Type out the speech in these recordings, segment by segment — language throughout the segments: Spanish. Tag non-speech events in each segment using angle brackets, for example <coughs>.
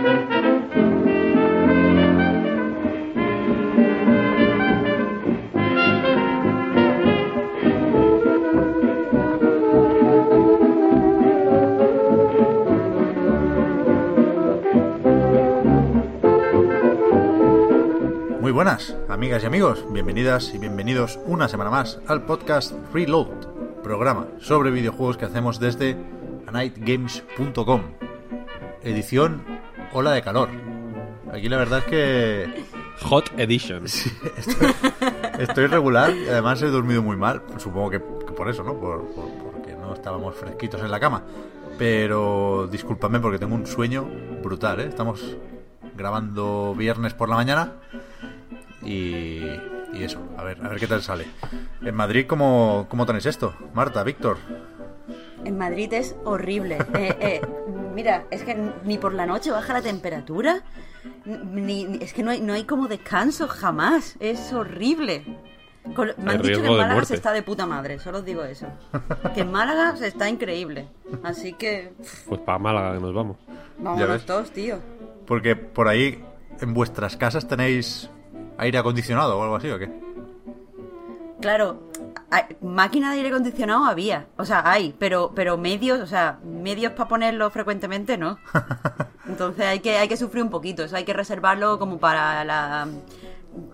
Muy buenas, amigas y amigos, bienvenidas y bienvenidos una semana más al podcast Reload, programa sobre videojuegos que hacemos desde anightgames.com. Edición Ola de Calor. Aquí la verdad es que Hot Edition. <laughs> estoy, estoy regular y además he dormido muy mal. Supongo que, que por eso, ¿no? Por- por- porque no estábamos fresquitos en la cama. Pero discúlpame porque tengo un sueño brutal, ¿eh? Estamos grabando viernes por la mañana y, y eso, a ver, a ver qué tal sale. En Madrid, ¿cómo, cómo tenéis esto? Marta, Víctor. En Madrid es horrible. <laughs> Eh, eh, mira, es que ni por la noche baja la temperatura, ni, ni- es que no hay, no hay como descanso jamás. Es horrible. Con- me han dicho que en Málaga se está de puta madre, solo os digo eso. Que en Málaga se está increíble. Así que Pues para Málaga que nos vamos. vámonos todos, tío. Porque por ahí, en vuestras casas, tenéis aire acondicionado o algo así, ¿o qué? Claro, máquina de aire acondicionado había, o sea, hay, pero pero medios, o sea, medios para ponerlo frecuentemente no. <laughs> Entonces hay que hay que sufrir un poquito, eso hay que reservarlo como para la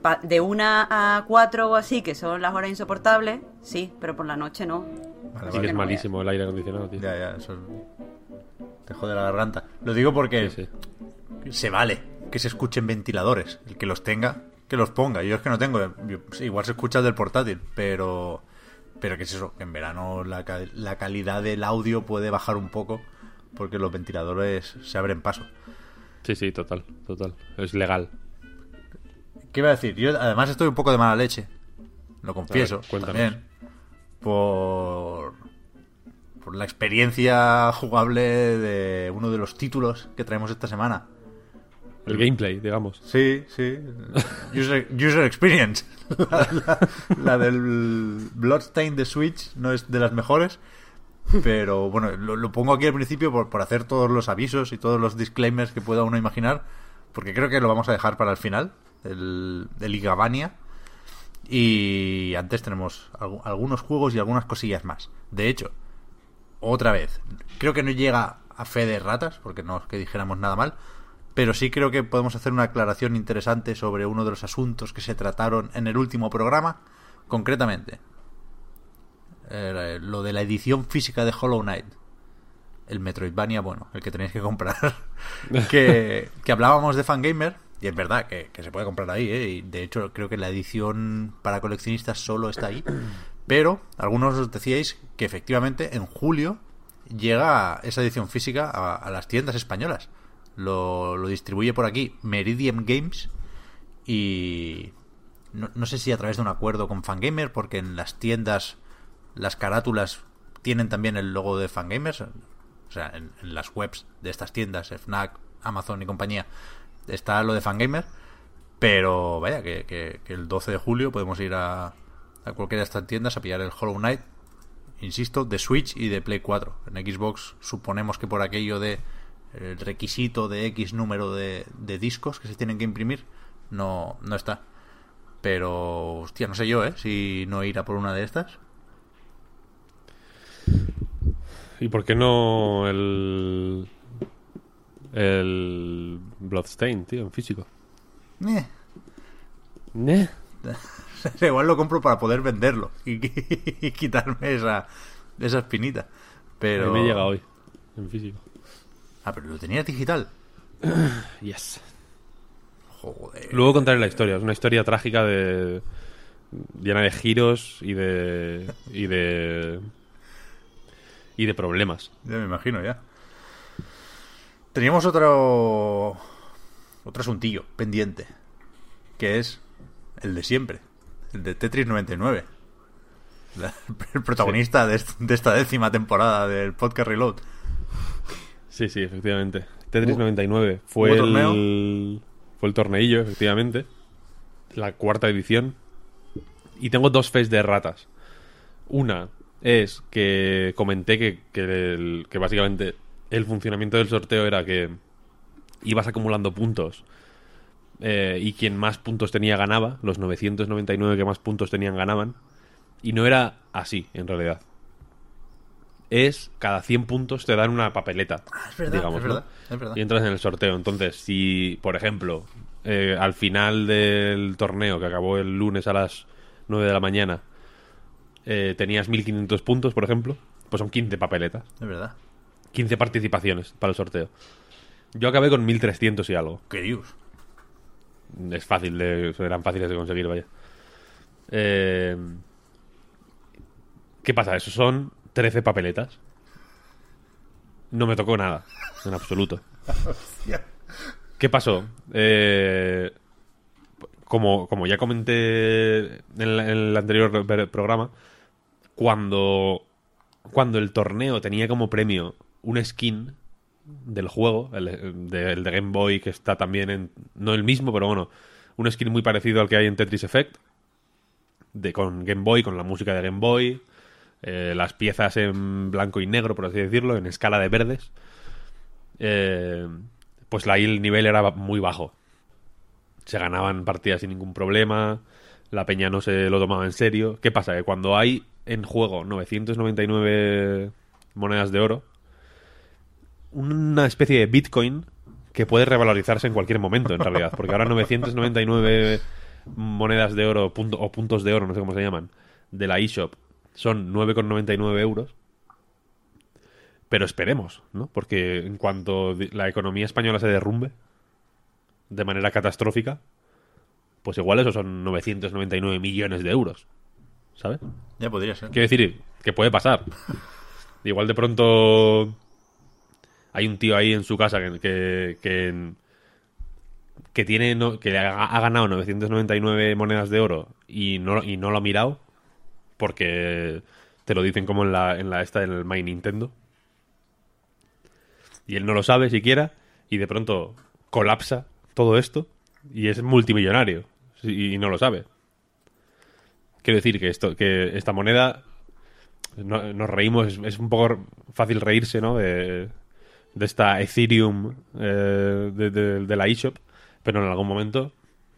pa- de una a cuatro o así, que son las horas insoportables, sí, pero por la noche no. Vale, Sí que es no malísimo el aire acondicionado, tío. Ya, ya, eso te jode la garganta. Lo digo porque Sí, sí. se vale que se escuchen ventiladores. El que los tenga, que los ponga. Yo es que no tengo. yo- sí, igual se escucha el del portátil, pero. Pero que es eso, que en verano la, la calidad del audio puede bajar un poco porque los ventiladores se abren paso. Sí, sí, total, total. Es legal. ¿Qué iba a decir? Yo además estoy un poco de mala leche. Lo confieso. Ver, también. Por. Por la experiencia jugable de uno de los títulos que traemos esta semana. El gameplay, digamos. Sí, sí. User, experience. <laughs> La, del Bloodstain de Switch no es de las mejores. Pero bueno, lo, pongo aquí al principio por, por hacer todos los avisos y todos los disclaimers que pueda uno imaginar. Porque creo que lo vamos a dejar para el final. El, el Igavania. Y antes tenemos algu- algunos juegos y algunas cosillas más. De hecho, otra vez, creo que no llega a fe de ratas, porque no es que dijéramos nada mal, pero sí creo que podemos hacer una aclaración interesante sobre uno de los asuntos que se trataron en el último programa, concretamente eh, lo de la edición física de Hollow Knight. El Metroidvania, bueno, el que tenéis que comprar. <laughs> que, que hablábamos de Fangamer, y es verdad que, que se puede comprar ahí, ¿eh? y de hecho creo que la edición para coleccionistas solo está ahí. Pero algunos os decíais que efectivamente en julio llega esa edición física a, a las tiendas españolas. Lo, lo distribuye por aquí Meridian Games y no, no sé si a través de un acuerdo con Fangamer, porque en las tiendas las carátulas tienen también el logo de Fangamers. O sea, en, las webs de estas tiendas, FNAC, Amazon y compañía, está lo de Fangamer. Pero vaya, que, que- que el 12 de julio podemos ir a, a cualquiera de estas tiendas a pillar el Hollow Knight, insisto, de Switch y de Play 4. En Xbox suponemos que por aquello de el requisito de X número de, de discos que se tienen que imprimir, no, no está. Pero, hostia, no sé yo, ¿eh? Si no ir a por una de estas. ¿Y por qué no el. El. Bloodstain, tío, en físico? Eh, ¿Eh? <laughs> Igual lo compro para poder venderlo y, y quitarme esa, esa espinita. Pero... A mí me llega hoy, en físico. Ah, pero lo tenía digital. <clears throat> Yes. Joder. Luego contaré la historia. Es una historia trágica de. llena de giros y de. y de. y de problemas. Ya me imagino, ya. Teníamos otro. Otro asuntillo pendiente. Que es el de siempre. El de Tetris 99. La- <laughs> el protagonista de esta décima temporada del podcast Reload. Sí, sí, efectivamente. Tetris Hubo- 99 fue hubo torneo. el, fue el torneillo, efectivamente. La cuarta edición. Y tengo dos fes de ratas. Una es que comenté que, que, el- que básicamente el funcionamiento del sorteo era que ibas acumulando puntos eh, y quien más puntos tenía ganaba. Los 999 que más puntos tenían ganaban. Y no era así, en realidad. Es cada 100 puntos te dan una papeleta. Ah, es verdad, digamos, es ¿no? verdad, es verdad. Y entras en el sorteo. Entonces, si, por ejemplo, eh, al final del torneo, que acabó el lunes a las 9 de la mañana, eh, tenías 1500 puntos, por ejemplo, pues son 15 papeletas. Es verdad. 15 participaciones para el sorteo. Yo acabé con 1300 y algo. ¿Qué dios? Es fácil, de, eran fáciles de conseguir, vaya. Eh, ¿Qué pasa? Eso son 13 papeletas. No me tocó nada, en absoluto. ¿Qué pasó? Eh, como, como ya comenté en, la- en el anterior programa, cuando, cuando el torneo tenía como premio un skin del juego, el de, el de Game Boy, que está también en. No el mismo, pero bueno, un skin muy parecido al que hay en Tetris Effect, de, con Game Boy, con la música de Game Boy, eh, las piezas en blanco y negro, por así decirlo, en escala de verdes. Eh, pues ahí el nivel era muy bajo. Se ganaban partidas sin ningún problema, la peña no se lo tomaba en serio. ¿Qué pasa? Que cuando hay en juego 999 monedas de oro, una especie de Bitcoin que puede revalorizarse en cualquier momento, en realidad. Porque ahora 999 monedas de oro punto- o puntos de oro, no sé cómo se llaman, de la eShop son 9,99 euros. Pero esperemos, ¿no? Porque en cuanto la economía española se derrumbe de manera catastrófica, pues igual eso son 999 millones de euros. ¿Sabes? Ya podría ser. Quiero decir que puede pasar. <laughs> Igual de pronto hay un tío ahí en su casa que, que, que, que tiene no- que ha, ha ganado 999 monedas de oro y no, y no lo ha mirado porque te lo dicen como en la, en la esta del My Nintendo. Y él no lo sabe siquiera y de pronto colapsa todo esto y es multimillonario y no lo sabe. Quiero decir que esto, que esta moneda no- nos reímos, es, un poco fácil reírse, ¿no? De, de esta Ethereum eh, de la eShop, pero en algún momento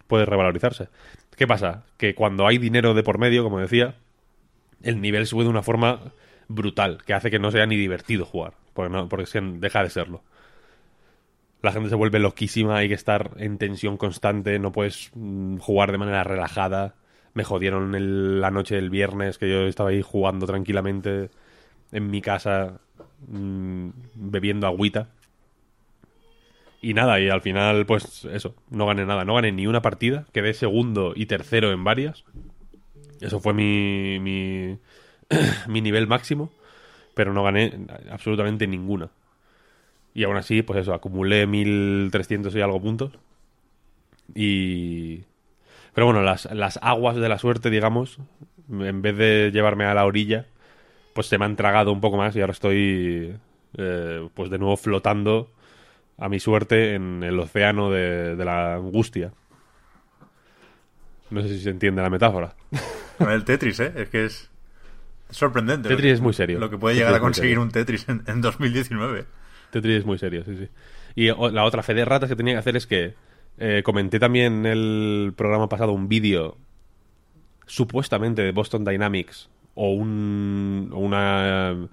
puede revalorizarse. ¿Qué pasa? Que cuando hay dinero de por medio, como decía, el nivel sube de una forma brutal, que hace que no sea ni divertido jugar, porque, no, porque deja de serlo. La gente se vuelve loquísima, hay que estar en tensión constante, no puedes mm, jugar de manera relajada. Me jodieron la noche del viernes, que yo estaba ahí jugando tranquilamente en mi casa, mm, bebiendo agüita. Y nada, y al final, pues eso, no gané nada, no gané ni una partida, quedé segundo y tercero en varias. Eso fue mi, mi, <clears throat> mi nivel máximo, pero no gané absolutamente ninguna. Y aún así, pues eso, acumulé 1300 y algo puntos. Y. Pero bueno, las, las aguas de la suerte, digamos, en vez de llevarme a la orilla, pues se me han tragado un poco más y ahora estoy, eh, pues de nuevo flotando a mi suerte en el océano de, de la angustia. No sé si se entiende la metáfora. <laughs> Con el Tetris, ¿eh? Es que es sorprendente. Tetris que- es muy serio. Lo que puede Tetris llegar a conseguir un Tetris en, en 2019. Tetris es muy serio, sí, sí. Y o- la otra fe de ratas que tenía que hacer es que eh, comenté también en el programa pasado un vídeo supuestamente de Boston Dynamics o, un, una eh,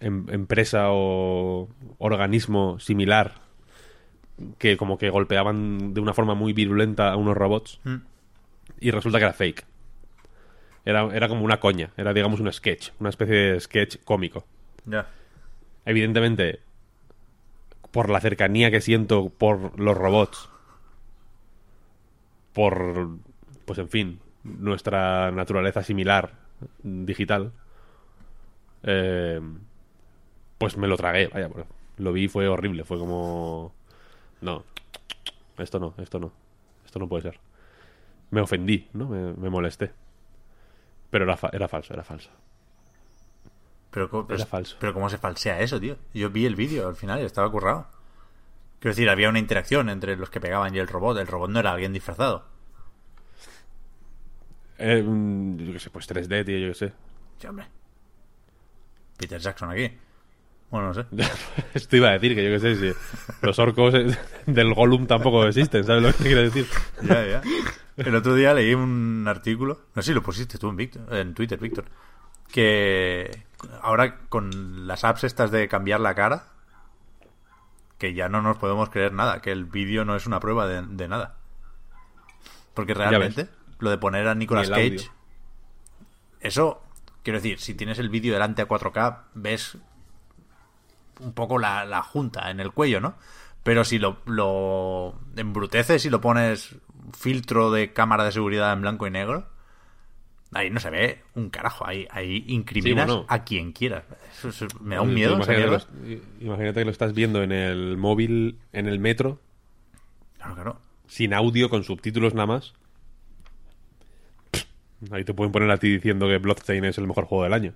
em- empresa o organismo similar que como que golpeaban de una forma muy virulenta a unos robots Mm. y resulta que era fake. Era, era como una coña, era digamos un sketch, una especie de sketch cómico Ya. evidentemente, por la cercanía que siento por los robots, por, pues en fin, nuestra naturaleza similar digital, eh, Pues me lo tragué, vaya, pues, lo vi y fue horrible, fue como... No, esto no, esto no, esto no puede ser. Me ofendí, ¿no? Me, me molesté. Pero era, fa- era falso, era falso. Pero, co- Era falso. pero ¿cómo se falsea eso, tío? Yo vi el vídeo al final y estaba currado. Quiero decir, había una interacción entre los que pegaban y el robot. El robot no era alguien disfrazado. Eh, mm, yo qué sé, pues 3D, tío, yo qué sé. Sí, hombre. Peter Jackson aquí. Bueno, no sé. <laughs> Esto iba a decir que yo qué sé, si los orcos del Gollum tampoco existen, ¿sabes lo que quiero decir? Ya, ya. El otro día leí un artículo, no sé si lo pusiste tú en, Twitter, Víctor, que ahora con las apps estas de cambiar la cara, que ya no nos podemos creer nada, que el vídeo no es una prueba de, de nada. Porque realmente, lo de poner a Nicolas audio. Cage, eso, quiero decir, si tienes el vídeo delante a 4K, ves un poco la, la junta en el cuello, ¿no? Pero si lo, lo embruteces y lo pones filtro de cámara de seguridad en blanco y negro, ahí no se ve un carajo. Ahí, ahí incriminas Sí, bueno. a quien quieras. Eso- eso me da un miedo. esa Imagínate, mierda. lo- imagínate que lo estás viendo en el móvil, en el metro, Claro, claro. sin audio, con subtítulos nada más. Ahí te pueden poner a ti diciendo que Bloodstained es el mejor juego del año.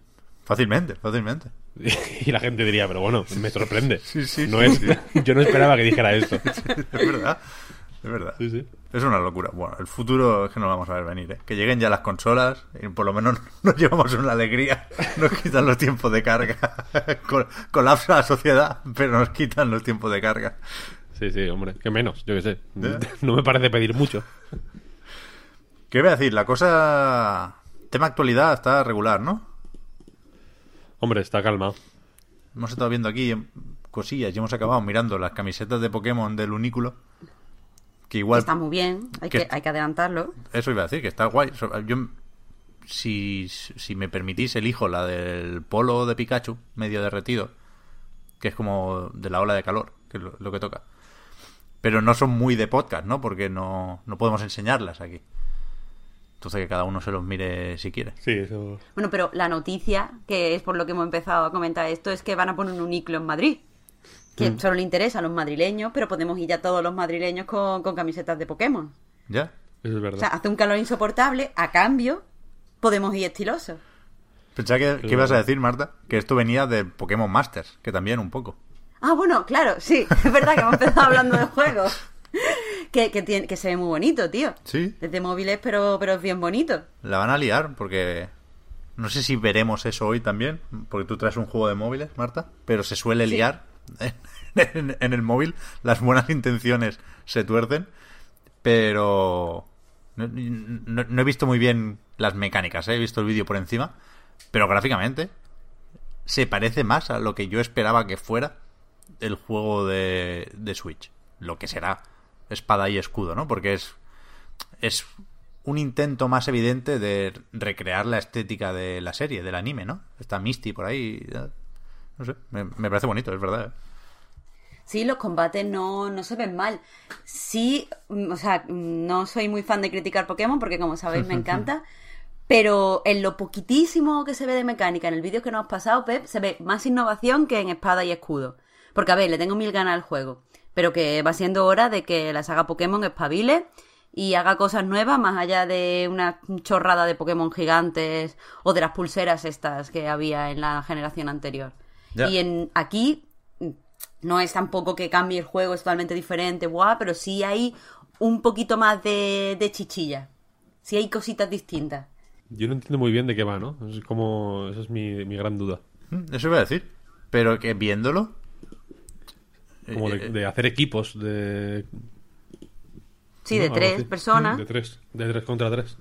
Fácilmente, fácilmente. <laughs> Y la gente diría, pero bueno, me sorprende. <laughs> Sí, sí, no sí, es. <laughs> Yo no esperaba que dijera esto. Es verdad. Es verdad. Es una locura. Bueno, el futuro es que no lo vamos a ver venir, ¿eh? Que lleguen ya las consolas y por lo menos nos llevamos una alegría. Nos quitan los tiempos de carga. Col- Colapsa la sociedad, pero nos quitan los tiempos de carga. Sí, sí, hombre, que menos, yo qué sé. Ya. No me parece pedir mucho. ¿Qué voy a decir? La cosa... Tema actualidad está regular, ¿no? Hombre, está calmado. Hemos estado viendo aquí cosillas y hemos acabado mirando las camisetas de Pokémon del unículo. Que igual... Está muy bien, hay que, hay que adelantarlo. Eso iba a decir, que está guay. Yo, si, si me permitís, elijo la del polo de Pikachu, medio derretido, que es como de la ola de calor, que es lo, lo que toca. Pero no son muy de podcast, ¿no? Porque no, no podemos enseñarlas aquí. Entonces que cada uno se los mire si quiere. Sí, eso. Bueno, pero la noticia, que es por lo que hemos empezado a comentar esto, es que van a poner un uniclo en Madrid. Que Mm. solo le interesa a los madrileños, pero podemos ir ya todos los madrileños con, con camisetas de Pokémon. ¿Ya? Eso es O verdad. sea, hace un calor insoportable, a cambio, podemos ir estilosos. Pensaba que, que ibas a decir, Marta, que esto venía de Pokémon Masters, que también un poco. Ah, bueno, claro, sí, es verdad que hemos empezado hablando de juegos. <laughs> Que, que, tiene, que se ve muy bonito, tío. Sí. Desde móviles, pero, pero es bien bonito. La van a liar porque no sé si veremos eso hoy también, porque tú traes un juego de móviles, Marta, pero se suele Sí. liar <laughs> en, en el móvil, las buenas intenciones se tuercen, pero no, no- no he visto muy bien las mecánicas, ¿eh? he visto el vídeo por encima, pero gráficamente se parece más a lo que yo esperaba que fuera el juego de, de Switch, lo que será espada y escudo, ¿no? Porque es es un intento más evidente de recrear la estética de la serie, del anime, ¿no? Está Misty por ahí. No sé, me, me parece bonito, es verdad. ¿eh? Sí, los combates no, no se ven mal. Sí, mm, o sea, no soy muy fan de criticar Pokémon porque como sabéis me <laughs> encanta. Pero en lo poquitísimo que se ve de mecánica en el vídeo que nos has pasado, Pep, se ve más innovación que en espada y escudo. Porque, a ver, le tengo mil ganas al juego. Pero que va siendo hora de que la saga Pokémon espabile y haga cosas nuevas más allá de una chorrada de Pokémon gigantes o de las pulseras estas que había en la generación anterior. Y en aquí no es tampoco que cambie el juego, es totalmente diferente, guau, pero sí hay un poquito más de, de chichilla. Sí hay cositas distintas. Yo no entiendo muy bien de qué va, ¿no? Es como. Esa es mi, mi gran duda. Mm, Eso iba a decir. Pero que viéndolo. Como eh, de, de hacer equipos de. Sí, ¿no? de tres personas. De tres. De tres contra tres.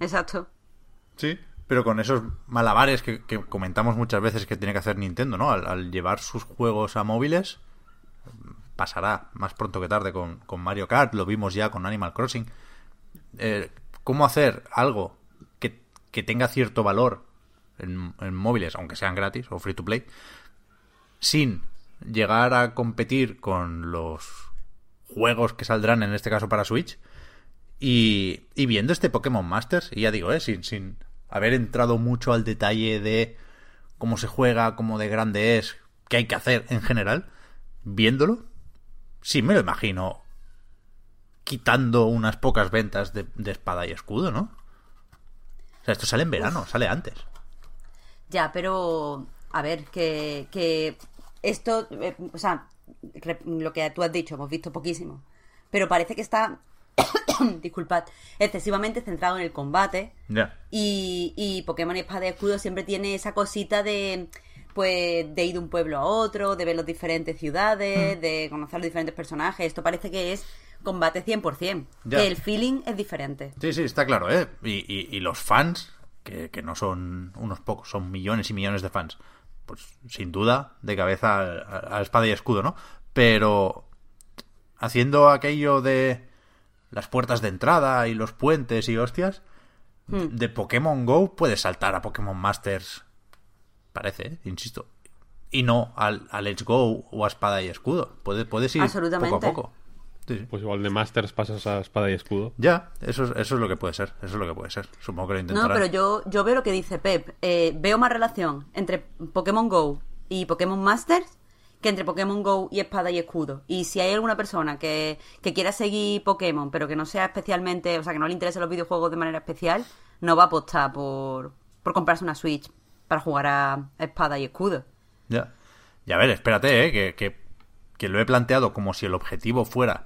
Exacto. Sí, pero con esos malabares que, que comentamos muchas veces que tiene que hacer Nintendo, ¿no? Al, al llevar sus juegos a móviles, pasará más pronto que tarde con, con Mario Kart, lo vimos ya con Animal Crossing. Eh, ¿Cómo hacer algo que, que tenga cierto valor en, en móviles, aunque sean gratis o free to play, sin llegar a competir con los juegos que saldrán en este caso para Switch? Y, y viendo este Pokémon Masters, y ya digo, ¿eh? sin, sin haber entrado mucho al detalle de cómo se juega, cómo de grande es, qué hay que hacer en general, viéndolo, sí me lo imagino quitando unas pocas ventas de, de espada y escudo, ¿no? O sea, esto sale en verano, sale antes. Ya, pero a ver, que, que esto, eh, o sea, lo que tú has dicho, hemos visto poquísimo, pero parece que está, <coughs> disculpad, excesivamente centrado en el combate Ya. y, y Pokémon Espada y Escudo siempre tiene esa cosita de pues de ir de un pueblo a otro, de ver las diferentes ciudades, de conocer los diferentes personajes. Esto parece que es combate 100%. Ya. Que el feeling es diferente. Sí, sí, está claro, ¿eh? Y, y- y los fans, que, que no son unos pocos, son millones y millones de fans, pues sin duda de cabeza a, espada y escudo, ¿no? Pero haciendo aquello de las puertas de entrada y los puentes y hostias, de Pokémon Go puedes saltar a Pokémon Masters, parece, ¿eh? insisto. Y no al, a Let's Go o a espada y escudo. Puedes, puedes ir poco a poco. Sí, sí. Pues igual de Masters pasas a espada y escudo. Ya, eso, es- eso es lo que puede ser. Eso es lo que puede ser. Supongo que lo No, pero yo, yo veo lo que dice Pep. Eh, veo más relación entre Pokémon Go y Pokémon Masters que entre Pokémon Go y Espada y Escudo. Y si hay alguna persona que, que quiera seguir Pokémon, pero que no sea especialmente, o sea, que no le interesen los videojuegos de manera especial, no va a apostar por, por comprarse una Switch para jugar a Espada y Escudo. Ya. Y a ver, espérate, ¿eh? Que, que, que lo he planteado como si el objetivo fuera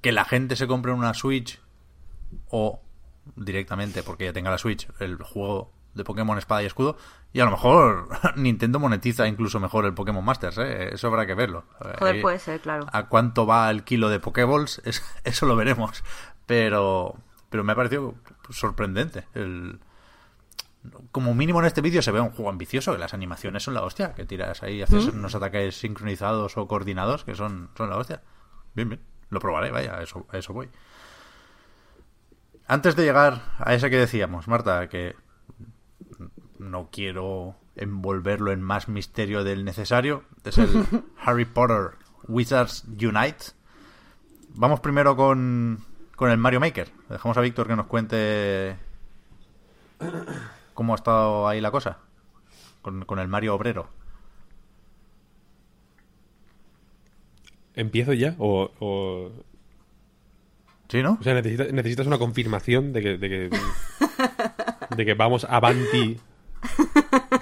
que la gente se compre una Switch o directamente, porque ya tenga la Switch, el juego de Pokémon Espada y Escudo. Y a lo mejor <laughs> Nintendo monetiza incluso mejor el Pokémon Masters, ¿eh? Eso habrá que verlo. Joder, Ahí- puede ser, claro. a cuánto va el kilo de Pokéballs, <laughs> es- eso lo veremos. Pero, pero me ha parecido sorprendente. El, como mínimo en este vídeo se ve un juego ambicioso, que las animaciones son la hostia, que tiras ahí, haces unos ataques sincronizados o coordinados, que son, son la hostia. Bien, bien, lo probaré, vaya, a eso, a eso voy. Antes de llegar a ese que decíamos, Marta, que no quiero envolverlo en más misterio del necesario, es el <laughs> Harry Potter Wizards Unite. Vamos primero con, con el Mario Maker. Dejamos a Víctor que nos cuente cómo ha estado ahí la cosa con, con el Mario Obrero. ¿Empiezo ya? O, o, ¿Sí, no? o sea, necesitas, necesitas una confirmación de que, de que, de que vamos avanti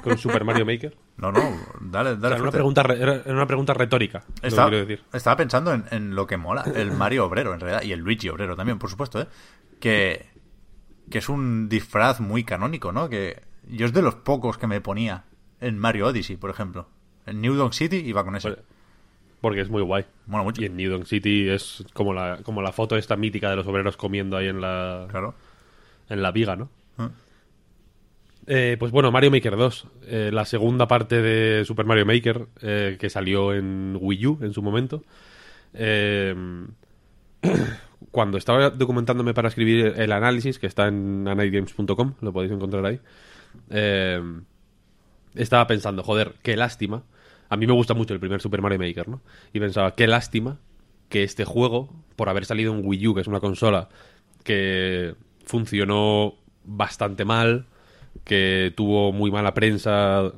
con Super Mario Maker. No, no, dale, O dale sea, era, una pregunta, re- era una pregunta retórica, Estaba, quiero decir. estaba pensando en, en lo que mola, el Mario Obrero en realidad, y el Luigi Obrero también, por supuesto, ¿eh? Que, que es un disfraz muy canónico, ¿no? Que yo es de los pocos que me ponía en Mario Odyssey, por ejemplo. En New Donk City iba con ese. Pues- Porque es muy guay. Mucho. Y en New Donk City es como la, como la foto esta mítica de los obreros comiendo ahí en la, Claro. en la viga, ¿no? Ah. Eh, pues bueno, Mario Maker 2, eh, la segunda parte de Super Mario Maker eh, que salió en Wii U en su momento. Eh, <clears throat> cuando estaba documentándome para escribir el análisis, que está en anightgames.com, lo podéis encontrar ahí, estaba pensando, joder, qué lástima. A mí me gusta mucho el primer Super Mario Maker, ¿no? Y pensaba, qué lástima que este juego, por haber salido en Wii U, que es una consola que funcionó bastante mal, que tuvo muy mala prensa,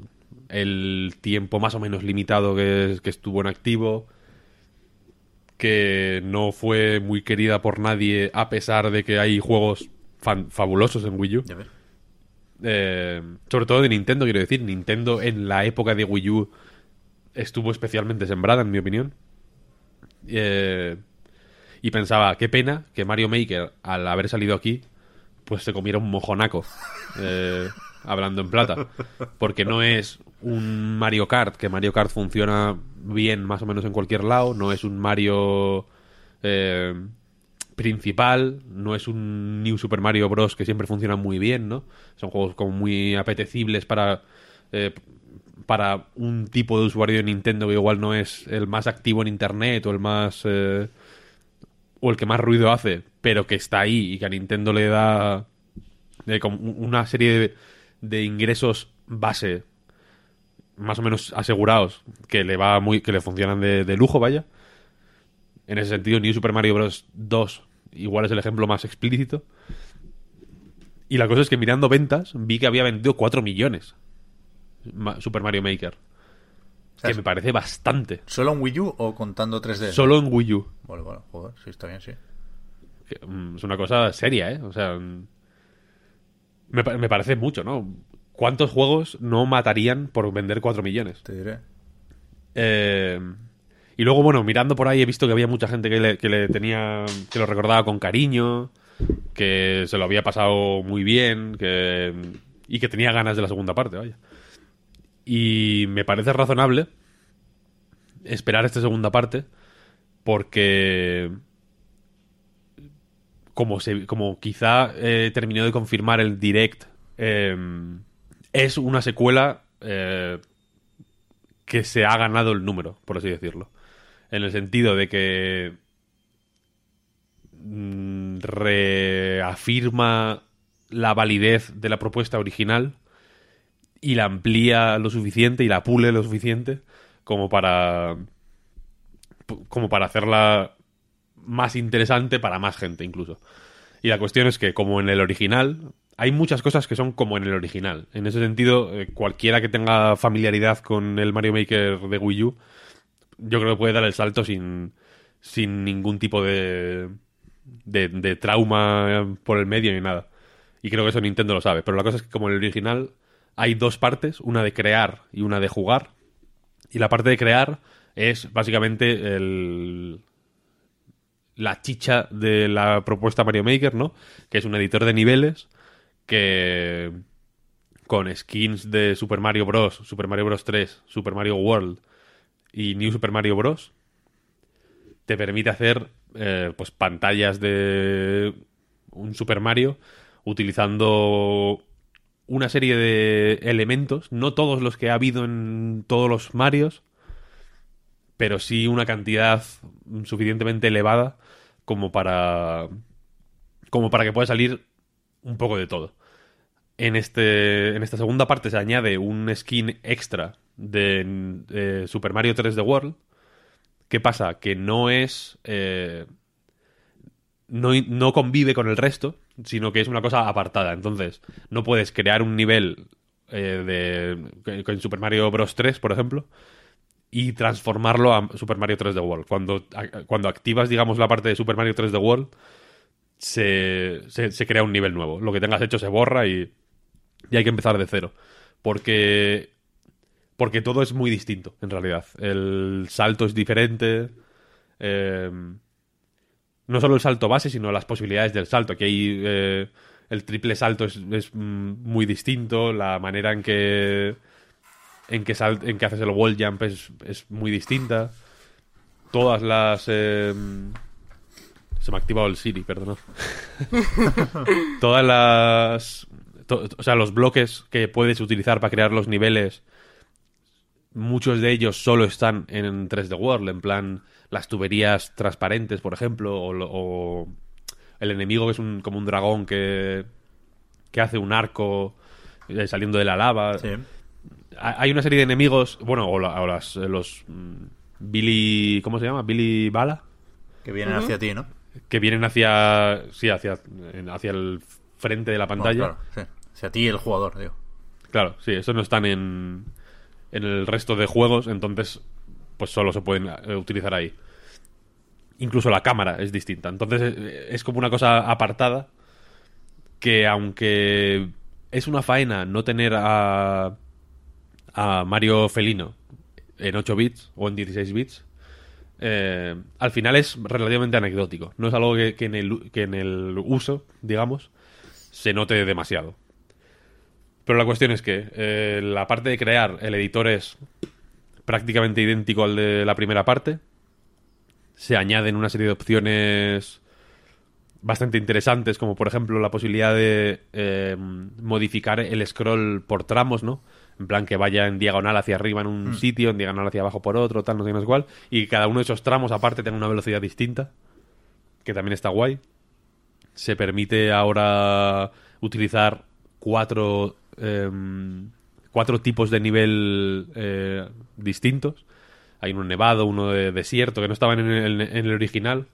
el tiempo más o menos limitado que, que estuvo en activo, que no fue muy querida por nadie a pesar de que hay juegos fan- fabulosos en Wii U. Eh, sobre todo de Nintendo, quiero decir. Nintendo en la época de Wii U estuvo especialmente sembrada, en mi opinión. Eh, y pensaba, qué pena que Mario Maker, al haber salido aquí, pues se comiera un mojonaco. eh, hablando en plata. Porque no es un Mario Kart, que Mario Kart funciona bien más o menos en cualquier lado. No es un Mario eh, principal, no es un New Super Mario Bros. que siempre funciona muy bien, ¿no? Son juegos como muy apetecibles para, eh, para un tipo de usuario de Nintendo que igual no es el más activo en Internet o el más... eh, o el que más ruido hace, pero que está ahí y que a Nintendo le da una serie de, de ingresos base más o menos asegurados que le va muy que le funcionan de, de lujo, vaya. En ese sentido, New Super Mario Bros. 2 igual es el ejemplo más explícito. Y la cosa es que mirando ventas vi que había vendido 4 millones Ma- Super Mario Maker. sea, Que me parece bastante. ¿Solo en Wii U o contando 3D? Solo en Wii U. Bueno, bueno, joder, sí, está bien, sí. Mm, Es una cosa seria, ¿eh? O sea, mm, me parece mucho, ¿no? ¿Cuántos juegos no matarían por vender 4 millones? Te diré. Eh, y luego, bueno, mirando por ahí he visto que había mucha gente que le, que le tenía, que lo recordaba con cariño, que se lo había pasado muy bien, que, y que tenía ganas de la segunda parte, vaya. Y me parece razonable esperar esta segunda parte, porque como, como quizá eh, terminó de confirmar el direct, eh, es una secuela eh, que se ha ganado el número, por así decirlo. En el sentido de que mm, reafirma la validez de la propuesta original y la amplía lo suficiente y la pule lo suficiente como para como para hacerla más interesante para más gente incluso. Y la cuestión es que como en el original hay muchas cosas que son como en el original. En ese sentido, eh, cualquiera que tenga familiaridad con el Mario Maker de Wii U, yo creo que puede dar el salto sin, sin ningún tipo de, de, de trauma por el medio ni nada. Y creo que eso Nintendo lo sabe. Pero la cosa es que como en el original hay dos partes, una de crear y una de jugar. Y la parte de crear es básicamente el, la chicha de la propuesta Mario Maker, ¿no? Que es un editor de niveles que con skins de Super Mario Bros, Super Mario Bros 3, Super Mario World y New Super Mario Bros te permite hacer eh, pues pantallas de un Super Mario utilizando una serie de elementos, no todos los que ha habido en todos los Marios, pero sí una cantidad suficientemente elevada como para como para que pueda salir un poco de todo. En este en esta segunda parte se añade un skin extra de, eh, Super Mario 3D World. ¿Qué pasa? Que no es eh, no, no convive con el resto, sino que es una cosa apartada. Entonces, no puedes crear un nivel eh, de con Super Mario Bros 3, por ejemplo, y transformarlo a Super Mario 3D World. Cuando, cuando activas, digamos, la parte de Super Mario 3D World, se, se, se crea un nivel nuevo. Lo que tengas hecho se borra y, y hay que empezar de cero. Porque, porque todo es muy distinto, en realidad. El salto es diferente. eh, no solo el salto base, sino las posibilidades del salto. Aquí hay eh, el triple salto es, es, mm, muy distinto, la manera en que en que, sal- en que haces el wall jump es, es muy distinta. Todas las eh, se me ha activado el Siri, perdona. <laughs> Todas las to- o sea, los bloques que puedes utilizar para crear los niveles muchos de ellos solo están en 3D World, en plan las tuberías transparentes, por ejemplo, o, lo- o el enemigo que es un, como un dragón que, que hace un arco eh, saliendo de la lava. Sí. Ha- Hay una serie de enemigos, bueno, o, la- o las, eh, los mm, Billy, ¿cómo se llama? Billy Bala, Que vienen hacia ti, ¿no? que vienen hacia, sí, hacia, hacia el frente de la Bueno, pantalla. claro, sí. Hacia ti el jugador, digo. Claro, sí, esos no están en, en el resto de juegos, entonces pues solo se pueden eh, utilizar ahí. Incluso la cámara es distinta. Entonces eh, es como una cosa apartada que aunque es una faena no tener a, a Mario Felino en 8 bits o en 16 bits, eh, al final es relativamente anecdótico. No es algo que, en el, que en el uso, digamos, se note demasiado. Pero la cuestión es que la parte de crear el editor es prácticamente idéntico al de la primera parte. Se añaden una serie de opciones bastante interesantes, como por ejemplo la posibilidad de eh, modificar el scroll por tramos, ¿no? En plan que vaya en diagonal hacia arriba en un sitio, en diagonal hacia abajo por otro, tal, no sé qué, no sé cuál. Y cada uno de esos tramos aparte tenga una velocidad distinta, que también está guay. Se permite ahora utilizar cuatro, em, cuatro tipos de nivel eh, distintos. Hay uno nevado, uno de desierto, que no estaban en el, en el original.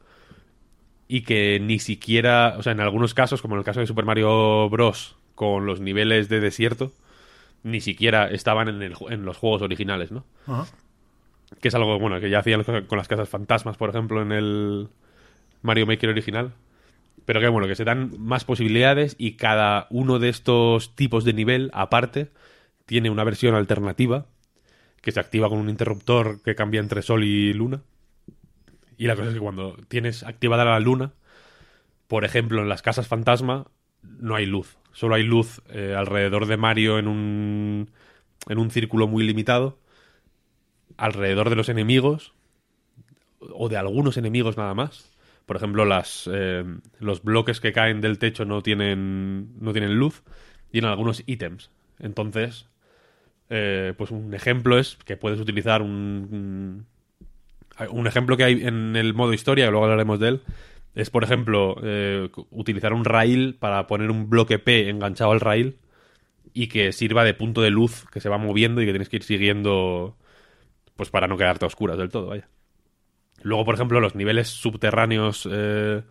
Y que ni siquiera, o sea, en algunos casos, como en el caso de Super Mario Bros., con los niveles de desierto, ni siquiera estaban en, el, en los juegos originales, ¿no? Que es algo, bueno, que ya hacían con las casas fantasmas, por ejemplo, en el Mario Maker original. Pero que bueno, que se dan más posibilidades y cada uno de estos tipos de nivel, aparte, tiene una versión alternativa que se activa con un interruptor que cambia entre sol y luna. Y la cosa es que cuando tienes activada la luna, por ejemplo, en las casas fantasma no hay luz. Solo hay luz eh, alrededor de Mario en un, en un círculo muy limitado. Alrededor de los enemigos. O de algunos enemigos nada más. Por ejemplo, las, eh, los bloques que caen del techo no tienen, no tienen luz. Y en algunos ítems. Entonces, eh, pues un ejemplo es que puedes utilizar un, un ejemplo que hay en el modo historia, luego hablaremos de él, es por ejemplo eh, utilizar un rail para poner un bloque P enganchado al rail y que sirva de punto de luz que se va moviendo y que tienes que ir siguiendo pues para no quedarte a oscuras del todo, vaya. Luego, por ejemplo, los niveles subterráneos eh,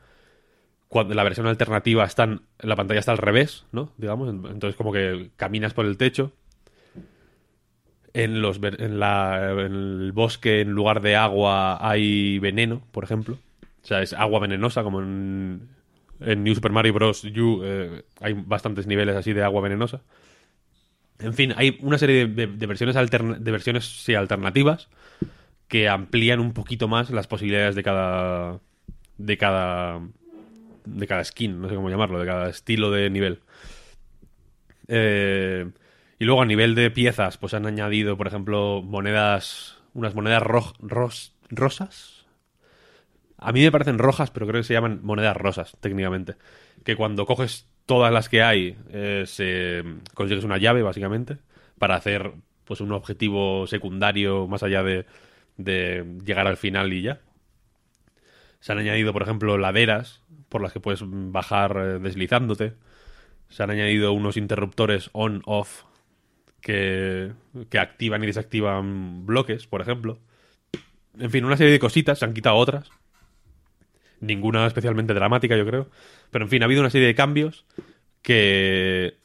cuando la versión alternativa están la pantalla está al revés, ¿no? Digamos, entonces como que caminas por el techo en, los, en, la, en el bosque, en lugar de agua, hay veneno, por ejemplo. O sea, es agua venenosa, como en, New Super Mario Bros. U eh, hay bastantes niveles así de agua venenosa. En fin, hay una serie de, versiones, de versiones sí, alternativas que amplían un poquito más las posibilidades de cada. de cada. de cada skin, no sé cómo llamarlo, de cada estilo de nivel. Eh, y luego a nivel de piezas, pues han añadido, por ejemplo, monedas, unas monedas rosas. A mí me parecen rojas, pero creo que se llaman monedas rosas, técnicamente. Que cuando coges todas las que hay, eh, se consigues una llave, básicamente, para hacer pues un objetivo secundario más allá de, de llegar al final y ya. Se han añadido, por ejemplo, laderas por las que puedes bajar eh, deslizándote. Se han añadido unos interruptores on-off que, activan y desactivan bloques, por ejemplo. En fin, una serie de cositas, se han quitado otras. Ninguna especialmente dramática, yo creo. Pero en fin, ha habido una serie de cambios que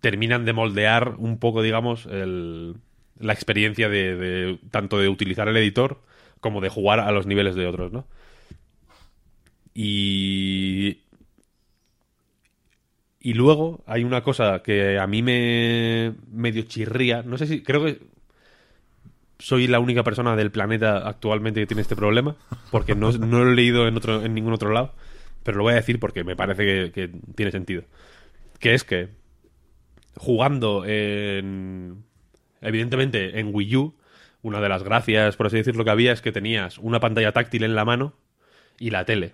terminan de moldear un poco, digamos, la experiencia de, de, tanto de utilizar el editor como de jugar a los niveles de otros, ¿no? Y y luego hay una cosa que a mí me medio chirría. No sé si. Creo que soy la única persona del planeta actualmente que tiene este problema. Porque no, <laughs> lo he leído en, otro, en ningún otro lado. Pero lo voy a decir porque me parece que, tiene sentido. Que es que. Jugando en. Evidentemente, en Wii U. Una de las gracias, por así decirlo, que había es que tenías una pantalla táctil en la mano y la tele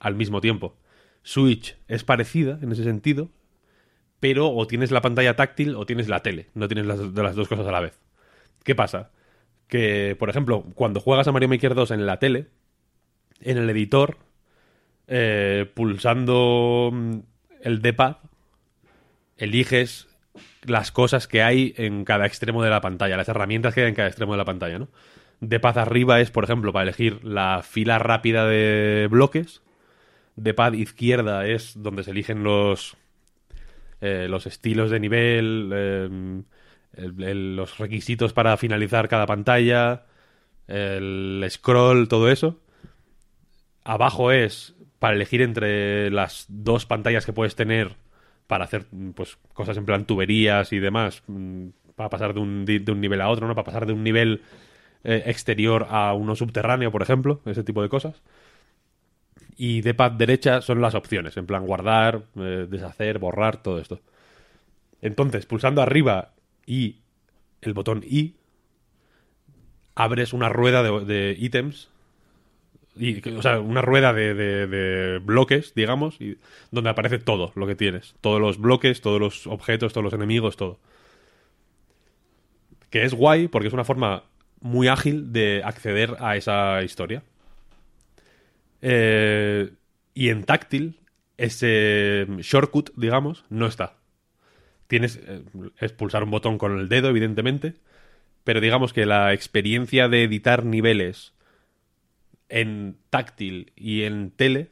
al mismo tiempo. Switch es parecida en ese sentido, pero o tienes la pantalla táctil o tienes la tele, no tienes las, de las dos cosas a la vez. ¿Qué pasa? Que, por ejemplo, cuando juegas a Mario Maker 2 en la tele, en el editor, eh, pulsando mm, el D-pad, eliges las cosas que hay en cada extremo de la pantalla, las herramientas que hay en cada extremo de la pantalla, ¿no? D-pad arriba es, por ejemplo, para elegir la fila rápida de bloques de pad izquierda es donde se eligen los, eh, los estilos de nivel, em, los requisitos para finalizar cada pantalla, el scroll, todo eso. Abajo es para elegir entre las dos pantallas que puedes tener para hacer pues cosas en plan tuberías y demás, mm, para pasar de un, de un nivel a otro, ¿no? Para pasar de un nivel eh, exterior a uno subterráneo, por ejemplo, ese tipo de cosas y de pad derecha son las opciones, en plan guardar, eh, deshacer, borrar, todo esto. Entonces, pulsando arriba y el botón I, abres una rueda de, ítems, y, o sea, una rueda de, de, bloques, digamos, y, donde aparece todo lo que tienes. Todos los bloques, todos los objetos, todos los enemigos, todo. Que es guay porque es una forma muy ágil de acceder a esa historia. Eh, y en táctil, ese shortcut, digamos, no está. Tienes eh, es pulsar un botón con el dedo, evidentemente, pero digamos que la experiencia de editar niveles en táctil y en tele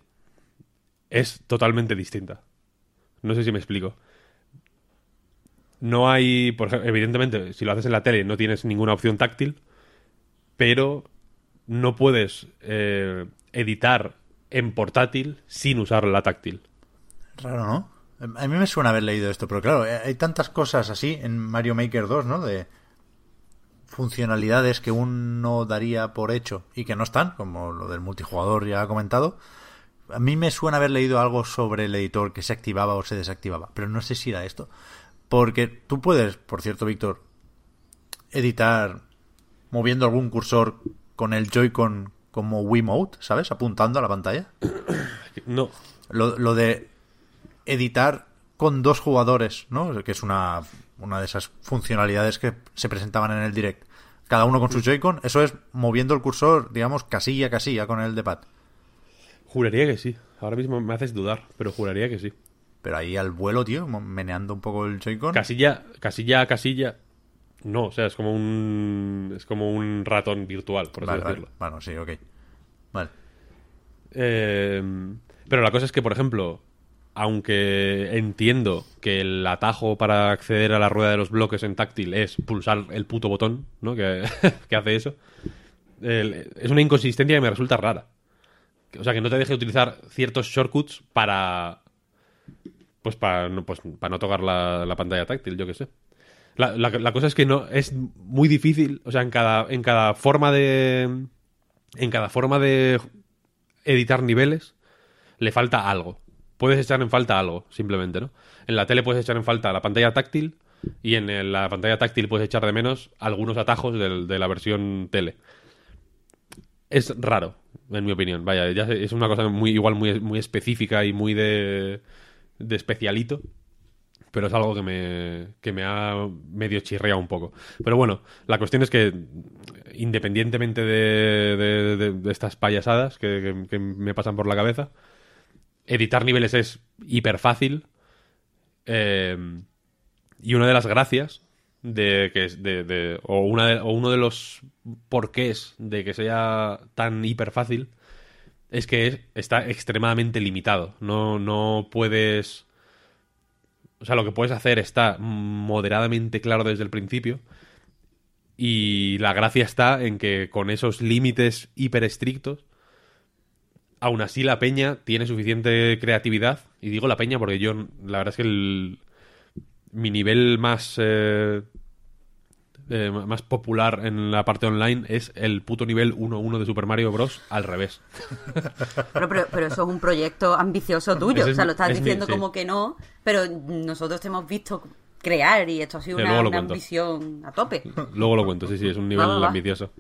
es totalmente distinta. No sé si me explico. no hay, por evidentemente, si lo haces en la tele no tienes ninguna opción táctil, pero no puedes eh, editar en portátil sin usar la táctil. Raro, ¿no? A mí me suena haber leído esto, pero claro, eh, hay tantas cosas así en Mario Maker 2, ¿no? De funcionalidades que uno daría por hecho y que no están, como lo del multijugador ya ha comentado. A mí me suena haber leído algo sobre el editor que se activaba o se desactivaba, pero no sé si era esto. Porque tú puedes, por cierto, Víctor, editar moviendo algún cursor con el Joy-Con como Wiimote, ¿sabes? Apuntando a la pantalla. <coughs> No. Lo, lo de editar con dos jugadores, ¿no? Que es una, una de esas funcionalidades que se presentaban en el direct. Cada uno con su Joy-Con, eso es moviendo el cursor, digamos, casilla a casilla con el de pad. Juraría que sí. Ahora mismo me haces dudar, pero juraría que sí. Pero ahí al vuelo, tío, meneando un poco el Joy-Con. Casilla, casilla a casilla. No, o sea, es como un. Es como un ratón virtual, por así Vale, vale. decirlo. Bueno, sí, ok. Vale. Eh, pero la cosa es que, por ejemplo, aunque entiendo que el atajo para acceder a la rueda de los bloques en táctil es pulsar el puto botón, ¿no? Que, <laughs> que hace eso. el- es una inconsistencia que me resulta rara. O sea, que no te deje utilizar ciertos shortcuts para. Pues para no, pues, para no tocar la, la pantalla táctil, yo qué sé. La, cosa es que no es muy difícil, o sea, en cada, en cada forma de. En cada forma de editar niveles, le falta algo. Puedes echar en falta algo, simplemente, ¿no? En la tele puedes echar en falta la pantalla táctil y en la pantalla táctil puedes echar de menos algunos atajos de la versión tele. Es raro, en mi opinión. Vaya, ya es una cosa muy igual muy, muy específica y muy de, de especialito. Pero es algo que me, que me ha medio chirreado un poco. Pero bueno, la cuestión es que, independientemente de, de- de- estas payasadas que, que- me pasan por la cabeza, editar niveles es hiper fácil. eh, y una de las gracias de que de, o una de- o uno de los porqués de que sea tan hiper fácil es que es- está extremadamente limitado. No, no puedes. O sea, lo que puedes hacer está moderadamente claro desde el principio. Y la gracia está en que con esos límites hiper estrictos, aún así la peña tiene suficiente creatividad. Y digo la peña porque yo, la verdad es que el, mi nivel más, eh, eh, más popular en la parte online es el puto nivel 1-1 de Super Mario Bros. al revés. <laughs> Pero, pero, pero eso es un proyecto ambicioso tuyo. Es o sea, lo estás es mi- diciendo sí. como que no, pero nosotros te hemos visto crear y esto ha sido Sí, una, ambición a tope. Luego lo cuento, sí, sí, es un nivel Va, va, va. ambicioso.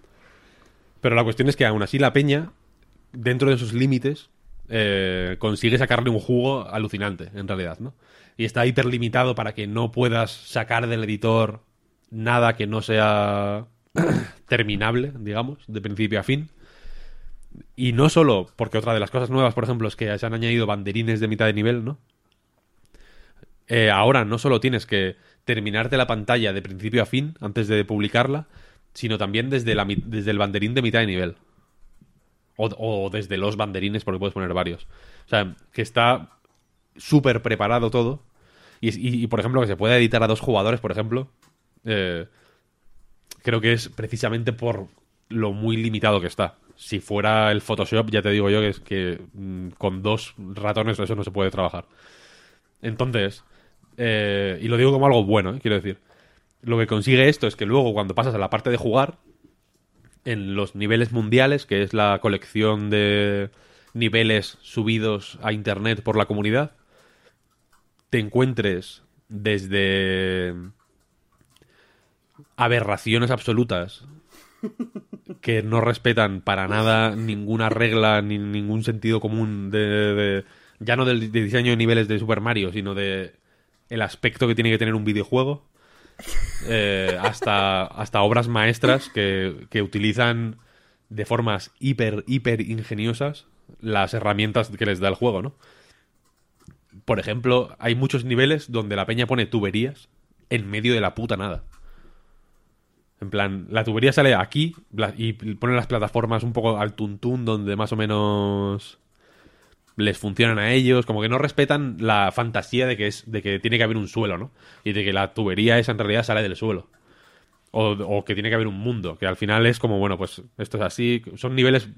Pero la cuestión es que aún así la peña, dentro de sus límites, eh, consigue sacarle un jugo alucinante, en realidad, ¿no? Y está hiperlimitado para que no puedas sacar del editor nada que no sea terminable, digamos, de principio a fin. Y no solo porque otra de las cosas nuevas, por ejemplo, es que se han añadido banderines de mitad de nivel, ¿no? Eh, ahora no solo tienes que terminarte la pantalla de principio a fin antes de publicarla, sino también desde, la, desde el banderín de mitad de nivel. O, o desde los banderines, porque puedes poner varios. O sea, que está súper preparado todo. Y, y- y, por ejemplo, que se pueda editar a dos jugadores, por ejemplo. Eh, creo que es precisamente por lo muy limitado que está. Si fuera el Photoshop, ya te digo yo que mm, con dos ratones eso no se puede trabajar. Entonces, eh, y lo digo como algo bueno, eh, quiero decir. Lo que consigue esto es que luego cuando pasas a la parte de jugar, en los niveles mundiales, que es la colección de niveles subidos a internet por la comunidad, te encuentres desde aberraciones absolutas que no respetan para nada ninguna regla ni ningún sentido común de, ya no del de diseño de niveles de Super Mario, sino de el aspecto que tiene que tener un videojuego, eh, hasta, hasta obras maestras que, que utilizan de formas hiper, hiper ingeniosas las herramientas que les da el juego, ¿no? Por ejemplo, hay muchos niveles donde la peña pone tuberías en medio de la puta nada. En plan, la tubería sale aquí y pone las plataformas un poco al tuntún, donde más o menos les funcionan a ellos, como que no respetan la fantasía de que es de que tiene que haber un suelo, ¿no? Y de que la tubería esa en realidad sale del suelo. O, o que tiene que haber un mundo, que al final es como, bueno, pues esto es así, son niveles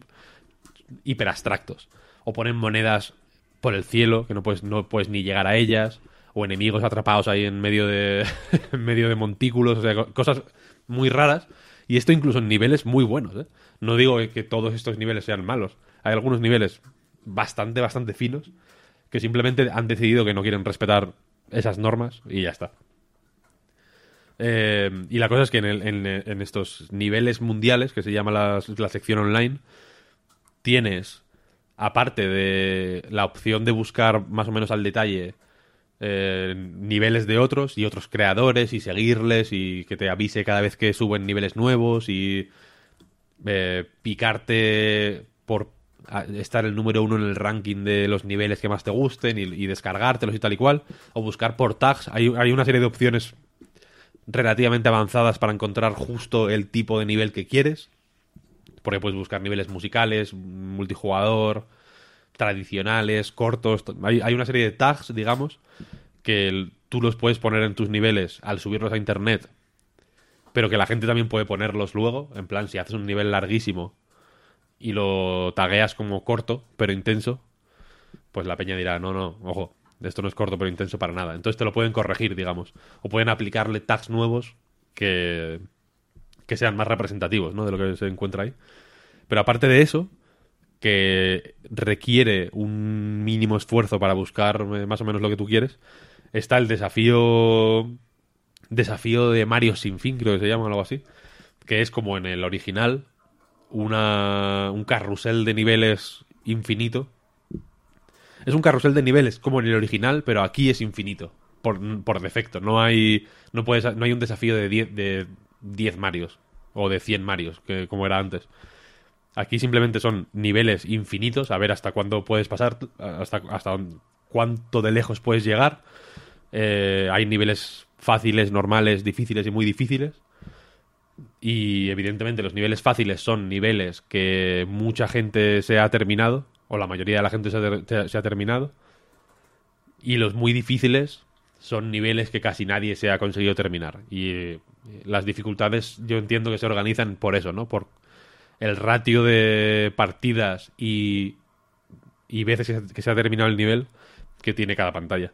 hiper abstractos. O ponen monedas por el cielo, que no puedes, no puedes ni llegar a ellas, o enemigos atrapados ahí en medio de, <laughs> en medio de montículos, o sea, co- cosas muy raras. Y esto incluso en niveles muy buenos, ¿eh? No digo que todos estos niveles sean malos. Hay algunos niveles bastante, bastante finos que simplemente han decidido que no quieren respetar esas normas y ya está. Eh, y la cosa es que en, estos niveles mundiales, que se llama las- la sección online, tienes, aparte de la opción de buscar más o menos al detalle eh, niveles de otros y otros creadores y seguirles y que te avise cada vez que suben niveles nuevos y eh, picarte por estar el número uno en el ranking de los niveles que más te gusten y, y descargártelos y tal y cual o buscar por tags. Hay, hay una serie de opciones relativamente avanzadas para encontrar justo el tipo de nivel que quieres porque puedes buscar niveles musicales, multijugador, tradicionales, cortos. Hay, hay una serie de tags, digamos, que tú los puedes poner en tus niveles al subirlos a internet, pero que la gente también puede ponerlos luego. En plan, si haces un nivel larguísimo y lo tagueas como corto, pero intenso, pues la peña dirá, no, no, ojo, esto no es corto pero intenso para nada. Entonces te lo pueden corregir, digamos. O pueden aplicarle tags nuevos que, que sean más representativos ¿no? de lo que se encuentra ahí. Pero aparte de eso, que requiere un mínimo esfuerzo para buscar eh, más o menos lo que tú quieres, está el desafío desafío de Mario sin fin, creo que se llama algo así, que es como en el original, una, un carrusel de niveles infinito. Es un carrusel de niveles como en el original, pero aquí es infinito. Por, por defecto. No hay. No puedes. No hay un desafío de 10 de 10 Marios. O de 100 Marios, que, como era antes. Aquí simplemente son niveles infinitos. A ver hasta cuándo puedes pasar. Hasta, hasta cuánto de lejos puedes llegar. Eh, hay niveles fáciles, normales, difíciles y muy difíciles. Y evidentemente los niveles fáciles son niveles que mucha gente se ha terminado, o la mayoría de la gente se ha, se ha terminado. Y los muy difíciles son niveles que casi nadie se ha conseguido terminar. Y eh, las dificultades yo entiendo que se organizan por eso, ¿no? Por el ratio de partidas y, y veces que se- ha terminado el nivel que tiene cada pantalla.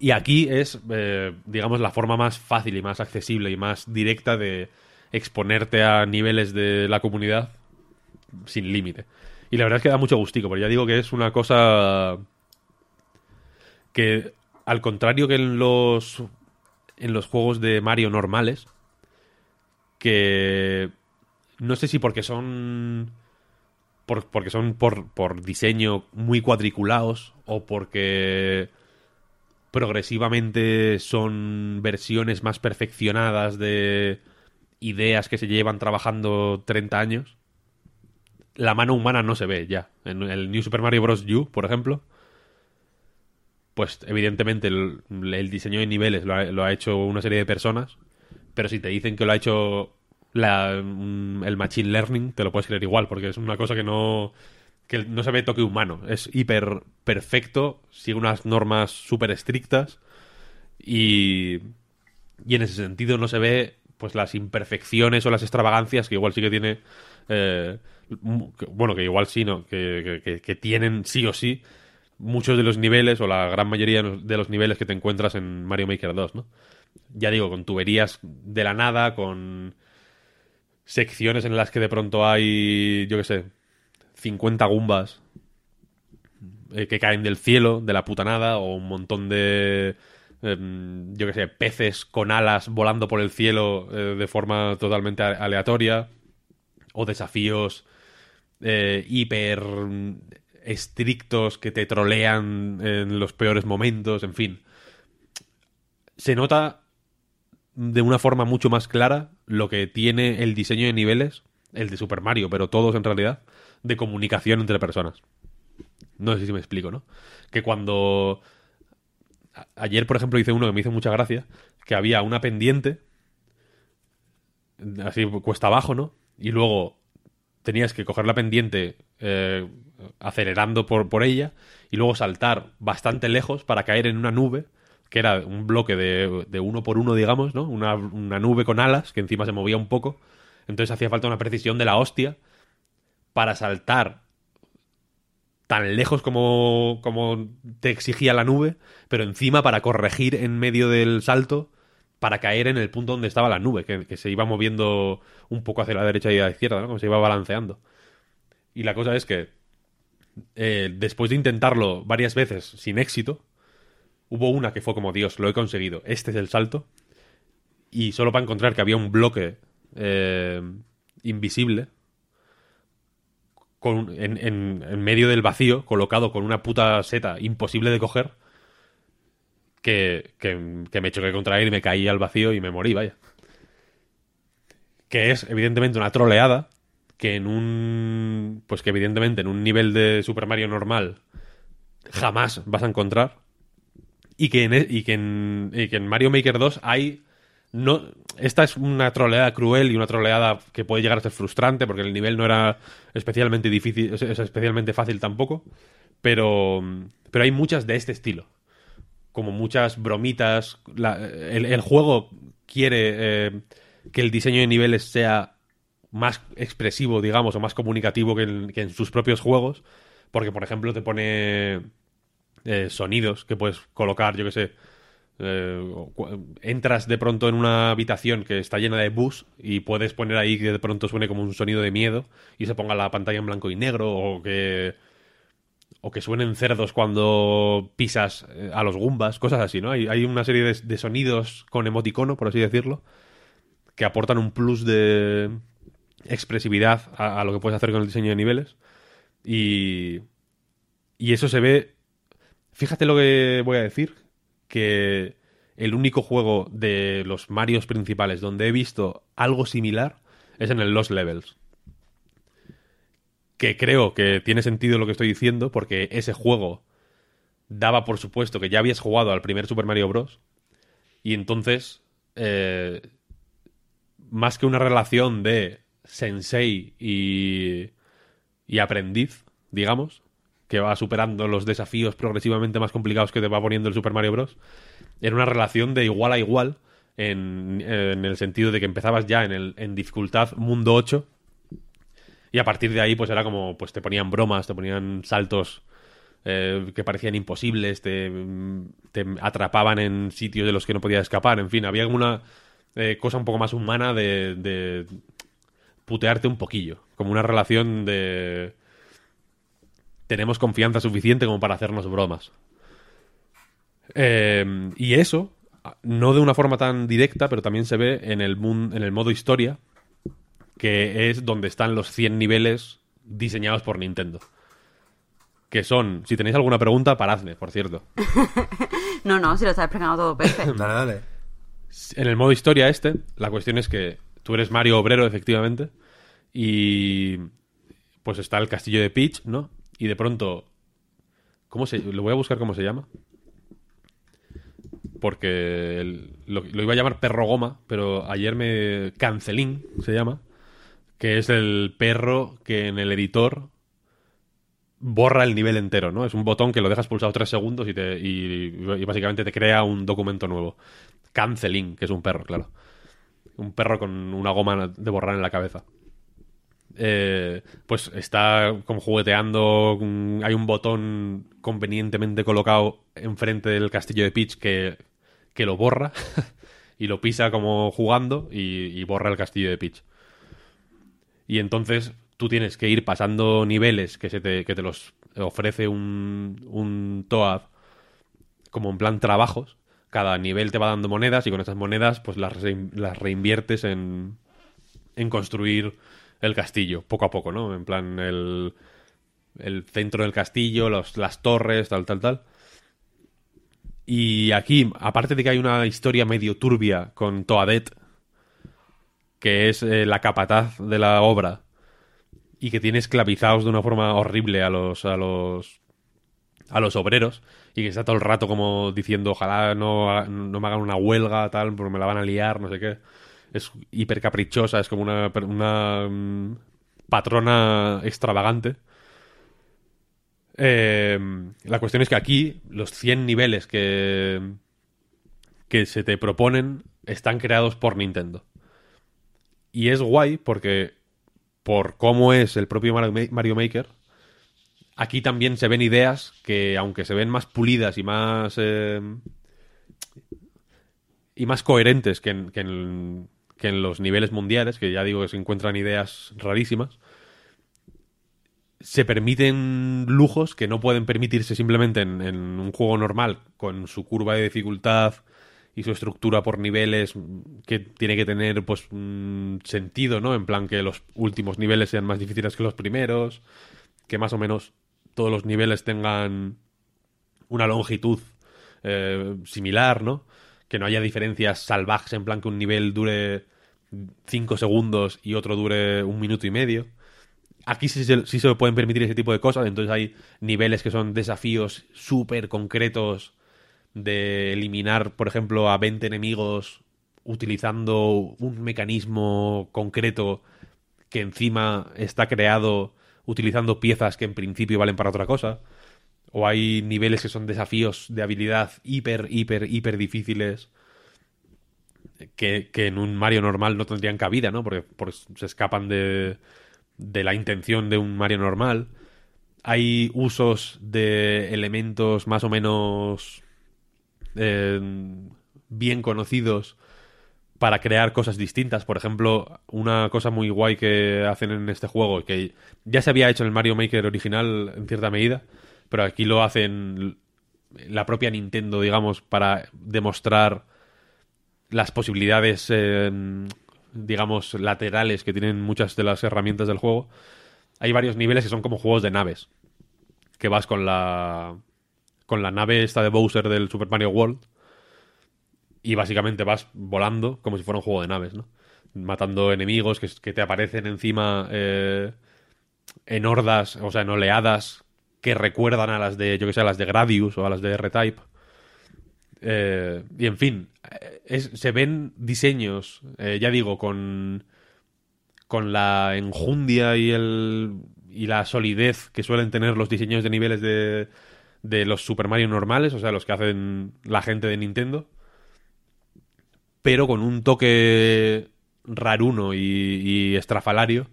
Y aquí es, eh, digamos, la forma más fácil y más accesible y más directa de exponerte a niveles de la comunidad sin límite. Y la verdad es que da mucho gustico, porque ya digo que es una cosa que, al contrario que en los, en los juegos de Mario normales, que no sé si porque son por- porque son por, por diseño muy cuadriculados o porque progresivamente son versiones más perfeccionadas de ideas que se llevan trabajando 30 años. La mano humana no se ve ya. En el New Super Mario Bros. U, por ejemplo, pues evidentemente el, diseño de niveles lo ha hecho una serie de personas, pero si te dicen que lo ha hecho la- el Machine Learning, te lo puedes creer igual, porque es una cosa que no, que no se ve toque humano. Es hiper perfecto, sigue unas normas súper estrictas y, y en ese sentido no se ve pues las imperfecciones o las extravagancias que igual sí que tiene eh, bueno que igual sí no que- que- que tienen sí o sí muchos de los niveles o la gran mayoría de los niveles que te encuentras en Mario Maker 2 ¿no? ya digo con tuberías de la nada con secciones en las que de pronto hay yo qué sé 50 gumbas eh, que caen del cielo, de la puta nada, o un montón de, em, yo qué sé, peces con alas volando por el cielo eh, de forma totalmente aleatoria, o desafíos eh, hiper estrictos que te trolean en los peores momentos, en fin. Se nota de una forma mucho más clara lo que tiene el diseño de niveles, el de Super Mario, pero todos en realidad, de comunicación entre personas. No sé si me explico, ¿no? Que cuando... Ayer, por ejemplo, hice uno que me hizo mucha gracia, que había una pendiente, así cuesta abajo, ¿no? Y luego tenías que coger la pendiente, eh, acelerando por, por ella y luego saltar bastante lejos para caer en una nube que era un bloque de, de uno por uno, digamos, ¿no? Una, una nube con alas que encima se movía un poco. Entonces hacía falta una precisión de la hostia para saltar tan lejos como, como te exigía la nube, pero encima para corregir en medio del salto para caer en el punto donde estaba la nube, que, se iba moviendo un poco hacia la derecha y a la izquierda, ¿no? Como se iba balanceando. Y la cosa es que eh, después de intentarlo varias veces sin éxito, hubo una que fue como, Dios, lo he conseguido, este es el salto. Y solo para encontrar que había un bloque eh, invisible en medio del vacío, colocado con una puta seta imposible de coger, que, que, que me choqué contra él y me caí al vacío y me morí, vaya. Que es, evidentemente, una troleada que en un... Pues que evidentemente en un nivel de Super Mario normal jamás vas a encontrar. Y que en, e- y que en, y que en Mario Maker 2 hay... No, esta es una troleada cruel y una troleada que puede llegar a ser frustrante porque el nivel no era especialmente difícil, es- es especialmente fácil tampoco. Pero, pero hay muchas de este estilo como muchas bromitas. La- el, el juego quiere eh, que el diseño de niveles sea más expresivo, digamos, o más comunicativo que en, que en sus propios juegos. Porque, por ejemplo, te pone eh, sonidos que puedes colocar, yo que sé. eh, entras de pronto en una habitación que está llena de bus y puedes poner ahí que de pronto suene como un sonido de miedo y se ponga la pantalla en blanco y negro o que o que suenen cerdos cuando pisas eh, a los gumbas, cosas así, ¿no? Hay, una serie de, de sonidos con emoticono, por así decirlo, que aportan un plus de expresividad a, a lo que puedes hacer con el diseño de niveles. Y, y eso se ve... Fíjate lo que voy a decir, que el único juego de los Marios principales donde he visto algo similar es en el Lost Levels que creo que tiene sentido lo que estoy diciendo, porque ese juego daba por supuesto que ya habías jugado al primer Super Mario Bros. Y entonces, eh, más que una relación de sensei y, y aprendiz, digamos, que va superando los desafíos progresivamente más complicados que te va poniendo el Super Mario Bros., era una relación de igual a igual, en, en el sentido de que empezabas ya en, el, en dificultad mundo 8 y a partir de ahí, pues era como, pues te ponían bromas, te ponían saltos eh, que parecían imposibles, te, te atrapaban en sitios de los que no podías escapar, en fin, había una eh, cosa un poco más humana de, de putearte un poquillo, como una relación de... Tenemos confianza suficiente como para hacernos bromas. Eh, y eso, no de una forma tan directa, pero también se ve en el, mun- en el modo historia, que es donde están los 100 niveles diseñados por Nintendo. Que son, si tenéis alguna pregunta, paradme, por cierto. <laughs> No, no, si lo estás explicando todo perfecto. <laughs> Dale, dale. En el modo historia este, la cuestión es que tú eres Mario Obrero, efectivamente, y pues está el castillo de Peach, ¿no? Y de pronto, ¿cómo se? Lo voy a buscar cómo se llama. Porque lo iba a llamar perro goma, pero ayer me cancelín se llama, que es el perro que en el editor borra el nivel entero, ¿no? Es un botón que lo dejas pulsado tres segundos y, te, y, y básicamente te crea un documento nuevo. Canceling, que es un perro, claro. Un perro con una goma de borrar en la cabeza. Eh, pues está como jugueteando. mm, Hay un botón convenientemente colocado enfrente del castillo de Peach que, que lo borra <laughs> y lo pisa como jugando y, borra el castillo de Peach. Y entonces tú tienes que ir pasando niveles que, se te, que te los ofrece un, un Toad como en plan trabajos. Cada nivel te va dando monedas y con esas monedas pues las, las reinviertes en, en construir el castillo, poco a poco, ¿no? En plan el, el centro del castillo, las torres, tal, tal, tal. Y aquí, aparte de que hay una historia medio turbia con Toadette, que es eh, la capataz de la obra, y que tiene esclavizados de una forma horrible a los, a los, a los obreros, y que está todo el rato como diciendo, ojalá no, no me hagan una huelga, tal, porque me la van a liar, no sé qué. Es hiper caprichosa, es como una, una mm, patrona extravagante. Eh, la cuestión es que aquí los 100 niveles que, que se te proponen están creados por Nintendo. Y es guay porque por cómo es el propio Mario Maker, aquí también se ven ideas que, aunque se ven más pulidas y más... Eh, y más coherentes que que, en, que en los niveles mundiales, que ya digo que se encuentran ideas rarísimas, se permiten lujos que no pueden permitirse simplemente en, un juego normal, con su curva de dificultad y su estructura por niveles que tiene que tener pues un sentido, ¿no? En plan que los últimos niveles sean más difíciles que los primeros, que más o menos todos los niveles tengan una longitud eh, similar, ¿no? Que no haya diferencias salvajes en plan que un nivel dure 5 segundos y otro dure un minuto y medio. Aquí sí se, sí se pueden permitir ese tipo de cosas, entonces hay niveles que son desafíos súper concretos de eliminar, por ejemplo, a 20 enemigos utilizando un mecanismo concreto que encima está creado utilizando piezas que en principio valen para otra cosa. O hay niveles que son desafíos de habilidad hiper, hiper, hiper difíciles que, que en un Mario normal no tendrían cabida, ¿no? Porque, se escapan de, de la intención de un Mario normal. Hay usos de elementos más o menos eh, bien conocidos para crear cosas distintas. Por ejemplo, una cosa muy guay que hacen en este juego, que ya se había hecho en el Mario Maker original en cierta medida, pero aquí lo hacen la propia Nintendo, digamos, para demostrar las posibilidades, eh, digamos, laterales que tienen muchas de las herramientas del juego. Hay varios niveles que son como juegos de naves. Que vas con la. con la nave esta de Bowser del Super Mario World. Y básicamente vas volando como si fuera un juego de naves, ¿no? Matando enemigos que, que te aparecen encima eh, en hordas, o sea, en oleadas que recuerdan a las de, yo que sé, a las de Gradius o a las de R-Type. Eh, y en fin, se ven diseños, eh, ya digo, con, con la enjundia y, el, y la solidez que suelen tener los diseños de niveles de, de los Super Mario normales, o sea, los que hacen la gente de Nintendo, pero con un toque raruno y estrafalario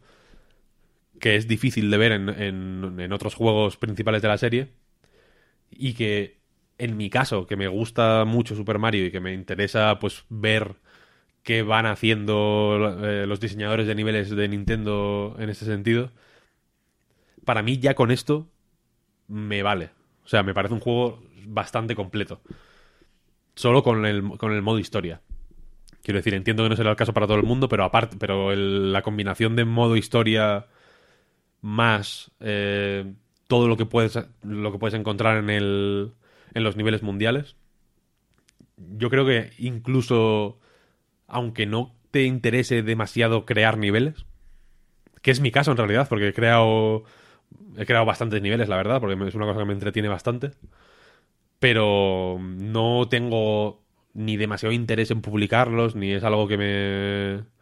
que es difícil de ver en, en, en otros juegos principales de la serie y que en mi caso, que me gusta mucho Super Mario y que me interesa pues ver qué van haciendo eh, los diseñadores de niveles de Nintendo en este sentido, para mí ya con esto me vale. O sea, me parece un juego bastante completo. Solo con el, con el modo historia. Quiero decir, entiendo que no será el caso para todo el mundo, pero aparte, pero la combinación de modo historia más eh, todo lo que puedes lo que puedes encontrar en el en los niveles mundiales. Yo creo que incluso, aunque no te interese demasiado crear niveles, que es mi caso en realidad, porque he creado, he creado bastantes niveles, la verdad, porque es una cosa que me entretiene bastante, pero no tengo ni demasiado interés en publicarlos, ni es algo que me...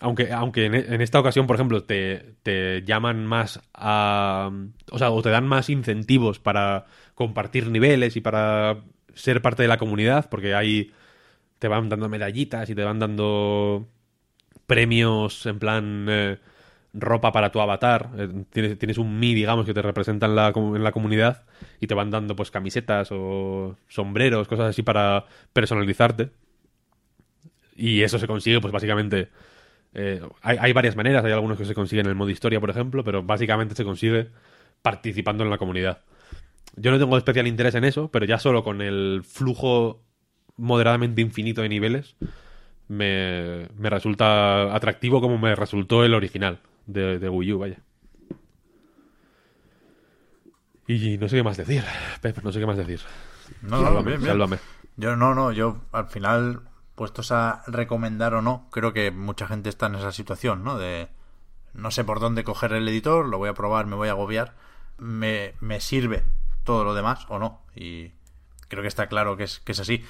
Aunque, aunque en, esta ocasión, por ejemplo, te, te llaman más a... O sea, o te dan más incentivos para compartir niveles y para ser parte de la comunidad, porque ahí te van dando medallitas y te van dando premios en plan eh, ropa para tu avatar. Eh, tienes, tienes, un Mi, digamos, que te representa en la, en la comunidad y te van dando pues camisetas o sombreros, cosas así para personalizarte. Y eso se consigue, pues básicamente. Eh, hay, hay, varias maneras, hay algunos que se consiguen en el modo historia, por ejemplo, pero básicamente se consigue participando en la comunidad. Yo no tengo especial interés en eso, pero ya solo con el flujo moderadamente infinito de niveles me, me resulta atractivo como me resultó el original de, de Wii U, vaya. Y no sé qué más decir, Pep, no sé qué más decir. No, sálvame. Yo no, no, yo al final, puestos a recomendar o no, creo que mucha gente está en esa situación, ¿no? De no sé por dónde coger el editor, lo voy a probar, me voy a agobiar. Me, sirve todo lo demás o no. Y creo que está claro que es, que es así.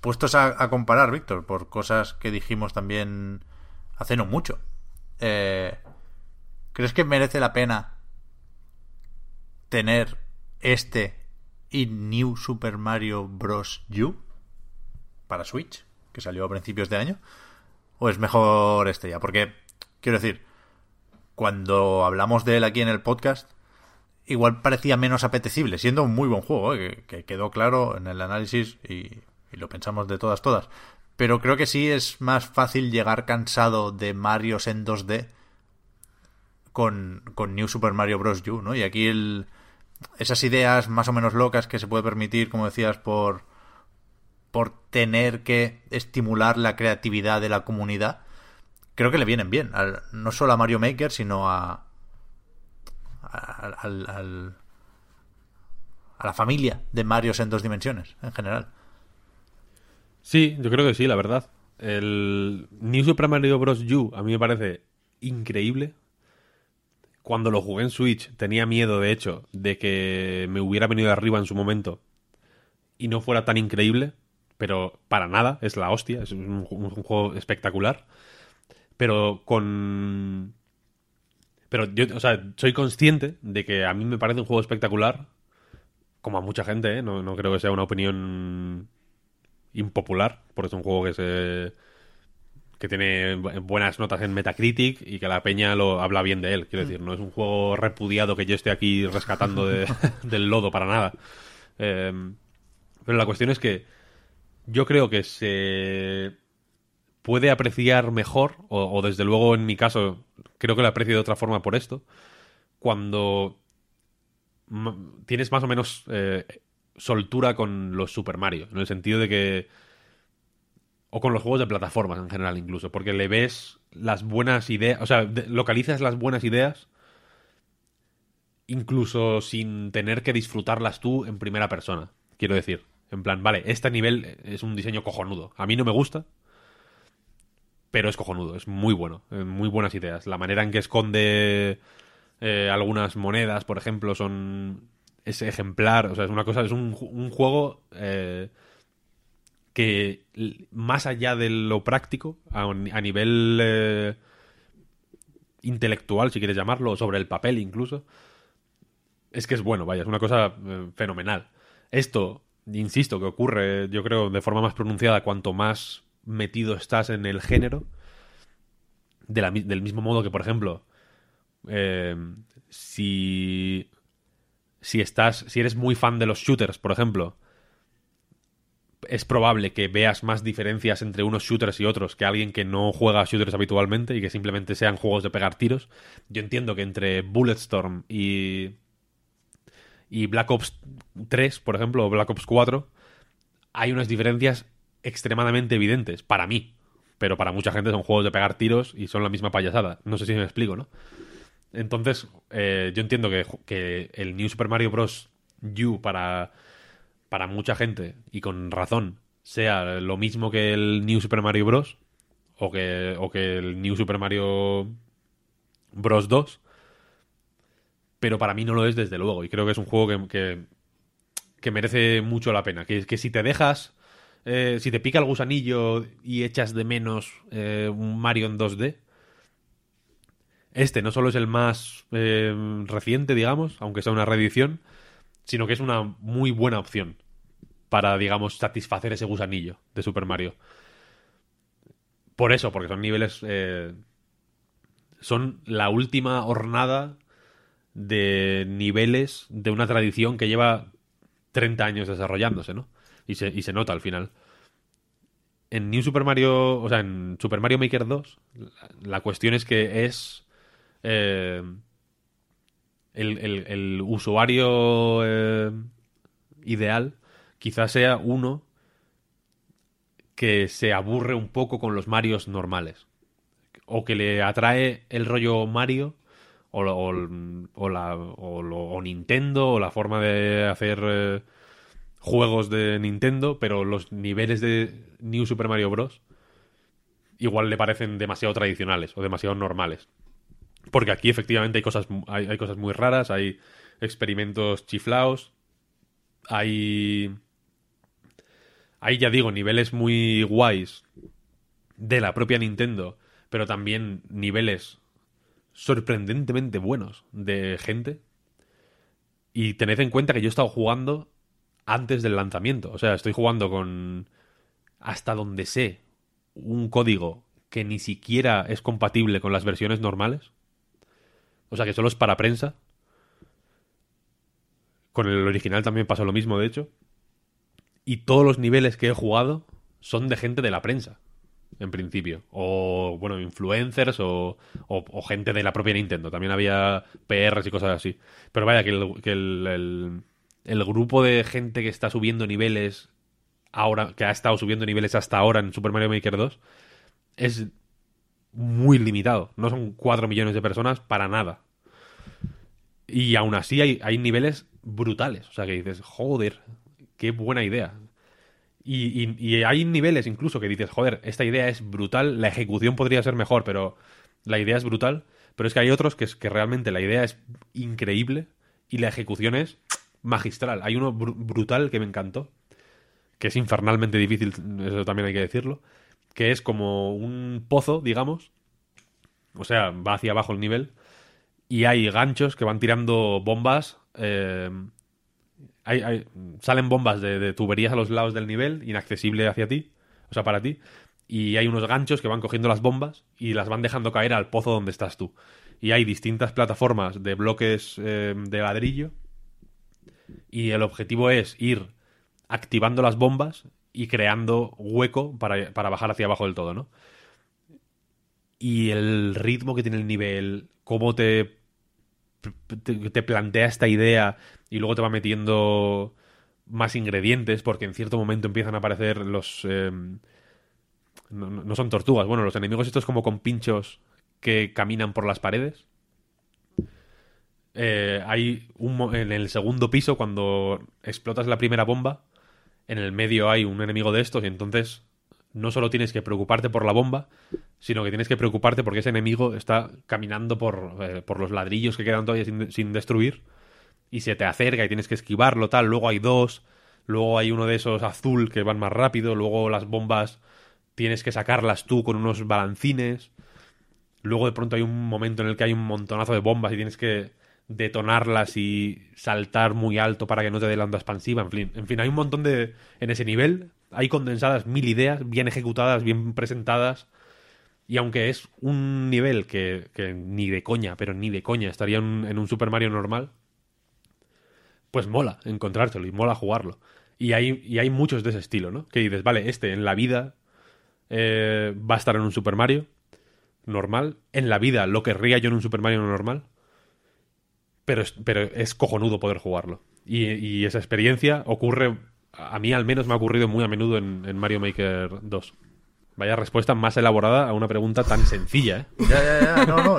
Puestos a, comparar, Víctor, por cosas que dijimos también hace no mucho. Eh, ¿Crees que merece la pena tener este y New Super Mario Bros. U para Switch, que salió a principios de año? ¿O es mejor este ya? Porque, quiero decir, cuando hablamos de él aquí en el podcast, igual parecía menos apetecible, siendo un muy buen juego, ¿eh? que, quedó claro en el análisis y, y lo pensamos de todas, todas. Pero creo que sí es más fácil llegar cansado de Marios en 2D con, con New Super Mario Bros. U, ¿no? Y aquí el, esas ideas más o menos locas que se puede permitir, como decías, por, por tener que estimular la creatividad de la comunidad, creo que le vienen bien. no solo a Mario Maker, sino a, a, a la familia de Marios en dos dimensiones, en general. Sí, yo creo que sí, la verdad. El New Super Mario Bros. U a mí me parece increíble cuando lo jugué en Switch tenía miedo, de hecho, de que me hubiera venido arriba en su momento y no fuera tan increíble, pero para nada, es la hostia, es un, juego espectacular. Pero con... Pero yo, o sea, soy consciente de que a mí me parece un juego espectacular, como a mucha gente, ¿eh? no, no creo que sea una opinión impopular, porque es un juego que se que tiene buenas notas en Metacritic y que la peña lo habla bien de él. Quiero decir, no es un juego repudiado que yo esté aquí rescatando <laughs> del lodo para nada. Eh, pero la cuestión es que yo creo que se puede apreciar mejor, o, desde luego en mi caso creo que lo aprecio de otra forma por esto, cuando tienes más o menos eh, soltura con los Super Mario, en el sentido de que o con los juegos de plataformas en general incluso, porque le ves las buenas ideas, o sea, localizas las buenas ideas incluso sin tener que disfrutarlas tú en primera persona, quiero decir. En plan, vale, este nivel es un diseño cojonudo. A mí no me gusta, pero es cojonudo, es muy bueno, eh, muy buenas ideas. La manera en que esconde eh, algunas monedas, por ejemplo, son es ejemplar, o sea, es una cosa, es un, juego eh, que más allá de lo práctico, a, nivel eh, intelectual, si quieres llamarlo, sobre el papel incluso, es que es bueno, vaya, es una cosa eh, fenomenal. Esto, insisto, que ocurre, yo creo, de forma más pronunciada cuanto más metido estás en el género, del mismo modo que, por ejemplo, eh, si, si estás, si eres muy fan de los shooters, por ejemplo, es probable que veas más diferencias entre unos shooters y otros que alguien que no juega shooters habitualmente y que simplemente sean juegos de pegar tiros. Yo entiendo que entre Bulletstorm y y Black Ops 3, por ejemplo, o Black Ops 4, hay unas diferencias extremadamente evidentes para mí, pero para mucha gente son juegos de pegar tiros y son la misma payasada. No sé si me explico, ¿no? Entonces, eh, yo entiendo que, que el New Super Mario Bros. U para para mucha gente, y con razón, sea lo mismo que el New Super Mario Bros. o que, o que el New Super Mario Bros. 2. Pero para mí no lo es desde luego. Y creo que es un juego que, que, merece mucho la pena. Que, que si te dejas, eh, si te pica el gusanillo y echas de menos eh, un Mario en 2D, este no solo es el más eh, reciente, digamos, aunque sea una reedición, sino que es una muy buena opción para, digamos, satisfacer ese gusanillo de Super Mario. Por eso, porque son niveles... Son la última hornada de niveles de una tradición que lleva 30 años desarrollándose, ¿no? Y se, y se nota al final. En New Super Mario, o sea, en Super Mario Maker 2, la, cuestión es que es eh, el, usuario eh, ideal quizás sea uno que se aburre un poco con los Marios normales. O que le atrae el rollo Mario o, la, Nintendo o la forma de hacer eh, juegos de Nintendo, pero los niveles de New Super Mario Bros. igual le parecen demasiado tradicionales o demasiado normales. Porque aquí efectivamente hay cosas, hay, cosas muy raras, hay experimentos chiflaos, hay... Hay, ya digo, niveles muy guays de la propia Nintendo, pero también niveles sorprendentemente buenos de gente. Y tened en cuenta que yo he estado jugando antes del lanzamiento. O sea, estoy jugando con, hasta donde sé, un código que ni siquiera es compatible con las versiones normales. O sea, que solo es para prensa. Con el original también pasa lo mismo, de hecho. Y todos los niveles que he jugado son de gente de la prensa, en principio. O, bueno, influencers o, o- gente de la propia Nintendo. También había PRs y cosas así. Pero vaya, que el, que el grupo de gente que está subiendo niveles ahora, que ha estado subiendo niveles hasta ahora en Super Mario Maker 2, es muy limitado. No son 4 millones de personas para nada. Y aún así hay, hay niveles brutales. O sea, que dices, joder, qué buena idea. Y, hay niveles incluso que dices, joder, esta idea es brutal, la ejecución podría ser mejor, pero la idea es brutal. Pero es que hay otros que, es, que realmente la idea es increíble y la ejecución es magistral. Hay uno bru- brutal que me encantó, que es infernalmente difícil, eso también hay que decirlo, que es como un pozo, digamos. O sea, va hacia abajo el nivel y hay ganchos que van tirando bombas. eh, salen bombas de, de tuberías a los lados del nivel, inaccesible hacia ti, o sea, para ti. Y hay unos ganchos que van cogiendo las bombas y las van dejando caer al pozo donde estás tú. Y hay distintas plataformas de bloques eh, de ladrillo. Y el objetivo es ir activando las bombas y creando hueco para, para bajar hacia abajo del todo, ¿no? Y el ritmo que tiene el nivel, cómo te te, te plantea esta idea y luego te va metiendo más ingredientes porque en cierto momento empiezan a aparecer los eh, no, son tortugas bueno los enemigos estos como con pinchos que caminan por las paredes. Eh, hay un en el segundo piso cuando explotas la primera bomba en el medio hay un enemigo de estos y entonces no solo tienes que preocuparte por la bomba, sino que tienes que preocuparte porque ese enemigo está caminando por, eh, por los ladrillos que quedan todavía sin, destruir y se te acerca y tienes que esquivarlo, tal. Luego hay dos, luego hay uno de esos azul que van más rápido, luego las bombas tienes que sacarlas tú con unos balancines. Luego de pronto hay un momento en el que hay un montonazo de bombas y tienes que detonarlas y saltar muy alto para que no te dé la onda expansiva. En fin, en fin, hay un montón de... En ese nivel hay condensadas mil ideas, bien ejecutadas, bien presentadas. Y aunque es un nivel que, que ni de coña, pero ni de coña, estaría en, un Super Mario normal, pues mola encontrártelo y mola jugarlo. Y hay, y hay muchos de ese estilo, ¿no? Que dices, vale, este en la vida eh, va a estar en un Super Mario normal. En la vida lo querría yo en un Super Mario normal. Pero es, pero es cojonudo poder jugarlo. Y esa experiencia ocurre, a mí al menos me ha ocurrido muy a menudo en, en Mario Maker 2. Vaya respuesta más elaborada a una pregunta tan sencilla, ¿eh? Ya, ya, ya, no, no.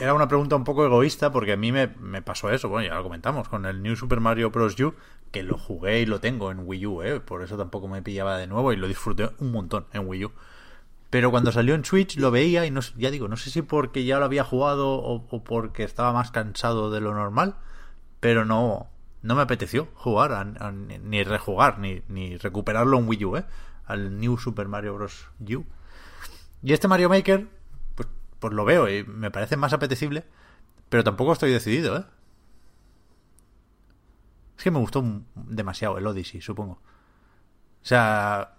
Era una pregunta un poco egoísta porque a mí me, me pasó eso. Bueno, ya lo comentamos con el New Super Mario Bros. U, que lo jugué y lo tengo en Wii U, ¿eh? Por eso tampoco me pillaba de nuevo y lo disfruté un montón en Wii U. Pero cuando salió en Switch lo veía y no, ya digo, no sé si porque ya lo había jugado o porque estaba más cansado de lo normal, pero no, no me apeteció jugar, a- ni- rejugar, ni, ni recuperarlo en Wii U, ¿eh? Al New Super Mario Bros. U. Y este Mario Maker, pues, pues lo veo y me parece más apetecible, pero tampoco estoy decidido, ¿eh? Es que me gustó demasiado el Odyssey, supongo. O sea,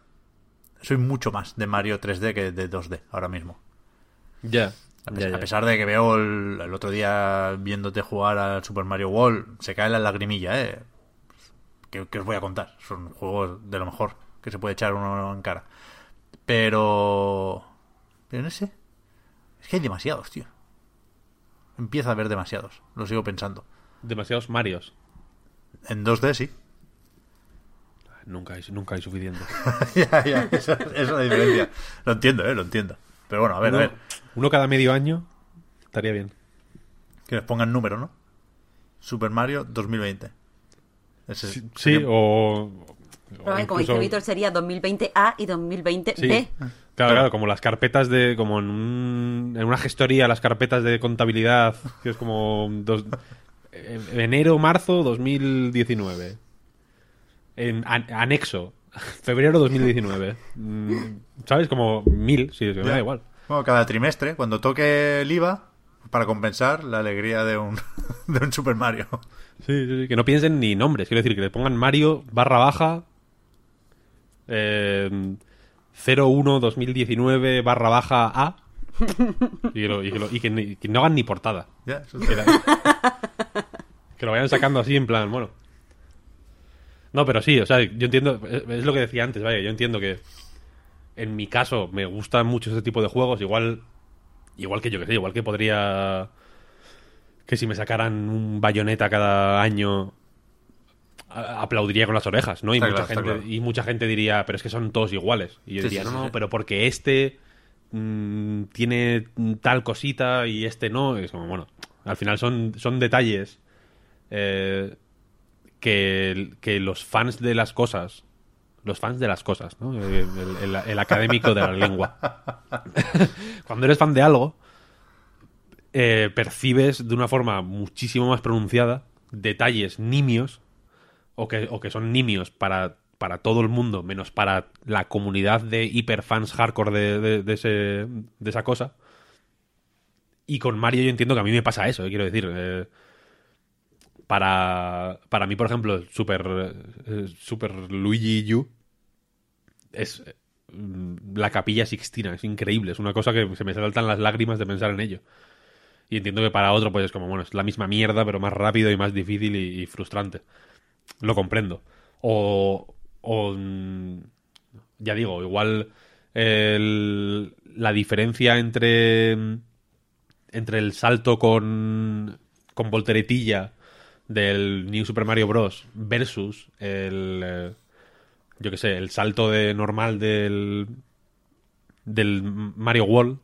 soy mucho más de Mario 3D que de 2D ahora mismo. Ya. A, pes- a pesar de que veo el, el otro día viéndote jugar al Super Mario World, se cae la lagrimilla, ¿eh? ¿Qué, qué os voy a contar? Son juegos de lo mejor que se puede echar uno en cara. Pero... Pero no sé. Es que hay demasiados, tío. Empieza a haber demasiados. Lo sigo pensando. Demasiados Marios. En 2D sí. Nunca hay, nunca hay suficiente. <laughs> ya, ya. Esa, esa es la diferencia. Lo entiendo, ¿eh? Lo entiendo. Pero bueno, a ver, a ver. uno cada medio año estaría bien. Que les pongan número, ¿no? Super Mario 2020. Ese Sí, sería- Pero, o... o como incluso- dice Víctor, sería 2020A y 2020B. Sí. Claro, claro, como las carpetas de. Como en, un- en una gestoría, las carpetas de contabilidad, que es como. Dos, en- enero, marzo 2019. En an- anexo, <laughs> febrero 2019. Mm, ¿Sabes? Como mil, sí, es que me da igual. Bueno, cada trimestre, cuando toque el IVA, para compensar la alegría de un <laughs> de un Super Mario. Sí, sí, sí, que no piensen ni nombres. Quiero decir, que le pongan Mario barra baja eh, 01 2019 barra baja A y, que, lo- y que lo- y que ni- que no hagan ni portada. Eso Que, la- <laughs> que lo vayan sacando así en plan, bueno. No, pero sí, o sea, yo entiendo, es, lo que decía antes, vaya, yo entiendo que en mi caso me gustan mucho ese tipo de juegos, igual, igual que yo que sé, igual que podría que si me sacaran un bayoneta cada año aplaudiría con las orejas, ¿no? Y Está mucha claro, gente claro. y mucha gente diría, pero es que son todos iguales. Y yo Sí, diría, sí, no, no, pero porque este mm, tiene tal cosita y este no. Es como, bueno, al final son, son detalles eh, que, los fans de las cosas, los fans de las cosas, ¿no? El, académico de la lengua. <laughs> Cuando eres fan de algo, eh, percibes de una forma muchísimo más pronunciada detalles nimios o que, o que son nimios para, para todo el mundo, menos para la comunidad de hiperfans hardcore de, de esa cosa. Y con Mario yo entiendo que a mí me pasa eso, eh, quiero decir. eh, para, para mí, por ejemplo, Super, eh, Super Luigi U es mm, la capilla Sixtina, es increíble, es una cosa que se me saltan las lágrimas de pensar en ello. Y entiendo que para otro, pues es como, bueno, es la misma mierda, pero más rápido y más difícil y, frustrante. Lo comprendo. O, o, mm, ya digo, igual la diferencia entre, entre el salto con, con volteretilla del New Super Mario Bros. versus el, eh, yo que sé, el salto de normal del, del Mario World,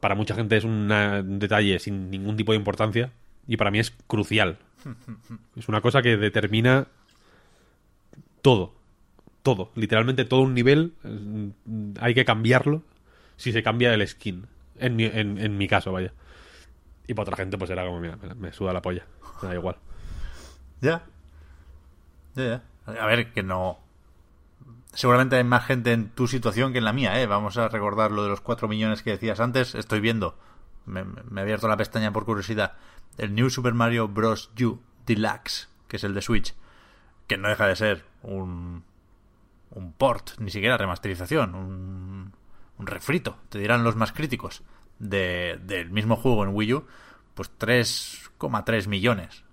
para mucha gente es una- un detalle sin ningún tipo de importancia y para mí es crucial. <laughs> Es una cosa que determina todo. Todo. Literalmente todo un nivel eh, hay que cambiarlo si se cambia el skin. En mi, en, en mi caso, vaya. Y para otra gente pues era como, mira, me, me suda la polla. Me da igual. Ya. Ya, ya. A ver, que no. Seguramente hay más gente en tu situación que en la mía, ¿eh? Vamos a recordar lo de los 4 millones que decías antes. Estoy viendo. Me, he abierto la pestaña por curiosidad. El New Super Mario Bros. U Deluxe, que es el de Switch. Que no deja de ser un. Un port, ni siquiera remasterización. Un. Un refrito, te dirán los más críticos. De, del mismo juego en Wii U. Pues 3,3 millones.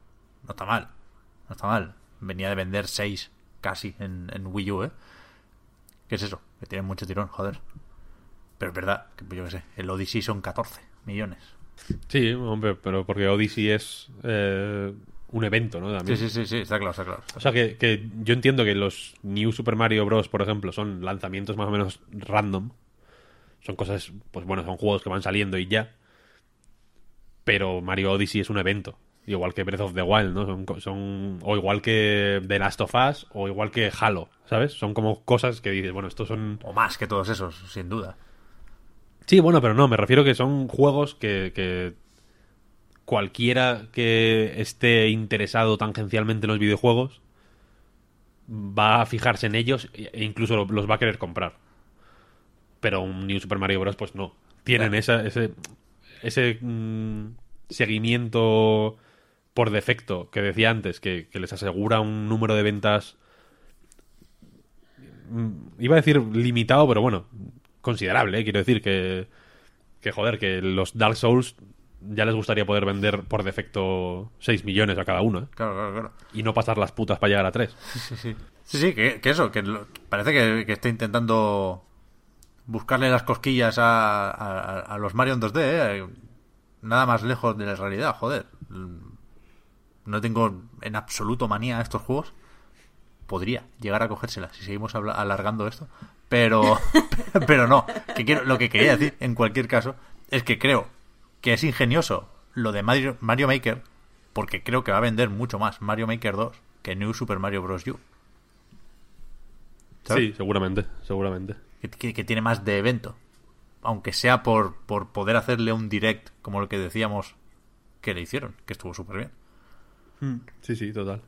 No está mal. No está mal. Venía de vender 6 casi en, en Wii U, ¿eh? ¿Qué es eso? Que tiene mucho tirón, joder. Pero es verdad, que pues yo qué sé, el Odyssey son 14 millones. Sí, hombre, pero porque Odyssey es eh, un evento, ¿no? Sí, También. sí, sí, sí, está claro, está claro. O sea, que, que yo entiendo que los New Super Mario Bros., por ejemplo, son lanzamientos más o menos random. Son cosas, pues bueno, son juegos que van saliendo y ya. Pero Mario Odyssey es un evento. Igual que Breath of the Wild, ¿no? Son, o igual que The Last of Us, o igual que Halo, ¿sabes? Son como cosas que dices, bueno, estos son... O más que todos esos, sin duda. Sí, bueno, pero no, me refiero que son juegos que, que cualquiera que esté interesado tangencialmente en los videojuegos va a fijarse en ellos e incluso lo- los va a querer comprar. Pero un New Super Mario Bros. pues no. Tienen esa- ese, ese mm, seguimiento por defecto que decía antes, que, que les asegura un número de ventas mm, iba a decir limitado, pero bueno, considerable, ¿eh? quiero decir que, que joder, que los Dark Souls ya les gustaría poder vender por defecto 6 millones a cada uno, ¿eh? Claro, claro, claro. Y no pasar las putas para llegar a 3. Sí, sí. Sí, sí, que, que eso, que lo- parece que, que está intentando buscarle las cosquillas a, a- a los Mario en 2D, ¿eh? Nada más lejos de la realidad, joder. No tengo en absoluto manía a estos juegos. Podría llegar a cogérsela si seguimos alargando esto. Pero, <laughs> pero no. Que quiero, lo que quería decir, en cualquier caso, es que creo que es ingenioso lo de Mario, Mario Maker, porque creo que va a vender mucho más Mario Maker 2 que New Super Mario Bros. U. ¿Sabes? Sí, seguramente, seguramente. que, que- que tiene más de evento. Aunque sea por, por poder hacerle un direct como el que decíamos que le hicieron, que estuvo súper bien. Sí, sí, total.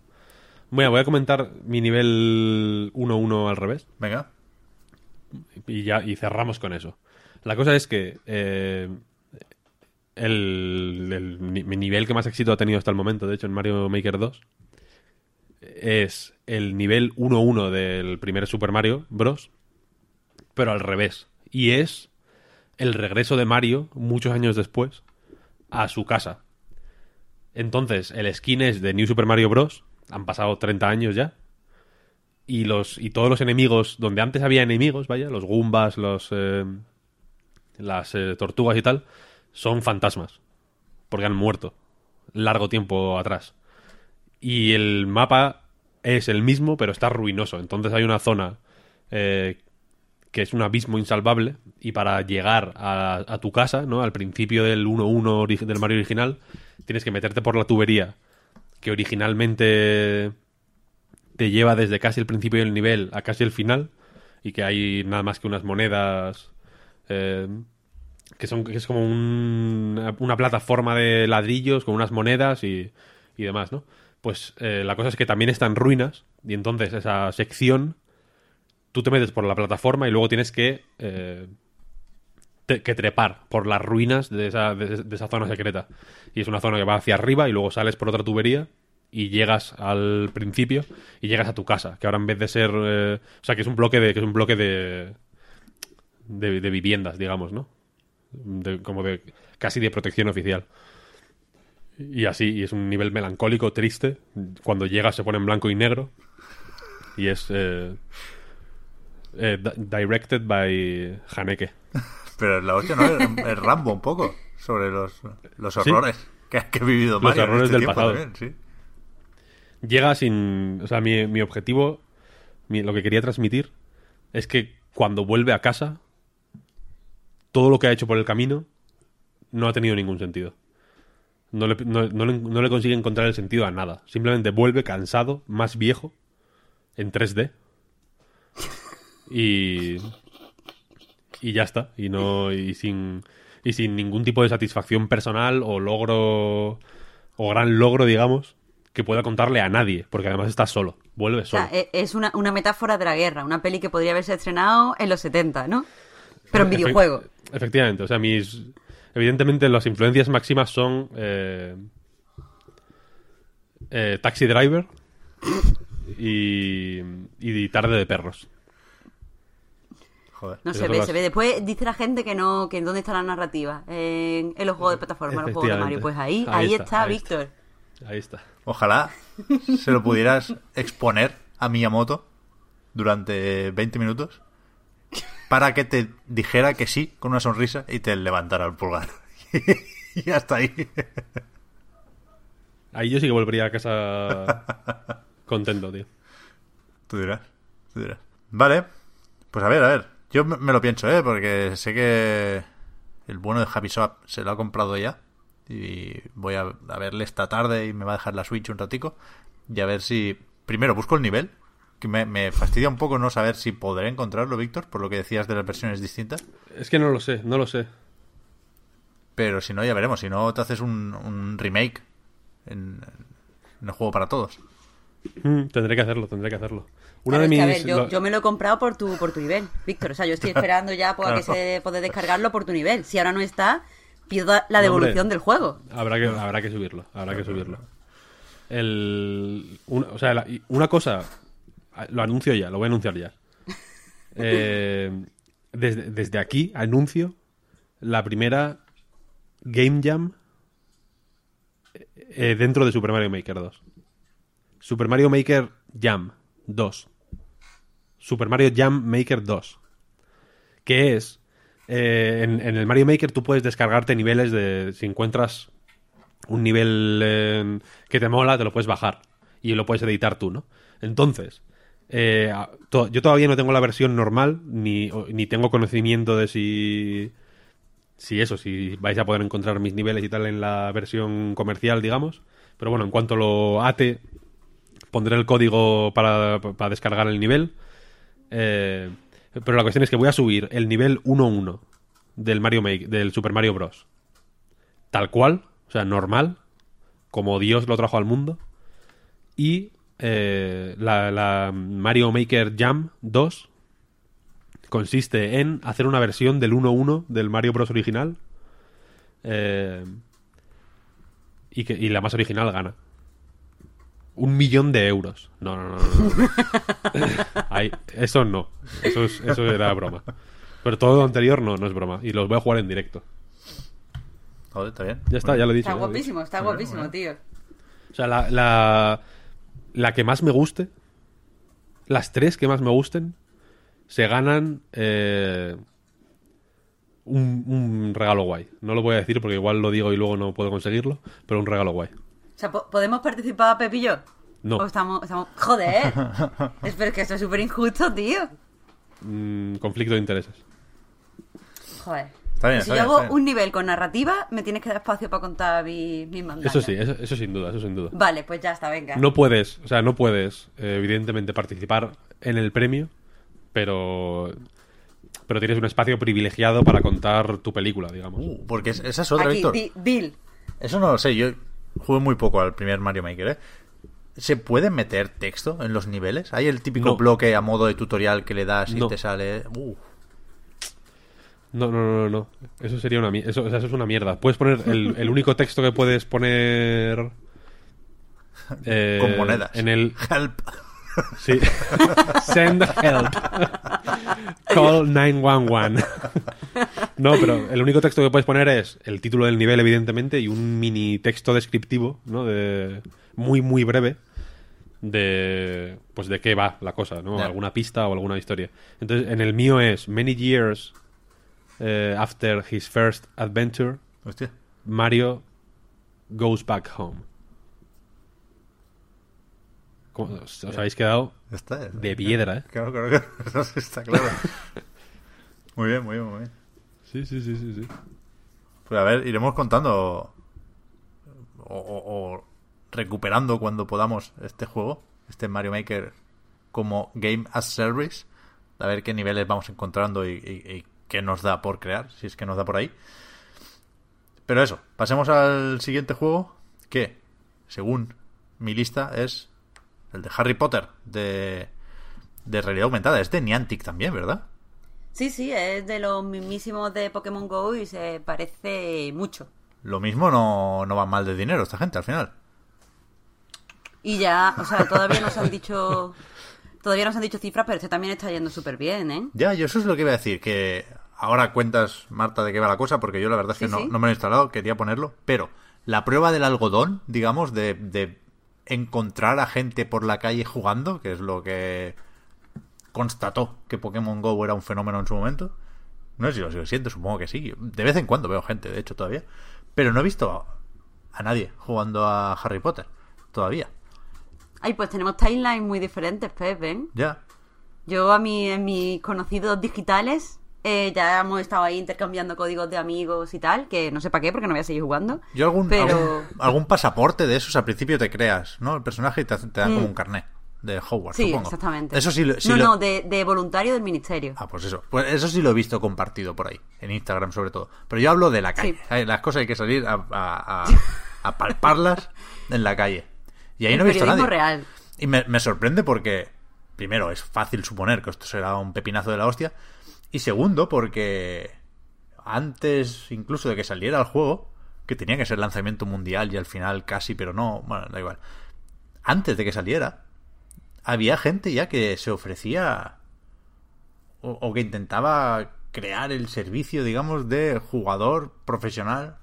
Bueno, voy a comentar mi nivel 1-1 al revés. Venga, y ya y cerramos con eso. La cosa es que eh, el, el ni- nivel que más éxito ha tenido hasta el momento, de hecho, en Mario Maker 2, es el nivel 1-1 del primer Super Mario Bros., pero al revés. Y es el regreso de Mario, muchos años después, a su casa. Entonces, el skin es de New Super Mario Bros. Han pasado 30 años ya. Y, los, y todos los enemigos, donde antes había enemigos, vaya, los Goombas, los, eh, las eh, tortugas y tal, son fantasmas. Porque han muerto largo tiempo atrás. Y el mapa es el mismo, pero está ruinoso. Entonces hay una zona eh, que es un abismo insalvable. Y para llegar a, a tu casa, ¿no? Al principio del 1-1 ori- del Mario original, tienes que meterte por la tubería que originalmente te lleva desde casi el principio del nivel a casi el final. Y que hay nada más que unas monedas. eh, que son que es como un- una plataforma de ladrillos con unas monedas y, y demás, ¿no? Pues eh, la cosa es que también está en ruinas y entonces esa sección tú te metes por la plataforma y luego tienes que eh, que trepar por las ruinas de esa, de, esa zona secreta y es una zona que va hacia arriba y luego sales por otra tubería y llegas al principio y llegas a tu casa que ahora en vez de ser eh, o sea que es un bloque de que es un bloque de de, viviendas digamos no de- como de casi de protección oficial. Y así, y es un nivel melancólico, triste. Cuando llega se pone en blanco y negro. Y es eh, eh, di- directed by Haneke. <laughs> Pero la hostia no es, Rambo un poco sobre los, los Sí. horrores que, que ha vivido Los Mario en horrores este del pasado. también, sí. Llega sin... O sea, mi, mi objetivo, mi- lo que quería transmitir, es que cuando vuelve a casa, todo lo que ha hecho por el camino no ha tenido ningún sentido. No le, no, no le- no le consigue encontrar el sentido a nada. Simplemente vuelve cansado, más viejo, en 3D. Y. Y ya está. Y no. Y sin. Y sin ningún tipo de satisfacción personal o logro. O gran logro, digamos. Que pueda contarle a nadie. Porque además está solo. Vuelve O solo. sea, e- es una, una metáfora de la guerra, una peli que podría haberse estrenado en los 70, ¿no? Pero en videojuego. Efectivamente, o sea, mis. Evidentemente, las influencias máximas son. eh, eh, Taxi Driver y. y Tarde de Perros. Joder. No se ve, se ve. Después dice la gente que no, que en dónde está la narrativa. En, en los juegos de plataforma, en los juegos de Mario. Pues ahí, Ahí ahí, está, está, ahí Víctor. Ahí está. Ojalá se lo pudieras exponer a Miyamoto durante 20 minutos para que te dijera que sí con una sonrisa y te levantara el pulgar. <laughs> y hasta ahí. Ahí yo sí que volvería a casa contento, tío. Tú dirás, tú dirás. Vale, pues a ver, a ver. Yo me lo pienso, ¿eh? Porque sé que el bueno de Happy Swap se lo ha comprado ya. Y voy a, a verle esta tarde y me va a dejar la Switch un ratico. Y a ver si... Primero, busco el nivel. Que me, me fastidia un poco no saber si podré encontrarlo, Víctor, por lo que decías de las versiones distintas. Es que no lo sé, no lo sé. Pero si no, ya veremos. Si no, te haces un, un remake en, en el juego para todos. Mm, tendré que hacerlo, tendré que hacerlo. Una Claro, de es que, mis. a ver, yo, lo- yo me lo he comprado por tu, por tu nivel, Víctor. O sea, yo estoy <laughs> esperando ya pues, a que Claro. se puede descargarlo por tu nivel. Si ahora no está, pido la devolución hombre. del juego. Habrá que, habrá que subirlo, habrá que subirlo. El, una, o sea, la- una cosa, lo anuncio ya, lo voy a anunciar ya. <laughs> Eh, desde, desde aquí anuncio la primera Game Jam eh, dentro de Super Mario Maker 2. Super Mario Maker Jam 2. Super Mario Jam Maker 2. Que es eh, en, el Mario Maker tú puedes descargarte niveles de. Si encuentras un nivel eh, que te mola, te lo puedes bajar. Y lo puedes editar tú, ¿no? Entonces, eh, yo todavía no tengo la versión normal, ni, ni tengo conocimiento de si. Si eso, si vais a poder encontrar mis niveles y tal en la versión comercial, digamos. Pero bueno, en cuanto lo ate, pondré el código para, para descargar el nivel. Eh, pero la cuestión es que voy a subir el nivel 1-1 del Mario del Super Mario Bros. Tal cual, o sea, normal, como Dios lo trajo al mundo. Y eh, la, la Mario Maker Jam 2 consiste en hacer una versión del 1-1 del Mario Bros. original eh, y, que, y la más original gana. Un millón de euros. No, no, no. no, <laughs> eso no. Eso, es- eso era broma. Pero todo lo anterior no, no es broma. Y los voy a jugar en directo. Joder, está bien. Ya está, ya lo he dicho. Está guapísimo, está guapísimo, tío. O sea, la, la, la que más me guste, las tres que más me gusten, se ganan eh, un, un regalo guay. No lo voy a decir porque igual lo digo y luego no puedo conseguirlo, pero un regalo guay. O sea, ¿po- ¿podemos participar, Pep y yo? No. ¿O estamos, estamos... Joder. <laughs> es pero es que esto es súper injusto, tío. Mm, conflicto de intereses. Joder. Está bien, si está yo bien, hago está bien. un nivel con narrativa, me tienes que dar espacio para contar mi- mis mangas. Eso sí, eso, eso sin duda, eso sin duda. Vale, pues ya está, venga. No puedes, o sea, no puedes, eh, evidentemente, participar en el premio, pero pero tienes un espacio privilegiado para contar tu película, digamos. Uh, porque es- esa es otra, Aquí, Víctor. Eso no lo sé, yo jugué muy poco al primer Mario Maker, ¿eh? ¿Se puede meter texto en los niveles? ¿Hay el típico No. bloque a modo de tutorial que le das y No. te sale... Uh, No, no, no, no. Eso sería una mierda. Eso, eso es una mierda. Puedes poner el, el único texto que puedes poner. eh, <laughs> con monedas. En el. <laughs> Help. Sí. <laughs> Send help. Call 911. No, pero el único texto que puedes poner es el título del nivel, evidentemente, y un mini texto descriptivo, ¿no? De, muy, muy breve. De. Pues de qué va la cosa, ¿no? Alguna pista o alguna historia. Entonces, en el mío es Many years eh, after his first adventure, Hostia. Mario goes back home. ¿Cómo- os, os habéis quedado está. está. de piedra, ¿eh? Claro, claro, claro. <laughs> Eso está claro. <laughs> muy bien, muy bien, muy bien. Sí, sí, sí, sí, sí. Pues a ver, iremos contando o, o- o recuperando cuando podamos este juego, este Mario Maker como Game as Service, a ver qué niveles vamos encontrando y, y- y qué nos da por crear, si es que nos da por ahí. Pero eso, pasemos al siguiente juego, que, según mi lista, es el de Harry Potter, de, de realidad aumentada. Es de Niantic también, ¿verdad? Sí, sí, es de los mismísimos de Pokémon Go y se parece mucho. Lo mismo no, no va mal de dinero esta gente al final. Y ya, o sea, todavía nos han dicho. <laughs> Todavía nos han dicho cifras, pero este también está yendo súper bien, ¿eh? Ya, yo eso es lo que iba a decir, que ahora cuentas, Marta, de qué va la cosa, porque yo la verdad es que Sí, no, sí. no me lo he instalado, quería ponerlo, pero la prueba del algodón, digamos, de, de encontrar a gente por la calle jugando, que es lo que constató que Pokémon Go era un fenómeno en su momento. No sé si lo sigo siento, supongo que sí. De vez en cuando veo gente, de hecho, todavía. Pero no he visto a, nadie jugando a Harry Potter, todavía. Ay, pues tenemos timelines muy diferentes, Pep, ¿eh? Ya. Yo a mí, en mis conocidos digitales, eh, ya hemos estado ahí intercambiando códigos de amigos y tal, que no sé para qué, porque no voy a seguir jugando. Yo algún, Pero- algún, algún pasaporte de esos al principio te creas, ¿no? El personaje y te, te dan Mm. como un carnet de Hogwarts, Sí, supongo. exactamente. Eso sí, no, lo- no, de, de voluntario del ministerio. Ah, pues eso. Pues eso sí lo he visto compartido por ahí, en Instagram sobre todo. Pero yo hablo de la calle. Las cosas hay que salir a, a- a- a palparlas en la calle. Y ahí El no he visto nadie. real. Y me, me sorprende porque, primero, es fácil suponer que esto será un pepinazo de la hostia. Y segundo, porque antes incluso de que saliera el juego, que tenía que ser lanzamiento mundial y al final casi, pero no, bueno, da igual. Antes de que saliera, había gente ya que se ofrecía o, que intentaba crear el servicio, digamos, de jugador profesional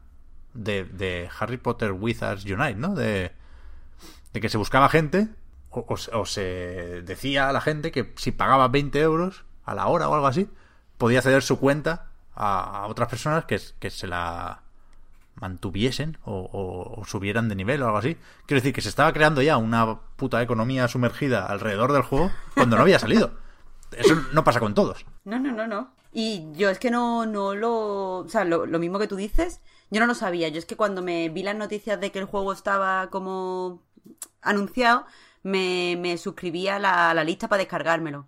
de, de Harry Potter Wizards Unite, ¿no? De, de que se buscaba gente o, o se decía a la gente que si pagaba 20 euros a la hora o algo así, podía ceder su cuenta a, otras personas que, que se la mantuviesen o, subieran de nivel o algo así. Quiero decir que se estaba creando ya una puta economía sumergida alrededor del juego cuando no había salido. Eso no pasa con todos. No, no, no, no. Y yo es que no, no lo... O sea, lo, mismo que tú dices, yo no lo sabía. Yo es que cuando me vi las noticias de que el juego estaba como anunciado, me, me suscribí a la, la lista para descargármelo.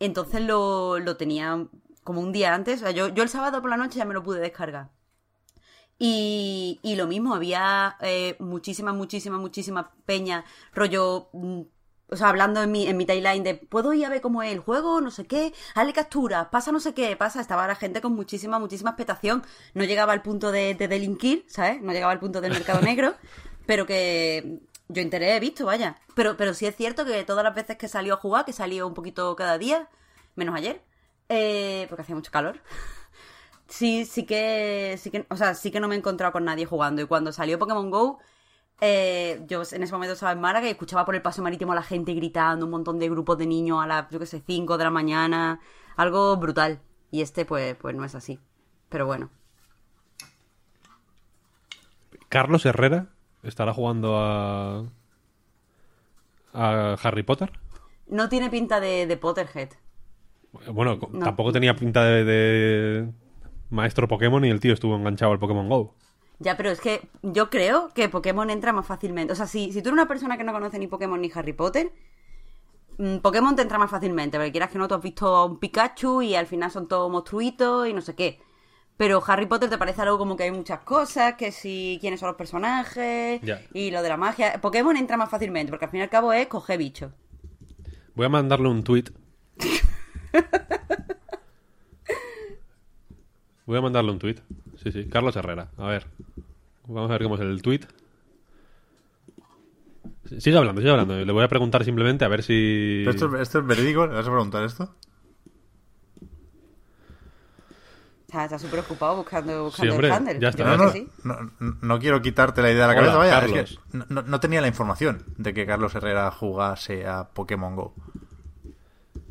Entonces lo, lo tenía como un día antes. O sea, yo, yo el sábado por la noche ya me lo pude descargar. Y, y lo mismo, había eh, muchísima, muchísima, muchísima peña, rollo mm, o sea, hablando en mi, en mi timeline de, ¿puedo ir a ver cómo es el juego? No sé qué, hazle captura, pasa no sé qué, pasa. Estaba la gente con muchísima, muchísima expectación. No llegaba al punto de, de delinquir, ¿sabes? No llegaba al punto del mercado <laughs> negro, pero que yo interés he visto, vaya. Pero, pero sí es cierto que todas las veces que salió a jugar, que salió un poquito cada día, menos ayer, eh, porque hacía mucho calor. <laughs> Sí, sí que, sí que, o sea, sí que no me he encontrado con nadie jugando. Y cuando salió Pokémon Go, eh, yo en ese momento estaba en Málaga y escuchaba por el paso marítimo a la gente gritando, un montón de grupos de niños a las, yo qué sé, 5 de la mañana, algo brutal. Y este, pues, pues no es así. Pero bueno. Carlos Herrera estará jugando a. a Harry Potter. No tiene pinta de, de Potterhead. Bueno, No. tampoco tenía pinta de, de maestro Pokémon y el tío estuvo enganchado al Pokémon Go. Ya, pero es que yo creo que Pokémon entra más fácilmente. O sea, si, si tú eres una persona que no conoce ni Pokémon ni Harry Potter, mm, Pokémon te entra más fácilmente. Porque quieras que no, tú has visto a un Pikachu y al final son todos monstruitos y no sé qué. Pero Harry Potter te parece algo como que hay muchas cosas, que si quiénes son los personajes Ya. y lo de la magia. Pokémon entra más fácilmente, porque al fin y al cabo es coger bichos. Voy a mandarle un tweet. <laughs> <laughs> Voy a mandarle un tweet. Sí, sí. Carlos Herrera. A ver. Vamos a ver cómo es el tweet. Sí, Sigue hablando, sigue hablando. Le voy a preguntar simplemente a ver si. ¿Pero ¿Esto, ¿Esto es verídico? ¿Le vas a preguntar esto? Está está súper ocupado buscando, buscando hombre, el handle. ya está. Yo No, creo no, que sí. no, no quiero quitarte la idea de la Hola, cabeza, vaya. Carlos. Es que no, no tenía la información de que Carlos Herrera jugase a Pokémon Go.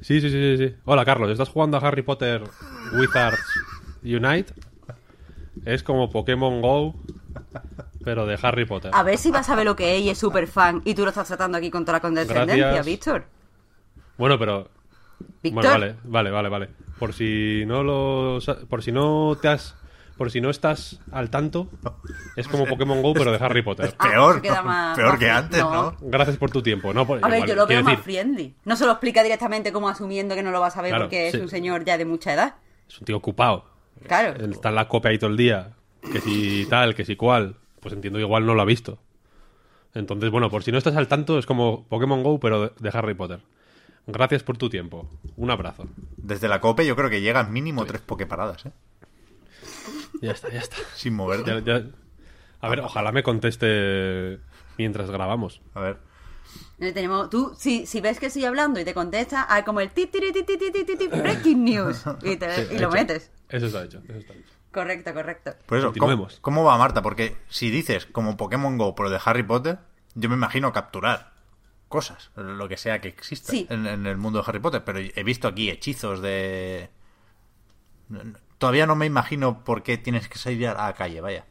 Sí, sí, sí, sí, sí. Hola, Carlos. ¿Estás jugando a Harry Potter Wizards Unite? Es como Pokémon Go, pero de Harry Potter. A ver si vas a ver lo que es y es súper fan y tú lo estás tratando aquí con toda la condescendencia, Gracias. Víctor. Bueno, pero Víctor. Bueno, vale, vale, vale, vale. Por si no lo por si no te has por si no estás al tanto, es como <laughs> Pokémon Go pero de Harry Potter. Ah, peor, más- peor más que antes, ¿no? Gracias por tu tiempo, no por- A ver, igual, yo lo veo más decir, friendly. No se lo explica directamente como asumiendo que no lo vas a ver Claro, porque es sí. un señor ya de mucha edad. es un tío ocupado. Claro. Está en la copia ahí todo el día, que si tal, que si cual, pues entiendo que igual no lo ha visto. Entonces, bueno, por si no estás al tanto, es como Pokémon Go pero de, Harry Potter. Gracias por tu tiempo. Un abrazo. Desde la COPE yo creo que llegan mínimo tres Poképaradas, ¿eh? Ya está, ya está. Sin moverte. Ya, ya... A ver, ojalá me conteste mientras grabamos. A ver. Eh, tenemos, tú, si, si ves que sigue hablando y te contesta, hay como el ti, ti, ti, ti, ti, breaking news <laughs> y, te, sí, y lo hecho. metes. Eso está hecho, eso está hecho. Correcto, correcto. Por eso, ¿cómo, ¿cómo, va Marta? Porque si dices como Pokémon Go, pero de Harry Potter, yo me imagino capturar cosas, lo que sea que exista sí. en, en, el mundo de Harry Potter, pero he visto aquí hechizos de... Todavía no me imagino por qué tienes que salir a la calle, vaya.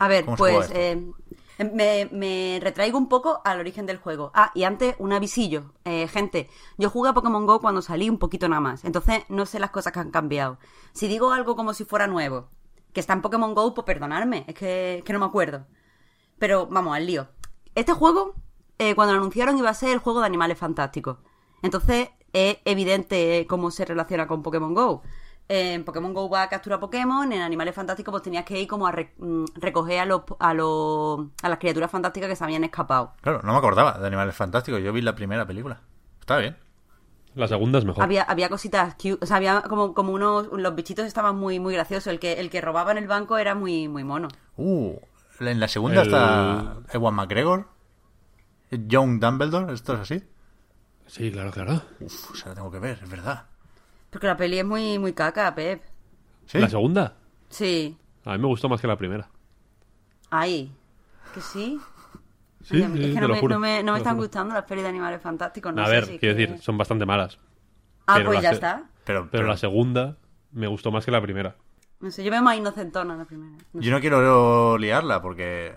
A ver, ¿Cómo se juega pues eh, me, me retraigo un poco al origen del juego. Ah, y antes un avisillo. Eh, gente, yo jugué a Pokémon Go cuando salí un poquito nada más. Entonces no sé las cosas que han cambiado. Si digo algo como si fuera nuevo, que está en Pokémon Go, pues perdonadme. Es que, es que no me acuerdo. Pero vamos al lío. Este juego, eh, cuando lo anunciaron, iba a ser el juego de animales fantásticos. Entonces es evidente cómo se relaciona con Pokémon Go. En Pokémon Go va a capturar Pokémon, en Animales Fantásticos pues tenías que ir como a re- mm, recoger a, los, a, los, a las criaturas fantásticas que se habían escapado. Claro, no me acordaba de Animales Fantásticos. Yo vi la primera película. Está bien. La segunda es mejor. Había, había cositas cute, o sea, había como, como unos... Los bichitos estaban muy, muy graciosos. El que, el que robaba en el banco era muy, muy mono. Uh, en la segunda El- está Ewan McGregor, Young Dumbledore, ¿esto es así? Sí, claro, claro. Uf, se la tengo que ver, es verdad. Porque la peli es muy, muy caca, Pep. ¿Sí? La segunda. Sí. A mí me gustó más que la primera. Ay, que sí. Sí, Ay, sí, es que te no lo me, juro, no me, no están juro. gustando las pelis de animales fantásticos. No a sé ver, si quiero que- decir, son bastante malas. Ah, pero pues ya se- está. Pero, Pero la segunda me gustó más que la primera. No sé, yo veo más inocentona la primera. No yo no quiero liarla porque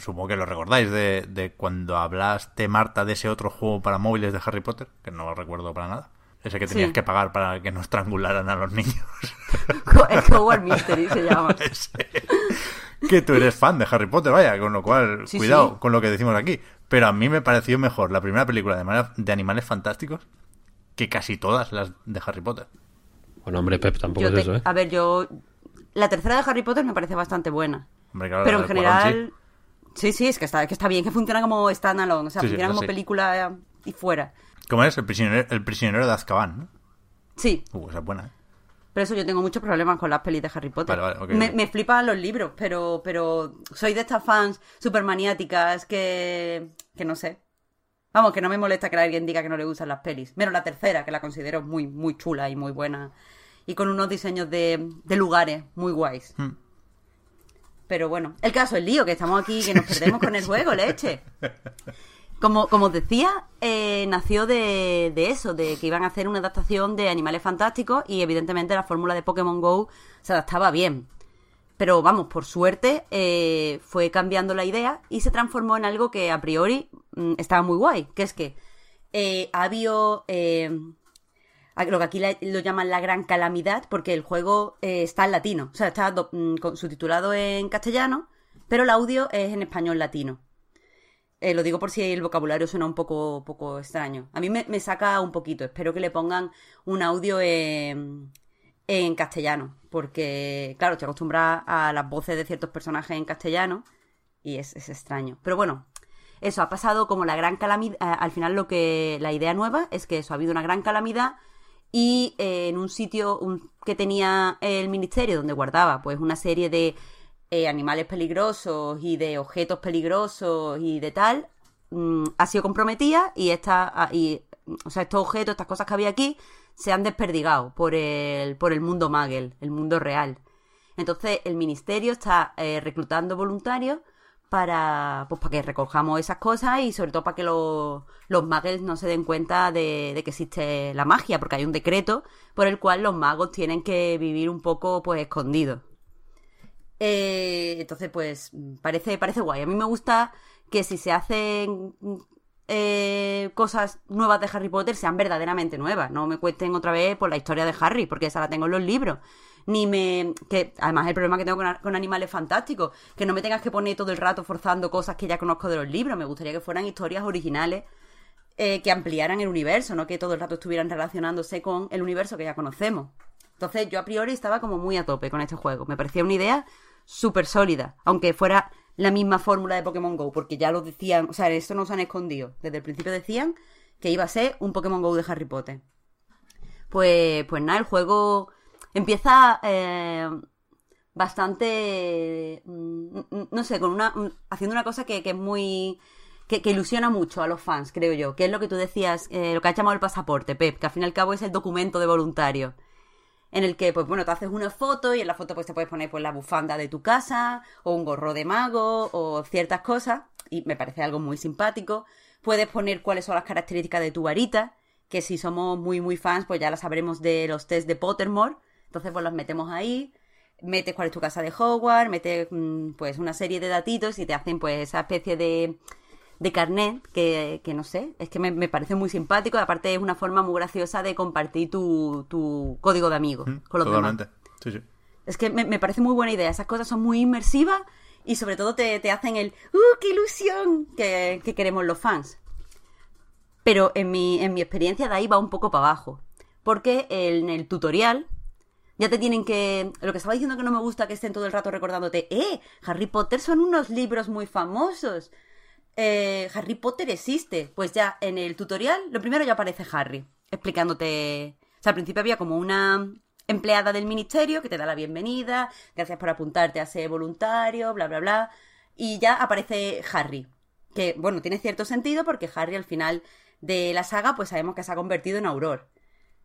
supongo que lo recordáis de, de cuando hablaste, Marta, de ese otro juego para móviles de Harry Potter, que no lo recuerdo para nada. Ese que tenías Sí. que pagar para que no estrangularan a los niños. <laughs> Howard Mystery se llama. <laughs> Ese. que tú eres fan de Harry Potter, vaya, con lo cual, Sí, cuidado sí. con lo que decimos aquí. Pero a mí me pareció mejor la primera película de, de Animales Fantásticos que casi todas las de Harry Potter. Bueno, hombre, Pep, tampoco Yo es te- eso, ¿eh? A ver, yo... La tercera de Harry Potter me parece bastante buena. Hombre, claro, Pero en general... Sí, sí, es que está, que está bien, que funciona como standalone, o sea, Sí, sí, funciona como sí. película y fuera. ¿Cómo es? El prisionero, el prisionero de Azkaban, ¿no? Sí, Uh, esa es buena, ¿eh? Pero eso yo tengo muchos problemas con las pelis de Harry Potter. Vale, vale, ok, me, ok. me flipan los libros, pero, pero soy de estas fans super maniáticas que, que no sé. Vamos, que no me molesta que alguien diga que no le gustan las pelis. Menos la tercera, que la considero muy, muy chula y muy buena. Y con unos diseños de, de lugares muy guays. Hmm. Pero bueno, el caso es lío, que estamos aquí, que nos <laughs> perdemos con el juego, leche. Como, como decía, eh, nació de, de eso, de que iban a hacer una adaptación de Animales Fantásticos y evidentemente la fórmula de Pokémon Go se adaptaba bien. Pero vamos, por suerte eh, fue cambiando la idea y se transformó en algo que a priori mm, estaba muy guay, que es que eh, ha habido eh, lo que aquí lo llaman la gran calamidad porque el juego está en latino, o sea, está mm, subtitulado en castellano, pero el audio es en español latino. Eh, lo digo por si el vocabulario suena un poco, poco extraño. A mí me, me saca un poquito. Espero que le pongan un audio en, en castellano. Porque, claro, estoy acostumbrada a las voces de ciertos personajes en castellano. Y es, es extraño. Pero bueno, eso ha pasado como la gran calamidad. Al final, lo que. La idea nueva es que eso ha habido una gran calamidad. Y eh, en un sitio que tenía el ministerio, donde guardaba pues una serie de eh, animales peligrosos y de objetos peligrosos y de tal, mm, ha sido comprometida y, esta, ah, y o sea, estos objetos, estas cosas que había aquí, se han desperdigado por el, por el mundo Magel, el mundo real. Entonces, el ministerio está eh, reclutando voluntarios para, pues, para que recojamos esas cosas y sobre todo para que los, los magos no se den cuenta de, de que existe la magia, porque hay un decreto por el cual los magos tienen que vivir un poco pues escondidos. Eh, entonces, pues, parece, parece guay. A mí me gusta que si se hacen eh, cosas nuevas de Harry Potter sean verdaderamente nuevas. No me cuenten otra vez por la historia de Harry, porque esa la tengo en los libros. Ni me. que Además, el problema que tengo con, con animales fantásticos, que no me tengas que poner todo el rato forzando cosas que ya conozco de los libros. Me gustaría que fueran historias originales eh, que ampliaran el universo, no que todo el rato estuvieran relacionándose con el universo que ya conocemos. Entonces, yo a priori estaba como muy a tope con este juego. Me parecía una idea súper sólida, aunque fuera la misma fórmula de Pokémon Go, porque ya lo decían, o sea, esto no se han escondido. Desde el principio decían que iba a ser un Pokémon Go de Harry Potter. Pues, pues nada, el juego empieza eh, bastante, mm, mm, no sé, con una, mm, haciendo una cosa que, que es muy, que, ilusiona mucho a los fans, creo yo, que es lo que tú decías, eh, lo que has llamado el pasaporte, Pep, que al fin y al cabo es el documento de voluntario en el que, pues bueno, te haces una foto y en la foto pues te puedes poner pues la bufanda de tu casa o un gorro de mago o ciertas cosas y me parece algo muy simpático. Puedes poner cuáles son las características de tu varita, que si somos muy muy fans pues ya las sabremos de los test de Pottermore, entonces pues las metemos ahí. Metes cuál es tu casa de Hogwarts, metes mm, pues una serie de datitos y te hacen pues esa especie de, de carnet que, que no sé, es que me, me parece muy simpático y aparte es una forma muy graciosa de compartir tu, tu código de amigos Mm, con los demás. Sí, sí. Es que me, me parece muy buena idea, esas cosas son muy inmersivas y sobre todo te, te hacen el ¡Uh, qué ilusión! que, que queremos los fans. Pero en mi, en mi experiencia de ahí va un poco para abajo. Porque en el tutorial ya te tienen que... Lo que estaba diciendo que no me gusta que estén todo el rato recordándote, ¡eh! Harry Potter son unos libros muy famosos. Eh, Harry Potter existe. Pues ya en el tutorial, lo primero ya aparece Harry, explicándote... O sea, al principio había como una empleada del ministerio que te da la bienvenida, gracias por apuntarte a ser voluntario, bla, bla, bla. Y ya aparece Harry. Que, bueno, tiene cierto sentido porque Harry al final de la saga, pues sabemos que se ha convertido en Auror.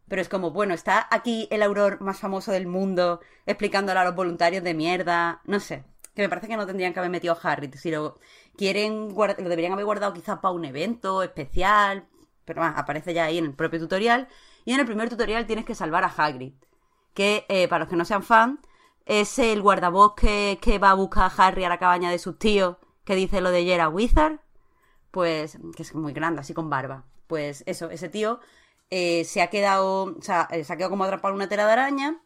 Pero es como, bueno, está aquí el Auror más famoso del mundo explicándole a los voluntarios de mierda. No sé. Que me parece que no tendrían que haber metido a Harry. Si lo quieren lo deberían haber guardado quizás para un evento especial. Pero más, aparece ya ahí en el propio tutorial. Y en el primer tutorial tienes que salvar a Hagrid. Que, eh, para los que no sean fan, es el guardabosque que va a buscar a Harry a la cabaña de sus tíos. Que dice lo de Yera Wizard pues, que es muy grande, así con barba. Pues eso, ese tío eh, se ha quedado, o sea, eh, se ha quedado como atrapado en una tela de araña.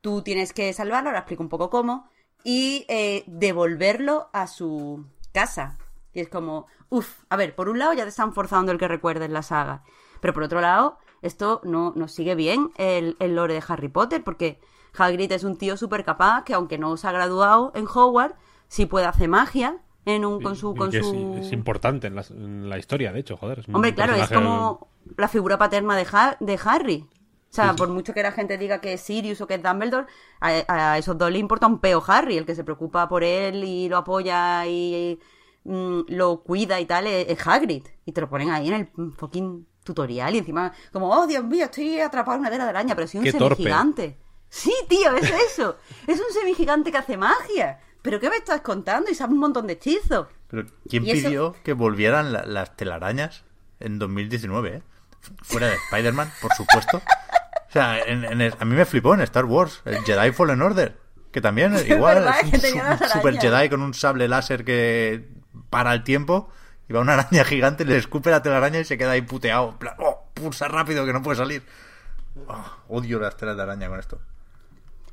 Tú tienes que salvarlo, ahora explico un poco cómo, y devolverlo a su casa. Y es como, uff, a ver, por un lado ya te están forzando el que recuerdes la saga, pero por otro lado, esto no, no sigue bien el, el lore de Harry Potter, porque Hagrid es un tío súper capaz que aunque no se ha graduado en Hogwarts, sí puede hacer magia en un, con su... Con es, su... es importante en la, en la historia, de hecho, joder. es Hombre, claro, es como la figura paterna de, Ha- de Harry. O sea, por mucho que la gente diga que es Sirius o que es Dumbledore, a, a esos dos le importa un peo Harry, el que se preocupa por él y lo apoya y mm, lo cuida y tal, es, es Hagrid. Y te lo ponen ahí en el fucking tutorial y encima como, oh Dios mío, estoy atrapado en una tela de araña, pero soy un semigigante. Sí, tío, es eso. <laughs> es un semigigante que hace magia. ¿Pero qué me estás contando? Y sabe un montón de hechizos. Pero ¿quién Y eso- pidió que volvieran la- las telarañas en 2019? eh? Fuera de Spider-Man, por supuesto. O sea, en- a mí me flipó en Star Wars, el Jedi Fallen Order. Que también, Es igual, es un super. Jedi con un sable láser que para el tiempo. Y va una araña gigante, le escupe la telaraña y se queda ahí puteado. Oh, pulsa rápido que no puede salir. Oh, odio las telas de araña con esto.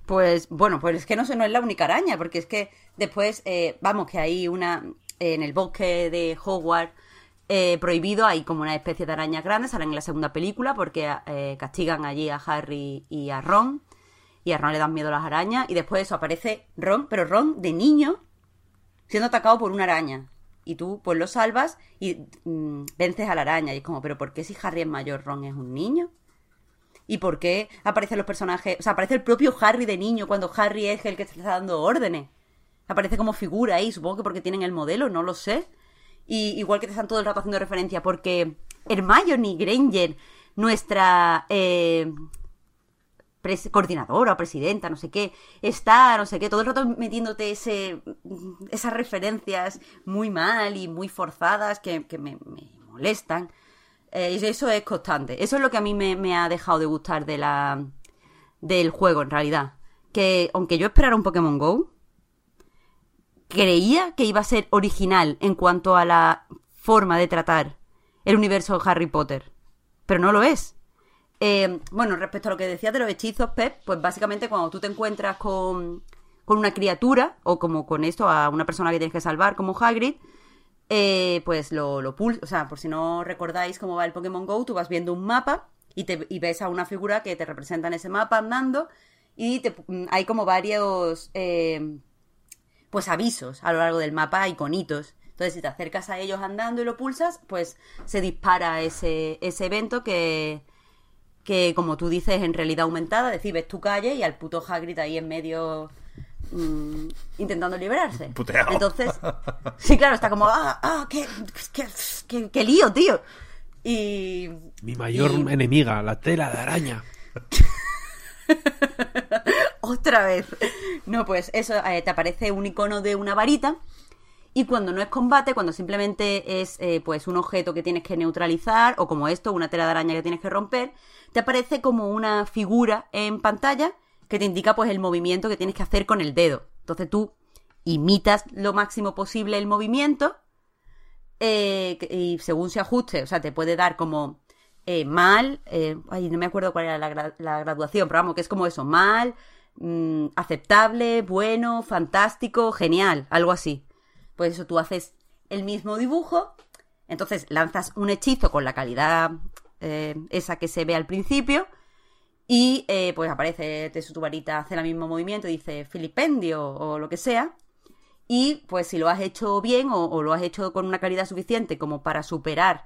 Pues bueno, pues es que no, sé, no es la única araña, porque es que después, eh, vamos, que hay una, en el bosque de Hogwarts eh, prohibido, hay como una especie de arañas grandes, salen en la segunda película, porque eh, castigan allí a Harry y a Ron, y a Ron le dan miedo las arañas, y después eso aparece Ron, pero Ron de niño, siendo atacado por una araña. Y tú, pues lo salvas y mm, vences a la araña. Y es como, ¿pero por qué si Harry es mayor, Ron es un niño? ¿Y por qué aparecen los personajes? O sea, aparece el propio Harry de niño cuando Harry es el que está dando órdenes. Aparece como figura ahí, supongo que porque tienen el modelo, no lo sé. Y igual que te están todo el rato haciendo referencia, porque Hermione Granger, nuestra eh, coordinadora presidenta, no sé qué, está, no sé qué, todo el rato metiéndote ese, esas referencias muy mal y muy forzadas que, me, molestan. Eh, eso es constante. Eso es lo que a mí me, me ha dejado de gustar de la, del juego, en realidad. Que aunque yo esperara un Pokémon Go, creía que iba a ser original en cuanto a la forma de tratar el universo de Harry Potter. Pero no lo es. Eh, bueno, respecto a lo que decías de los hechizos, Pep, pues básicamente cuando tú te encuentras con, con una criatura, o como con esto, a una persona que tienes que salvar, como Hagrid, eh, pues lo, lo pul- o sea, por si no recordáis cómo va el Pokémon Go, tú vas viendo un mapa y, te, y ves a una figura que te representa en ese mapa andando y hay como varios eh, pues avisos a lo largo del mapa, iconitos. Entonces, si te acercas a ellos andando y lo pulsas, pues se dispara ese, ese evento que, que, como tú dices, en realidad aumentada, es decir, ves tu calle y al puto Hagrid ahí en medio mm, intentando liberarse. Puteado. Entonces, sí, claro, está como, ah, ah, qué, qué, qué- qué lío, tío. Y... Mi mayor y- enemiga, la tela de araña. <laughs> Otra vez. No, pues eso, eh, te aparece un icono de una varita. Y cuando no es combate, cuando simplemente es eh, pues un objeto que tienes que neutralizar, o como esto, una tela de araña que tienes que romper, te aparece como una figura en pantalla que te indica pues el movimiento que tienes que hacer con el dedo. Entonces tú imitas lo máximo posible el movimiento eh, y según se ajuste, o sea, te puede dar como mal, eh, ay, no me acuerdo cuál era la, la graduación, pero vamos, que es como eso, mal, mm, aceptable, bueno, fantástico, genial, algo así. Pues eso, tú haces el mismo dibujo, entonces lanzas un hechizo con la calidad eh, esa que se ve al principio, y eh, pues aparece te tu varita, hace el mismo movimiento, dice Filipendio o lo que sea, y pues si lo has hecho bien o, o lo has hecho con una calidad suficiente como para superar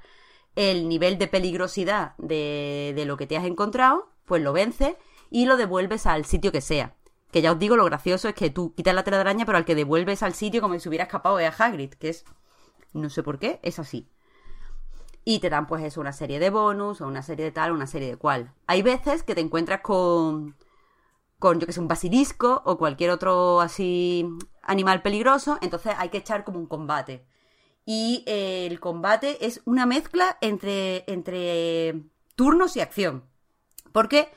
el nivel de peligrosidad de, de lo que te has encontrado, pues lo vences y lo devuelves al sitio que sea. Que ya os digo, lo gracioso es que tú quitas la tela de araña, pero al que devuelves al sitio como si hubiera escapado es a Hagrid, que es, no sé por qué, es así. Y te dan pues eso, una serie de bonus, o una serie de tal, una serie de cual. Hay veces que te encuentras con, con, yo que sé, un basilisco o cualquier otro así animal peligroso, entonces hay que echar como un combate. Y eh, el combate es una mezcla entre, entre turnos y acción. Porque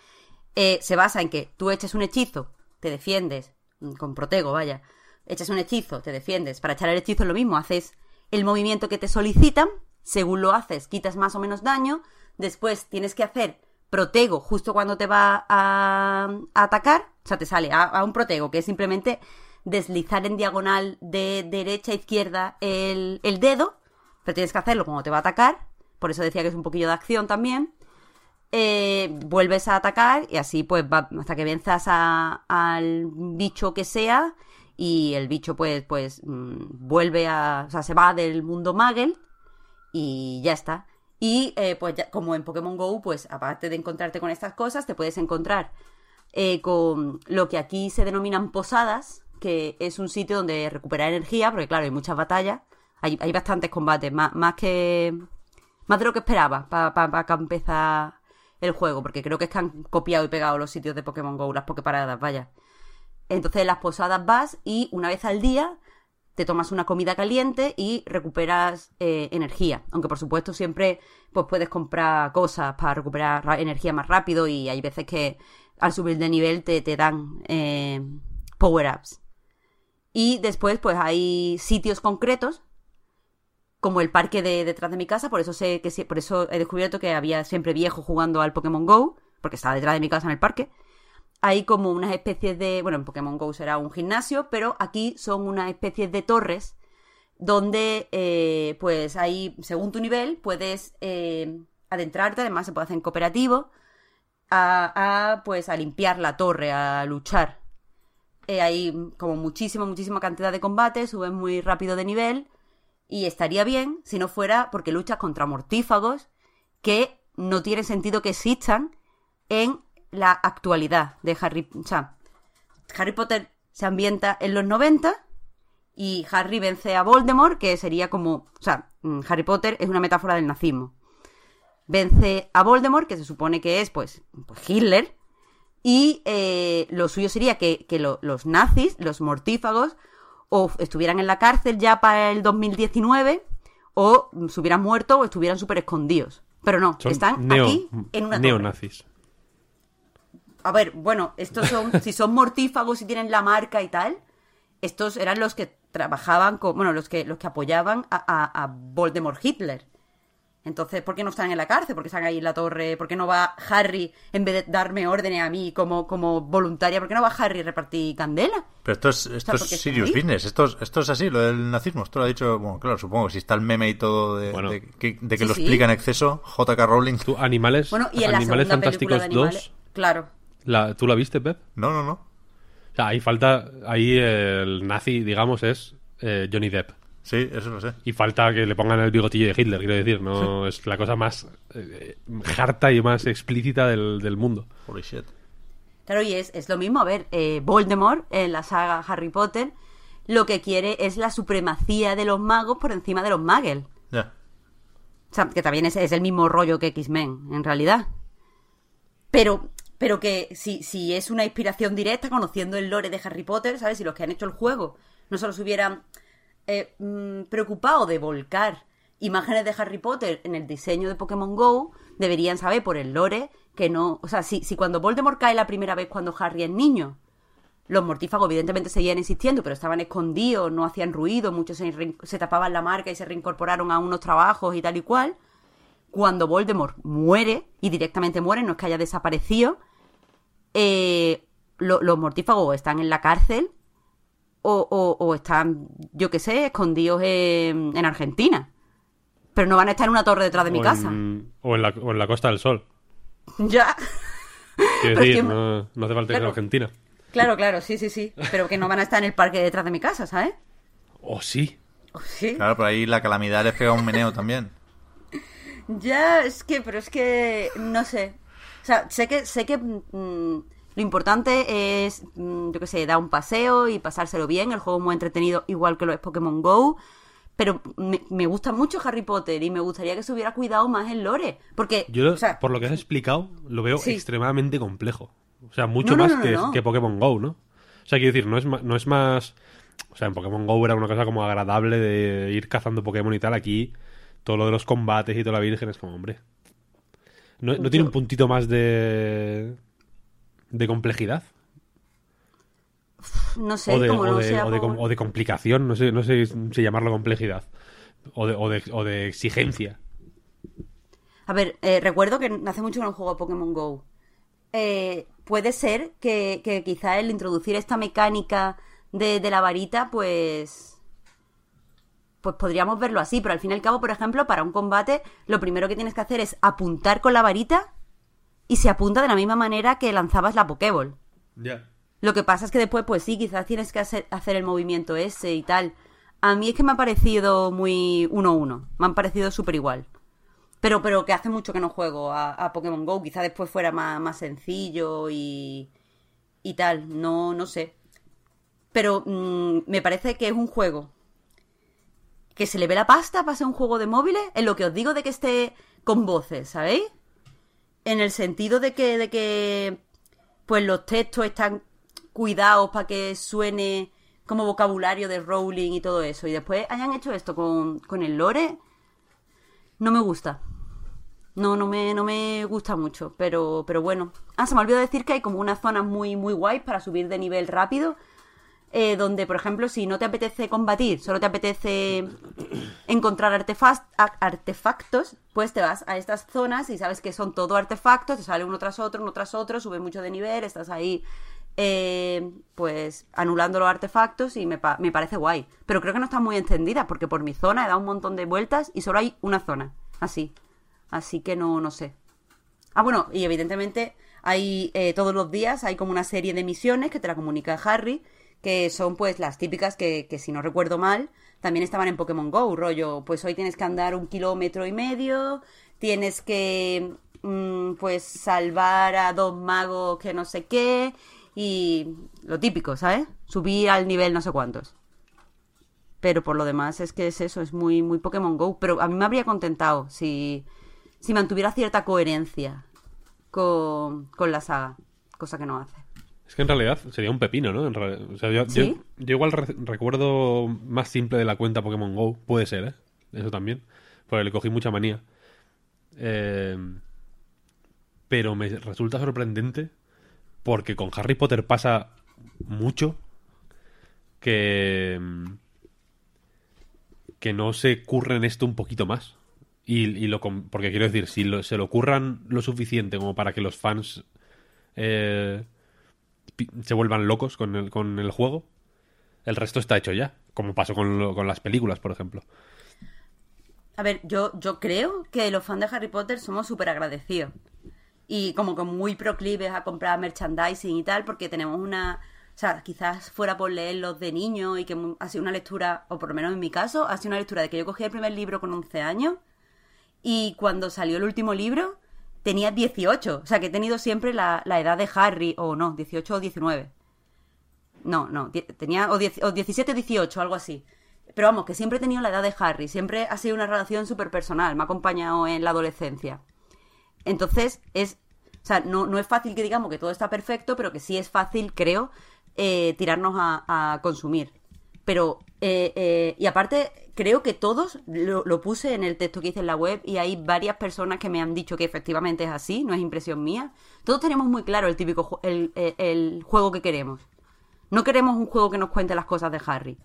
eh, se basa en que tú eches un hechizo, te defiendes, mm, con protego, vaya, echas un hechizo, te defiendes. Para echar el hechizo es lo mismo, haces el movimiento que te solicitan, según lo haces, quitas más o menos daño, después tienes que hacer protego justo cuando te va a, atacar, o sea, te sale a, a un protego, que es simplemente deslizar en diagonal de derecha a izquierda el, el dedo, pero tienes que hacerlo cuando te va a atacar, por eso decía que es un poquillo de acción también. Eh, vuelves a atacar y así pues va hasta que venzas a- al bicho que sea y el bicho pues, pues mm, vuelve a... O sea, se va del mundo Magel y ya está. Y eh, pues como en Pokémon Go, pues aparte de encontrarte con estas cosas, te puedes encontrar eh, con lo que aquí se denominan posadas, que es un sitio donde recuperar energía, porque claro, hay muchas batallas, hay, hay bastantes combates, más, más que... Más de lo que esperaba para que empezar el juego, porque creo que es que han copiado y pegado los sitios de Pokémon Go, las Poképaradas, vaya. Entonces en las posadas vas y una vez al día te tomas una comida caliente y recuperas eh, energía. Aunque por supuesto siempre pues puedes comprar cosas para recuperar ra- energía más rápido y hay veces que al subir de nivel te, te dan eh, power-ups. Y después pues hay sitios concretos como el parque de detrás de mi casa, por eso sé que por eso he descubierto que había siempre viejo jugando al Pokémon Go, porque estaba detrás de mi casa en el parque. Hay como unas especies de, bueno, en Pokémon Go será un gimnasio, pero aquí son unas especies de torres donde, eh, pues ahí, según tu nivel, puedes eh, adentrarte, además se puede hacer en cooperativo, a, a, pues a limpiar la torre, a luchar. Eh, hay como muchísima, muchísima cantidad de combates, subes muy rápido de nivel y estaría bien si no fuera porque luchas contra mortífagos que no tiene sentido que existan en la actualidad de Harry. O sea, Harry Potter se ambienta en los 90 y Harry vence a Voldemort, que sería como. O sea, mm, Harry Potter es una metáfora del nazismo. Vence a Voldemort, que se supone que es, pues, pues Hitler. Y eh, lo suyo sería que, que lo- los nazis, los mortífagos, o estuvieran en la cárcel ya para el 2019, o se hubieran muerto o estuvieran súper escondidos. Pero no, Son están neo- aquí en una neonazis. A ver, bueno, estos son, si son mortífagos y tienen la marca y tal, estos eran los que trabajaban con, bueno, los que, los que apoyaban a, a, a Voldemort Hitler. Entonces, ¿por qué no están en la cárcel? ¿Por qué están ahí en la torre? ¿Por qué no va Harry, en vez de darme órdenes a mí como, como voluntaria, ¿por qué no va Harry a repartir candela? Pero esto es, esto O sea, es porque serious business. Esto es, esto es así, lo del nazismo. Esto lo ha dicho, bueno, claro, supongo que si está el meme y todo de, Bueno. de que, de que Sí, lo sí. explica en exceso, JK Rowling. Tú, Animales, Bueno, y en la Animales Fantásticos de animales... 2, Claro. la, ¿tú la viste, Pep? No, no, no. O sea, ahí falta, ahí el nazi, digamos, es eh, Johnny Depp. Sí, eso lo sé. Y falta que le pongan el bigotillo de Hitler, quiero decir, no es la cosa más eh, harta y más explícita del, del mundo. Holy shit. Claro, y es, es lo mismo. A ver, eh, Voldemort en la saga Harry Potter lo que quiere es la supremacía de los magos por encima de los muggles. Ya. O sea, que también es, es el mismo rollo que X-Men, en realidad. Pero, pero que si, si es una inspiración directa, conociendo el lore de Harry Potter, ¿sabes? Si los que han hecho el juego no solo se hubieran eh, mm, preocupado de volcar imágenes de Harry Potter en el diseño de Pokémon Go, deberían saber por el lore que no... O sea, si, cuando Voldemort cae la primera vez cuando Harry es niño, los mortífagos evidentemente seguían existiendo, pero estaban escondidos, no hacían ruido, muchos se, tapaban la marca y se reincorporaron a unos trabajos y tal y cual. Cuando Voldemort muere, y directamente muere, no es que haya desaparecido, eh, lo- los mortífagos están en la cárcel o, o- o están, yo qué sé, escondidos en, en Argentina. Pero no van a estar en una torre detrás de mi o, casa. en, o, en la, o en la Costa del Sol. Ya. Quiero es decir, que- no, no hace falta ir a. Argentina. Claro, claro, sí, sí, sí. Pero que no van a estar en el parque detrás de mi casa, ¿sabes? O sí. Sí. Claro, por ahí la calamidad les pega un meneo también. Ya, es que, pero es que, no sé. O sea, sé que, sé que mm, lo importante es, mm, yo qué sé, dar un paseo y pasárselo bien. El juego es muy entretenido, igual que lo es Pokémon Go. Pero me, me gusta mucho Harry Potter y me gustaría que se hubiera cuidado más el lore. Porque, Yo, o sea, por lo que has explicado, lo veo Sí. extremadamente complejo. O sea, mucho No, no, más no, que, Pokémon Go, ¿no? O sea, quiero decir, no es, no es más... O sea, en Pokémon Go era una cosa como agradable de ir cazando Pokémon y tal. Aquí, todo lo de los combates y toda la virgen es como, hombre... ¿No, no tiene un puntito más de... de complejidad? no sé, o, de, como o no de- sea o de por- com- o de complicación, no sé, no sé si llamarlo complejidad. O de, o de, o de exigencia. A ver, eh, recuerdo que hace mucho que no juego a Pokémon Go. Eh, puede ser que, que quizá el introducir esta mecánica de, de la varita, pues. Pues podríamos verlo así, pero al fin y al cabo, por ejemplo, para un combate, lo primero que tienes que hacer es apuntar con la varita y se apunta de la misma manera que lanzabas la Pokéball. Ya. Lo que pasa es que después, pues sí, quizás tienes que hacer, hacer el movimiento ese y tal. A mí es que me ha parecido muy 1-1. Me han parecido súper igual. Pero, pero que hace mucho que no juego a, a Pokémon Go. Quizá después fuera más, más sencillo y, y tal. No, no sé. Pero mm, me parece que es un juego que se le ve la pasta para ser un juego de móviles. En lo que os digo de que esté con voces, ¿sabéis? En el sentido de que, de que pues los textos están cuidados para que suene como vocabulario de Rowling y todo eso. Y después hayan hecho esto con, con el lore. No me gusta. No, no me, no me gusta mucho, pero, pero bueno. Ah, se me olvidó decir que hay como unas zonas muy, muy guays para subir de nivel rápido. Eh, donde, por ejemplo, si no te apetece combatir, solo te apetece encontrar artefactos, pues te vas a estas zonas y sabes que son todo artefactos, te sale uno tras otro, uno tras otro, subes mucho de nivel, estás ahí, eh, pues, anulando los artefactos y me, pa- me parece guay. Pero creo que no está muy encendida, porque por mi zona he dado un montón de vueltas y solo hay una zona, así. Así que no, no sé. Ah, bueno, y evidentemente hay eh, todos los días hay como una serie de misiones que te la comunica Harry, que son pues las típicas que, que si no recuerdo mal, también estaban en Pokémon Go, rollo, pues hoy tienes que andar un kilómetro y medio, tienes que mm, pues salvar a dos magos que no sé qué, y lo típico, ¿sabes? Subir al nivel no sé cuántos. Pero por lo demás es que es eso, es muy, muy Pokémon Go. Pero a mí me habría contentado si, si mantuviera cierta coherencia con, con la saga, cosa que no hace. Es que en realidad sería un pepino, ¿no? En o sea, yo, yo- ¿Sí? yo igual re- recuerdo más simple de la cuenta Pokémon Go. Puede ser, ¿eh? Eso también. Porque le cogí mucha manía. Eh, pero me resulta sorprendente porque con Harry Potter pasa mucho que que no se curren esto un poquito más. Y, y lo porque quiero decir, si lo- se lo curran lo suficiente como para que los fans eh, se vuelvan locos con el, con el juego, el resto está hecho ya, como pasó con, lo- con las películas, por ejemplo. A ver, yo, yo creo que los fans de Harry Potter somos súper agradecidos. Y como que muy proclives a comprar merchandising y tal, porque tenemos una... O sea, quizás fuera por leerlos de niño y que ha sido una lectura, o por lo menos en mi caso, ha sido una lectura de que yo cogí el primer libro con 11 años y cuando salió el último libro tenía 18. O sea, que he tenido siempre la, la edad de Harry, o no, 18 o 19. No, no, tenía o, 10 o 17 o 18, algo así. Pero vamos, que siempre he tenido la edad de Harry, siempre ha sido una relación súper personal, me ha acompañado en la adolescencia. Entonces, es. O sea, no, no es fácil que digamos que todo está perfecto, pero que sí es fácil, creo, eh, tirarnos a consumir. Pero, eh, eh, y aparte, creo que todos, lo, puse en el texto que hice en la web, y hay varias personas que me han dicho que efectivamente es así, no es impresión mía. Todos tenemos muy claro el típico el, el- el juego que queremos. No queremos un juego que nos cuente las cosas de Harry.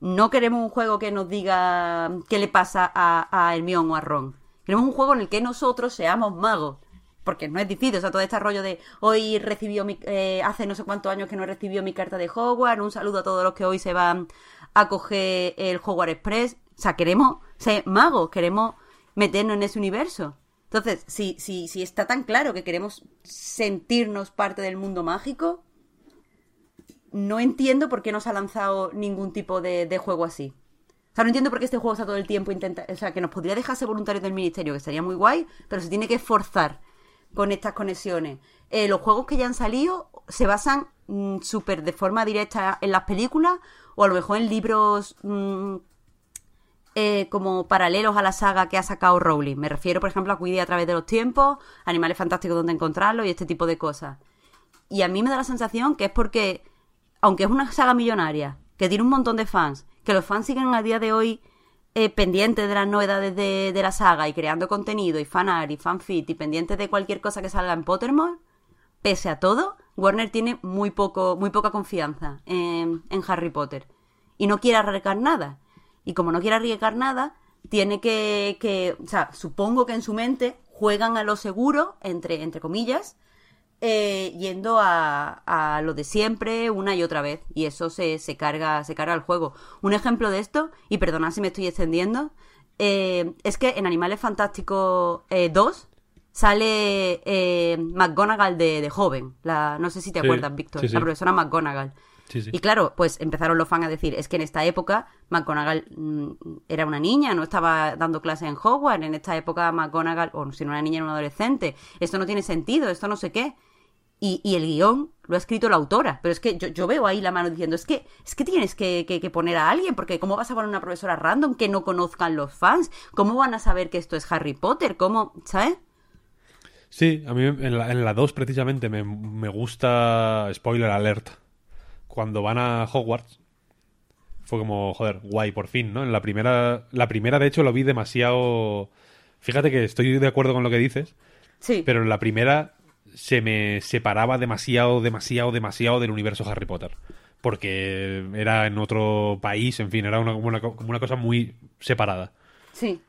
No queremos un juego que nos diga qué le pasa a, a Hermione o a Ron. Queremos un juego en el que nosotros seamos magos. Porque no es difícil, o sea, todo este rollo de hoy recibió mi, eh, hace no sé cuántos años que no recibió mi carta de Hogwarts, un saludo a todos los que hoy se van a coger el Hogwarts Express. O sea, queremos ser magos, queremos meternos en ese universo. Entonces, si, si, si está tan claro que queremos sentirnos parte del mundo mágico, no entiendo por qué no se ha lanzado ningún tipo de, juego así. O sea, no entiendo por qué este juego está todo el tiempo intenta, o sea, que nos podría dejarse voluntarios del ministerio, que estaría muy guay, pero se tiene que esforzar con estas conexiones. Eh, los juegos que ya han salido se basan mm, súper de forma directa en las películas o a lo mejor en libros mm, eh, como paralelos a la saga que ha sacado Rowling. Me refiero, por ejemplo, a Quidditch a través de los tiempos, Animales Fantásticos donde encontrarlos y este tipo de cosas. Y a mí me da la sensación que es porque, aunque es una saga millonaria, que tiene un montón de fans, que los fans siguen a día de hoy eh, pendientes de las novedades de, de la saga y creando contenido y fanart y fanfit y pendientes de cualquier cosa que salga en Pottermore, pese a todo, Warner tiene muy poco, muy poca confianza en, en Harry Potter. Y no quiere arriesgar nada. Y como no quiere arriesgar nada, tiene que, que o sea, supongo que en su mente juegan a lo seguro, entre, entre comillas, eh, yendo a, a lo de siempre una y otra vez. Y eso se, se carga, se carga el juego. Un ejemplo de esto, y perdonad si me estoy extendiendo, eh, es que en Animales Fantásticos eh, 2, sale eh, McGonagall de, de joven. La, no sé si te Sí, acuerdas, Víctor. sí, sí. La profesora McGonagall. Sí, sí. Y claro, pues empezaron los fans a decir, es que en esta época McGonagall mm, era una niña, no estaba dando clases en Hogwarts, en esta época McGonagall, o si no era una niña, era una adolescente, esto no tiene sentido, esto no sé qué. Y, y el guion lo ha escrito la autora, pero es que yo, yo veo ahí la mano diciendo, es que, es que tienes que, que- que poner a alguien, porque ¿cómo vas a poner una profesora random que no conozcan los fans? ¿Cómo van a saber que esto es Harry Potter? ¿Cómo? ¿Sabes? Sí, a mí en la, en la 2 precisamente me, me gusta, spoiler alert, cuando van a Hogwarts. Fue como, joder, guay, por fin, ¿no? En la primera, la primera de hecho lo vi demasiado... Fíjate que estoy de acuerdo con lo que dices, Sí. pero en la primera se me separaba demasiado, demasiado, demasiado del universo Harry Potter. Porque era en otro país, en fin, era una, como, una, co- como una cosa muy separada. Sí.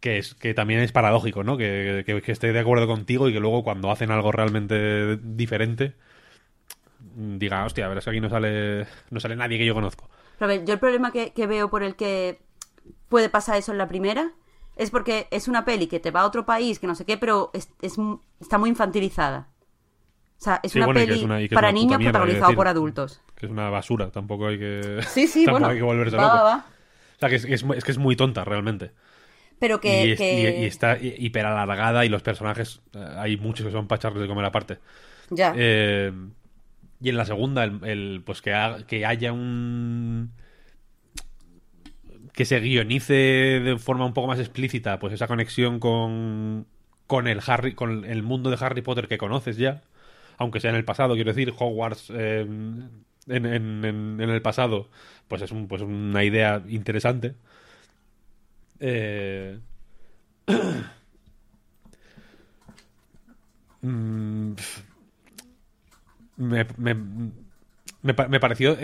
Que, es, que también es paradójico, ¿no? Que, que, que esté de acuerdo contigo y que luego cuando hacen algo realmente diferente diga, hostia, a ver, es que aquí no sale, no sale nadie que yo conozco. Pero a ver, yo el problema que, que veo por el que puede pasar eso en la primera es porque es una peli que te va a otro país, que no sé qué, pero es, es está muy infantilizada. O sea, es Sí, una bueno, peli es una- para niños quiero por adultos. Que es una basura, tampoco hay que... <laughs> Sí, sí, <laughs> bueno. hay que volverse va, loco. va. O sea, que es, que es, es que es muy tonta, realmente. Pero que... y, es- que- y- y está hi- hiper alargada y los personajes, eh, hay muchos que son para echarles de comer aparte. Ya. Eh, y en la segunda, el, el, pues que, ha- que haya un. Que se guionice de forma un poco más explícita, pues esa conexión con. con el Harry. con el mundo de Harry Potter que conoces ya. Aunque sea en el pasado, quiero decir, Hogwarts eh, en, el pasado, pues es pues una idea interesante. Eh, <coughs> mm, me, me, me pa- me pareció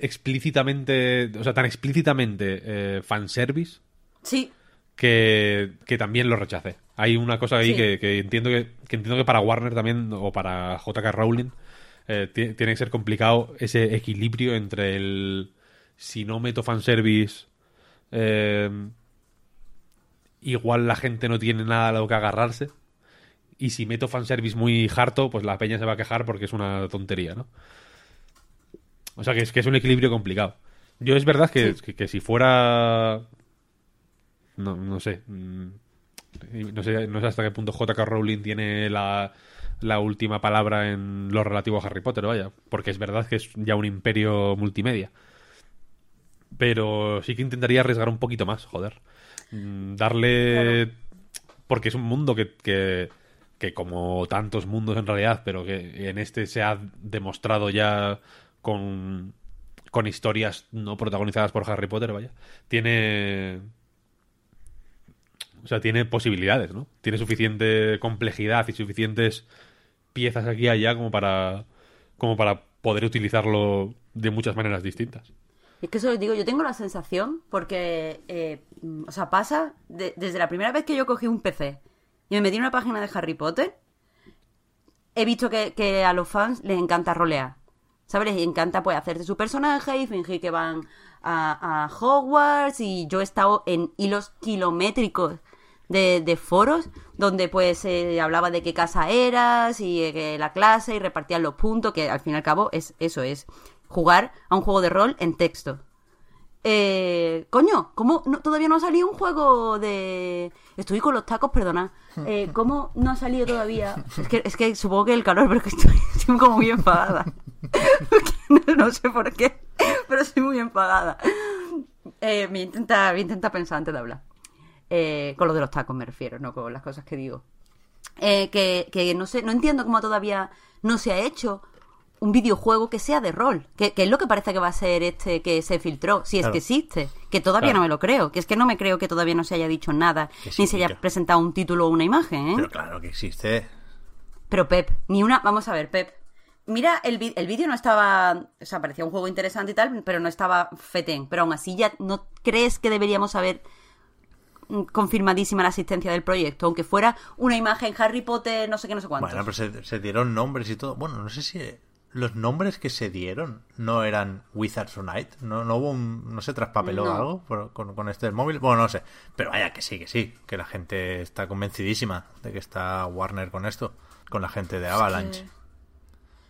explícitamente, o sea, tan explícitamente eh, fanservice Sí, que, que también lo rechacé. Hay una cosa ahí Sí. que, que entiendo que, que entiendo que para Warner también, o para JK Rowling, eh, ti- tiene que ser complicado ese equilibrio entre el si no meto fanservice, eh, igual la gente no tiene nada a lo que agarrarse. Y si meto fanservice muy harto, pues la peña se va a quejar porque es una tontería, ¿no? O sea que es que es un equilibrio complicado. Yo es verdad que, Sí. que, que si fuera no, no sé. mm, No sé, no sé hasta qué punto JK Rowling tiene la, la última palabra en lo relativo a Harry Potter, vaya. Porque es verdad que es ya un imperio multimedia. Pero sí que intentaría arriesgar un poquito más, joder. Mm, Darle... Porque es un mundo que, que, que como tantos mundos en realidad, pero que en este se ha demostrado ya con, con historias no protagonizadas por Harry Potter, vaya. Tiene... O sea, tiene posibilidades, ¿no? Tiene suficiente complejidad y suficientes piezas aquí y allá como para, como para poder utilizarlo de muchas maneras distintas. Es que eso les digo, yo tengo la sensación, porque, eh, o sea, pasa de- desde la primera vez que yo cogí un PC y me metí en una página de Harry Potter, he visto que, que a los fans les encanta rolear. ¿Sabes? Les encanta pues hacerse su personaje y fingir que van a, Hogwarts y yo he estado en hilos kilométricos de, foros donde pues se hablaba de qué casa eras y la clase y repartían los puntos, que al fin y al cabo es eso, es jugar a un juego de rol en texto. Eh, coño, ¿cómo no- todavía no ha salido un juego de... Estoy con los tacos, perdona. Eh, <laughs> ¿Cómo no ha salido todavía? Es que, es que supongo que el calor, pero es que estoy, <laughs> estoy como muy enfadada. no, <laughs> no sé por qué, pero estoy muy enfadada. Eh, me intenta, me intenta pensar antes de hablar. Eh, con lo de los tacos me refiero, no con las cosas que digo. Eh, que, que no sé, no entiendo cómo todavía no se ha hecho un videojuego que sea de rol, que, que es lo que parece que va a ser este que se filtró, si es Claro. que existe, que todavía Claro. no me lo creo, que es que no me creo que todavía no se haya dicho nada, ni se haya presentado un título o una imagen, ¿eh? Pero claro que existe. Pero Pep, ni una. Vamos a ver, Pep. Mira, el, vi- vídeo no estaba. O sea, parecía un juego interesante y tal, pero no estaba fetén. Pero aún así, ya no crees que deberíamos haber mm, confirmadísima la asistencia del proyecto, aunque fuera una imagen Harry Potter, no sé qué, no sé cuántos. Bueno, pero se, se dieron nombres y todo. Bueno, no sé si. Los nombres que se dieron no eran Wizards Unite. No, no hubo un. No se traspapeló No. algo por- con, con este móvil. Bueno, no sé. Pero vaya que sí, que sí. Que la gente está convencidísima de que está Warner con esto. Con la gente de Avalanche.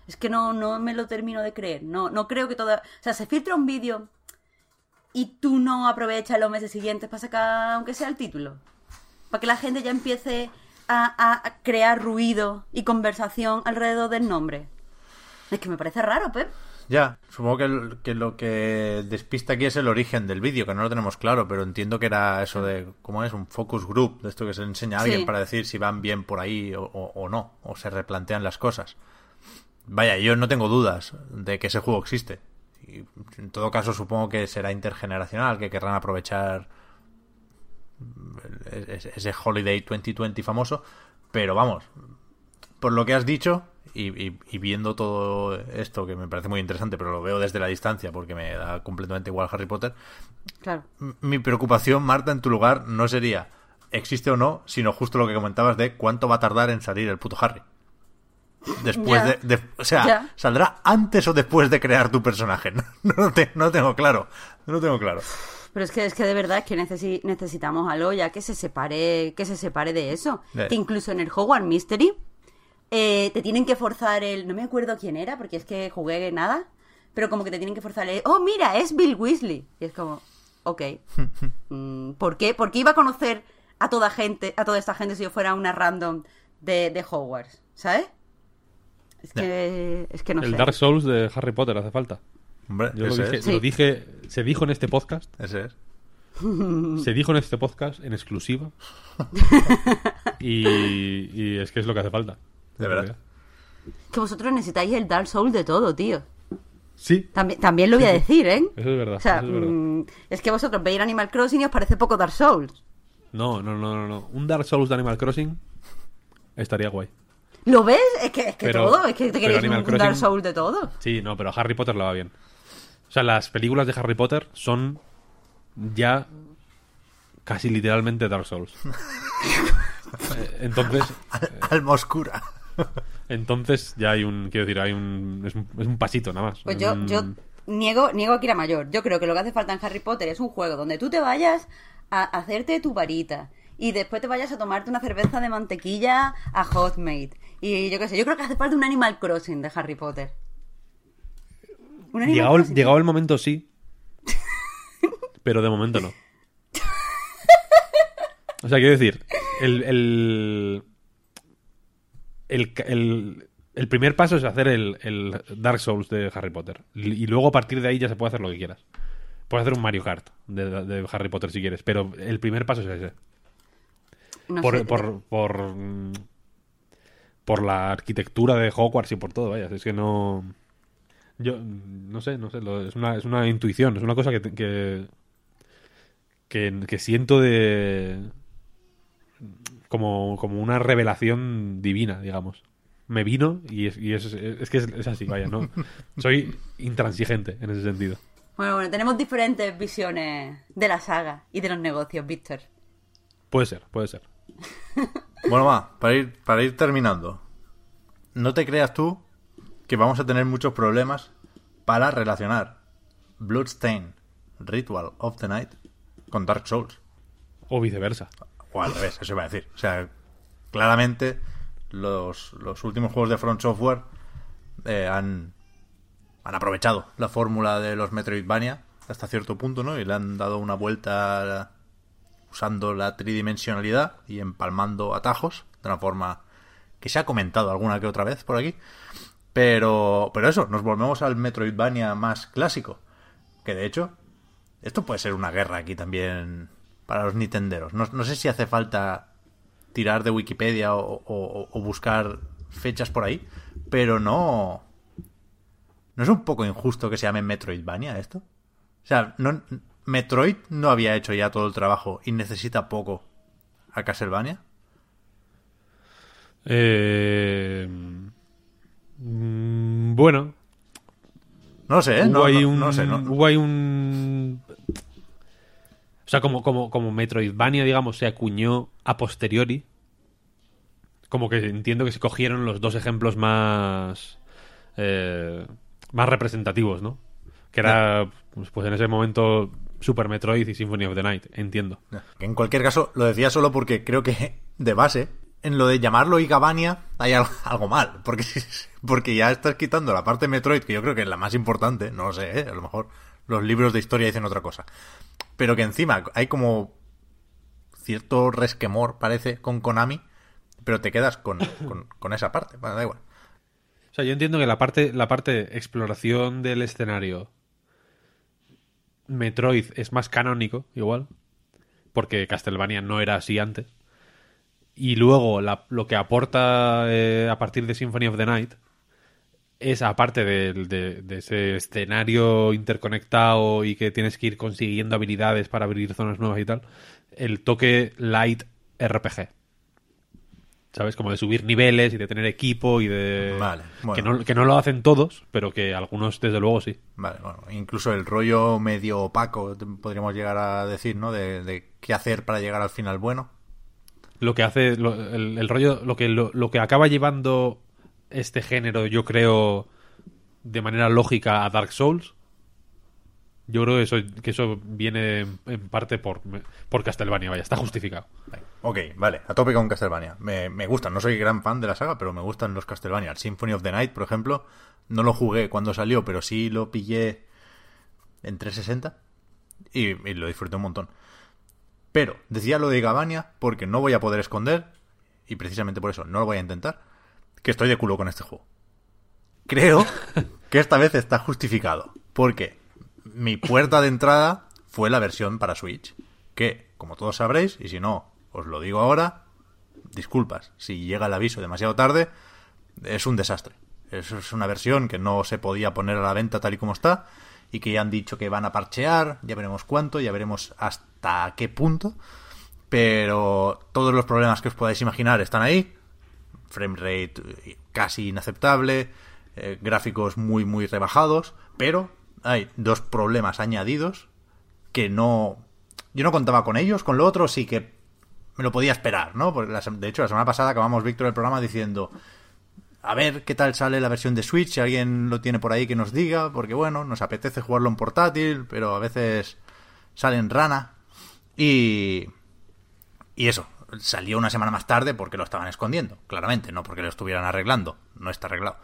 Es que no, no me lo termino de creer. No, no creo que toda. O sea, se filtra un vídeo y tú no aprovechas los meses siguientes para sacar, aunque sea el título. Para que la gente ya empiece a crear ruido y conversación alrededor del nombre. Es que me parece raro, Pep. Ya, supongo que, el- que lo que despista aquí es el origen del vídeo, que no lo tenemos claro, pero entiendo que era eso de, ¿cómo es? Un focus group, de esto que se le enseña a alguien Sí. para decir si van bien por ahí o, o- o no, o se replantean las cosas. Vaya, yo no tengo dudas de que ese juego existe. Y en todo caso supongo que será intergeneracional, que querrán aprovechar ese Holiday 2020 famoso, pero vamos, por lo que has dicho y, y- y viendo todo esto que me parece muy interesante, pero lo veo desde la distancia porque me da completamente igual Harry Potter, Claro. mi preocupación, Marta, en tu lugar no sería existe o no, sino justo lo que comentabas de cuánto va a tardar en salir el puto Harry. Después de, de- O sea. ¿saldrá antes o después de crear tu personaje? <laughs> No, lo te- no tengo claro. No lo tengo claro. Pero es que, es que de verdad es que necesi- necesitamos algo ya que se separe, que se separe de eso. Que incluso en el Hogwarts Mystery eh, te tienen que forzar el. No me acuerdo quién era, porque es que jugué nada. Pero como que te tienen que forzar el. Oh, mira, es Bill Weasley. Y es como. Ok. <laughs> Mm, ¿Por qué? ¿Por qué iba a conocer a toda gente, a toda esta gente si yo fuera una random de, de Hogwarts? ¿Sabes? Es que, es que no el sé. Dark Souls de Harry Potter hace falta. Hombre, Yo lo dije, es. Sí. lo dije, se dijo en este podcast, Ese es. <laughs> se dijo en este podcast en exclusiva. <laughs> y, y es que es lo que hace falta. De verdad. Que vosotros necesitáis el Dark Souls de todo, tío. Sí, También, también lo voy a decir, ¿eh? <laughs> eso es verdad. O sea, eso es verdad. mm, es que vosotros veis Animal Crossing y os parece poco Dark Souls. No, no, no, no, no. Un Dark Souls de Animal Crossing estaría guay. ¿Lo ves? Es que, es que Pero- todo, es que te queréis un, un Dark Crossing- Souls de todo. Sí, no, pero a Harry Potter le va bien. O sea, las películas de Harry Potter son ya casi literalmente Dark Souls. <laughs> Eh, entonces, Alma oscura. <laughs> entonces ya hay un, quiero decir, hay un es un, es un pasito nada más. Pues Es yo, un- yo niego, niego aquí la mayor. Yo creo que lo que hace falta en Harry Potter es un juego donde tú te vayas a hacerte tu varita y después te vayas a tomarte una cerveza de mantequilla a Hotmate. Y yo qué sé, yo creo que hace falta un Animal Crossing de Harry Potter. Un Animal Llegado Crossing. llegado el momento sí. <laughs> pero de momento no. O sea, quiero decir, el, el, el, el- el primer paso es hacer el, el Dark Souls de Harry Potter. Y luego a partir de ahí ya se puede hacer lo que quieras. Puedes hacer un Mario Kart de, de Harry Potter si quieres, pero el primer paso es ese. No por, sé, por, por, por la arquitectura de Hogwarts y por todo, vaya. Es que no. Yo no sé, no sé. lo- es, una, es una intuición, es una cosa que, que, que siento de. Como, como una revelación divina, digamos. Me vino y es, y es, es que es, es así, vaya, ¿no? <laughs> Soy intransigente en ese sentido. Bueno, bueno, tenemos diferentes visiones de la saga y de los negocios, Víctor. Puede ser, puede ser. <laughs> Bueno, va, para ir, para ir terminando. No te creas tú que vamos a tener muchos problemas para relacionar Bloodstain Ritual of the Night con Dark Souls. O viceversa. O al revés, eso iba a decir. O sea, claramente los, los últimos juegos de Front Software eh, han, han aprovechado la fórmula de los Metroidvania hasta cierto punto, ¿no? Y le han dado una vuelta usando la tridimensionalidad y empalmando atajos de una forma que se ha comentado alguna que otra vez por aquí. Pero, pero eso, nos volvemos al Metroidvania más clásico. Que de hecho, esto puede ser una guerra aquí también para los Nintenderos. No, no sé si hace falta tirar de Wikipedia o, o- o buscar fechas por ahí, pero no... ¿No es un poco injusto que se llame Metroidvania esto? O sea, no, ¿Metroid no había hecho ya todo el trabajo y necesita poco a Castlevania? Eh, mm, bueno, No sé, ¿eh? No, no- un, no sé, no- hubo un- sea, como, como, como Metroidvania, digamos, se acuñó a posteriori. Como que entiendo que se cogieron los dos ejemplos más eh, más representativos, ¿no? Que era, pues, pues en ese momento, Super Metroid y Symphony of the Night, entiendo. En cualquier caso, lo decía solo porque creo que de base, en lo de llamarlo Igabania, hay algo, algo mal. Porque, <laughs> porque ya estás quitando la parte de Metroid, que yo creo que es la más importante, no lo sé, ¿eh? a lo mejor los libros de historia dicen otra cosa. Pero que encima hay como cierto resquemor, parece, con Konami, pero te quedas con, <laughs> con, con esa parte. Bueno, da igual. O sea, yo entiendo que la parte, la parte exploración del escenario Metroid es más canónico, igual, porque Castlevania no era así antes. Y luego la- lo que aporta eh, a partir de Symphony of the Night es, aparte de, de ese escenario interconectado y que tienes que ir consiguiendo habilidades para abrir zonas nuevas y tal, el toque light RPG. ¿Sabes? Como de subir niveles y de tener equipo y de... Vale, bueno. que, no, que no lo hacen todos, pero que algunos desde luego sí. Vale, bueno, incluso el rollo medio opaco, podríamos llegar a decir, ¿no? De, de qué hacer para llegar al final bueno. lo que hace lo- el, el rollo lo que lo, lo que acaba llevando este género yo creo de manera lógica a Dark Souls yo creo que eso, que eso viene en, parte por, por Castlevania vaya está justificado. Ok, vale, a tope con Castlevania. Me, me gustan, no soy gran fan de la saga, pero me gustan los Castlevania. Symphony of the Night, por ejemplo, no lo jugué cuando salió, pero sí lo pillé en 360 y, y lo disfruté un montón. Pero decía lo de Gavania porque no voy a poder esconder, y precisamente por eso no lo voy a intentar, que estoy de culo con este juego. Creo que esta vez está justificado, porque mi puerta de entrada fue la versión para Switch, que, como todos sabréis, y si no, os lo digo ahora, disculpas, si llega el aviso demasiado tarde, es un desastre. Es una versión que no se podía poner a la venta tal y como está, y que ya han dicho que van a parchear, ya veremos cuánto, ya veremos hasta qué punto, pero todos los problemas que os podáis imaginar están ahí, frame rate eh, casi inaceptable, eh, gráficos muy muy rebajados, pero hay dos problemas añadidos que no yo no contaba con ellos, con lo otro sí que me lo podía esperar, ¿no? Porque la de hecho la semana pasada acabamos Víctor el programa diciendo a ver qué tal sale la versión de Switch, si alguien lo tiene por ahí que nos diga, porque bueno, nos apetece jugarlo en portátil, pero a veces sale en rana y y eso, salió una semana más tarde porque lo estaban escondiendo, claramente, no porque lo estuvieran arreglando, no está arreglado.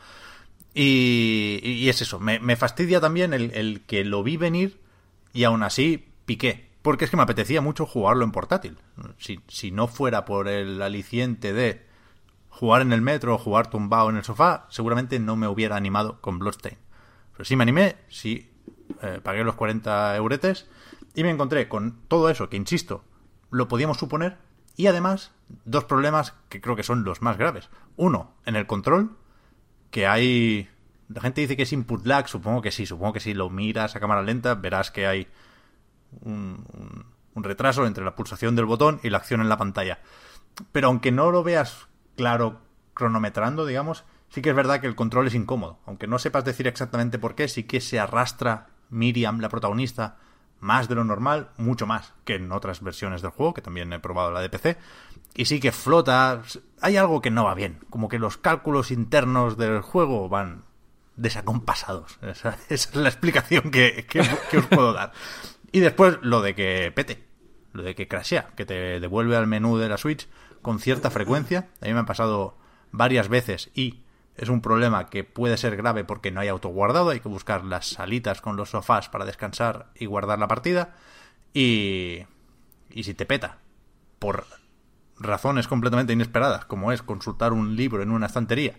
Y, y es eso, me, fastidia también el, que lo vi venir y aún así piqué, porque es que me apetecía mucho jugarlo en portátil. Si, si no fuera por el aliciente de jugar en el metro o jugar tumbado en el sofá, seguramente no me hubiera animado con Bloodstain. Pero sí me animé, sí eh, pagué los 40 euretes y me encontré con todo eso que, insisto, lo podíamos suponer y además dos problemas que creo que son los más graves. Uno, en el control, que hay... La gente dice que es input lag, supongo que sí, supongo que si lo miras a cámara lenta verás que hay un, un- un retraso entre la pulsación del botón y la acción en la pantalla. Pero aunque no lo veas claro cronometrando, digamos, sí que es verdad que el control es incómodo. Aunque no sepas decir exactamente por qué, sí que se arrastra Miriam, la protagonista, más de lo normal, mucho más que en otras versiones del juego, que también he probado la de PC. Y sí que flota. Hay algo que no va bien. Como que los cálculos internos del juego van desacompasados. <laughs> Esa, es la explicación que, que- que os puedo dar. Y después lo de que pete, lo de que crashea, que te devuelve al menú de la Switch con cierta frecuencia. A mí me ha pasado varias veces y es un problema que puede ser grave porque no hay autoguardado, hay que buscar las salitas con los sofás para descansar y guardar la partida. Y, y si te peta por razones completamente inesperadas, como es consultar un libro en una estantería,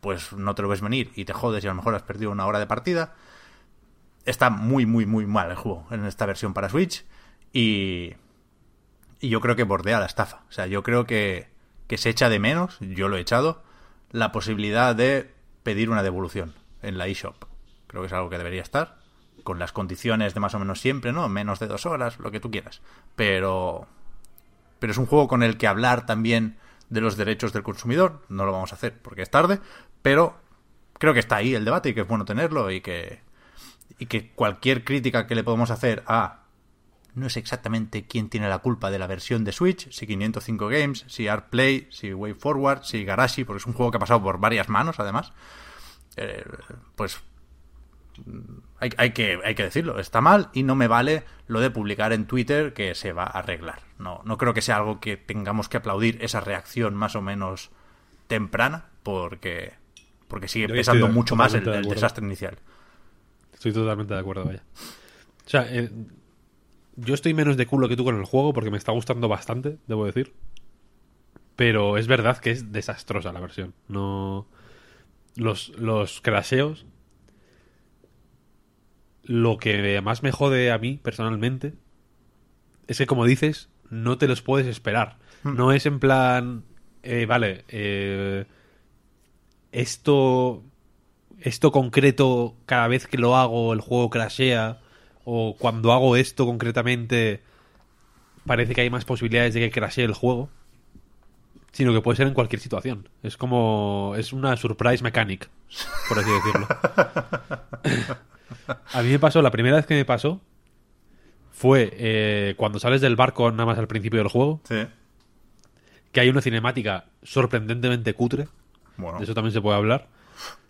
pues no te lo ves venir y te jodes y a lo mejor has perdido una hora de partida. Está muy, muy, muy mal el juego en esta versión para Switch y, y yo creo que bordea la estafa. O sea, yo creo que, que se echa de menos, yo lo he echado, la posibilidad de pedir una devolución en la eShop. Creo que es algo que debería estar, con las condiciones de más o menos siempre, ¿no? Menos de dos horas, lo que tú quieras. Pero, pero es un juego con el que hablar también de los derechos del consumidor. No lo vamos a hacer porque es tarde, pero creo que está ahí el debate y que es bueno tenerlo y que, y que cualquier crítica que le podemos hacer a no es exactamente quién tiene la culpa de la versión de Switch, si 505 Games, si ArtPlay, si WayForward, si Garashi, porque es un juego que ha pasado por varias manos además. eh, pues hay, hay, que, hay que decirlo, está mal y no me vale lo de publicar en Twitter que se va a arreglar. No, no creo que sea algo que tengamos que aplaudir esa reacción más o menos temprana, porque, porque sigue Yo pesando mucho más el, de el desastre inicial. Estoy totalmente de acuerdo, vaya. O sea, eh, yo estoy menos de culo que tú con el juego porque me está gustando bastante, debo decir. Pero es verdad que es desastrosa la versión. No. Los, los crasheos. Lo que más me jode a mí, personalmente, es que, como dices, no te los puedes esperar. No es en plan. eh, vale, eh, esto esto concreto cada vez que lo hago el juego crashea o cuando hago esto concretamente parece que hay más posibilidades de que crashee el juego sino que puede ser en cualquier situación es como es una surprise mechanic por así decirlo <laughs> a mí me pasó la primera vez que me pasó fue eh, cuando sales del barco nada más al principio del juego Sí. que hay una cinemática sorprendentemente cutre Bueno, de eso también se puede hablar.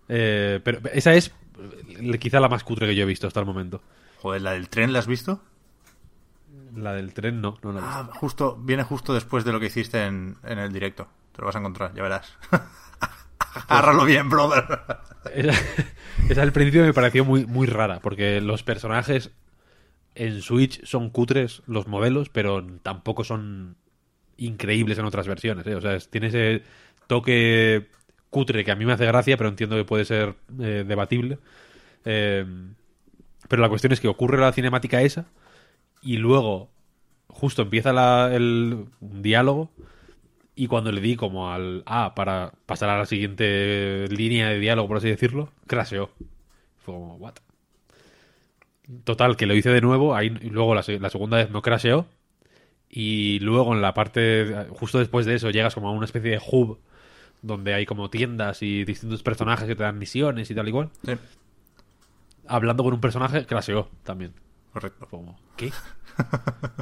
Eh, pero esa es eh, quizá la más cutre que yo he visto hasta el momento. Joder, ¿la del tren la has visto? La del tren no, no la he visto. Ah, justo, viene justo después de lo que hiciste en, en el directo. Te lo vas a encontrar, ya verás. <laughs> Agárralo bien, brother. Esa, esa al principio me pareció muy, muy rara, porque los personajes en Switch son cutres, los modelos, pero tampoco son increíbles en otras versiones. ¿eh? O sea, tiene ese toque cutre que a mí me hace gracia, pero entiendo que puede ser eh, debatible. Eh, pero la cuestión es que ocurre la cinemática esa y luego justo empieza la- el diálogo y cuando le di como al A para pasar a la siguiente línea de diálogo, por así decirlo, crasheó. Fue como, what? Total, que lo hice de nuevo, ahí luego la, se- la segunda vez no crasheó. Y luego en la parte, justo después de eso, llegas como a una especie de hub donde hay como tiendas y distintos personajes que te dan misiones y tal y. Sí, Hablando con un personaje, crasheó también. correcto. Como, ¿qué?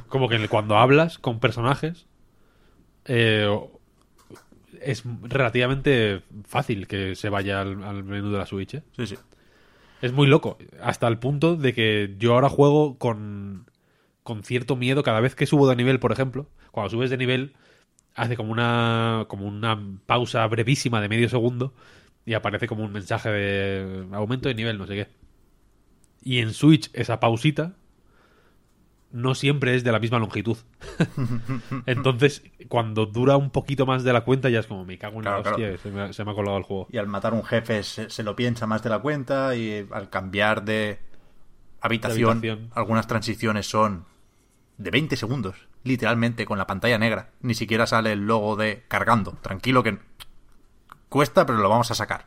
Como que cuando hablas con personajes eh, es relativamente fácil que se vaya al, al menú de la Switch. ¿eh? Sí, sí. Es muy loco, hasta el punto de que yo ahora juego con, con cierto miedo cada vez que subo de nivel, por ejemplo. Cuando subes de nivel, hace como una, como una pausa brevísima de medio segundo y aparece como un mensaje de aumento de nivel, no sé qué. Y en Switch esa pausita no siempre es de la misma longitud. <laughs> Entonces, cuando dura un poquito más de la cuenta, ya es como me cago en la Claro, hostia, se, me, ha- se me ha colgado el juego. Y al matar un jefe se, se lo piensa más de la cuenta y al cambiar de habitación, De habitación. algunas transiciones son de 20 segundos, literalmente, con la pantalla negra. Ni siquiera sale el logo de cargando. Tranquilo que cuesta, pero lo vamos a sacar.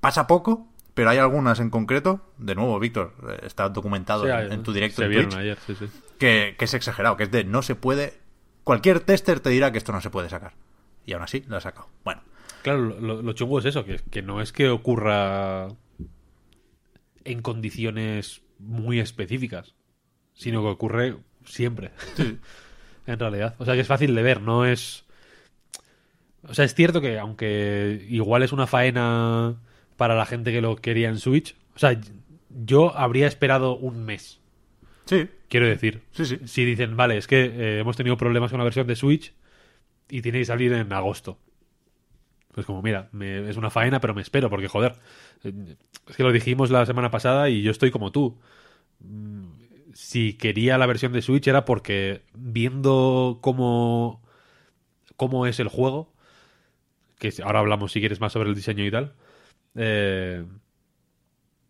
Pasa poco, pero hay algunas en concreto, de nuevo, Víctor, eh, está documentado Sí, en, en tu directo se en Twitch, ayer, sí, sí. que, que es exagerado, que es de no se puede... Cualquier tester te dirá que esto no se puede sacar. Y aún así lo ha sacado. Bueno, Claro, lo chungo es eso, que, que no es que ocurra en condiciones muy específicas, sino que ocurre siempre. <laughs> en realidad. O sea que es fácil de ver, no es... O sea, es cierto que aunque igual es una faena para la gente que lo quería en Switch, o sea, yo habría esperado un mes, sí, quiero decir. sí, sí. Si dicen, vale, es que eh, hemos tenido problemas con la versión de Switch y tiene que salir en agosto. Pues como, mira, me- es una faena, pero me espero, porque joder, eh, es que lo dijimos la semana pasada y yo estoy como tú. Mm, Si quería la versión de Switch era porque viendo cómo, cómo es el juego, que ahora hablamos si quieres más sobre el diseño y tal, eh,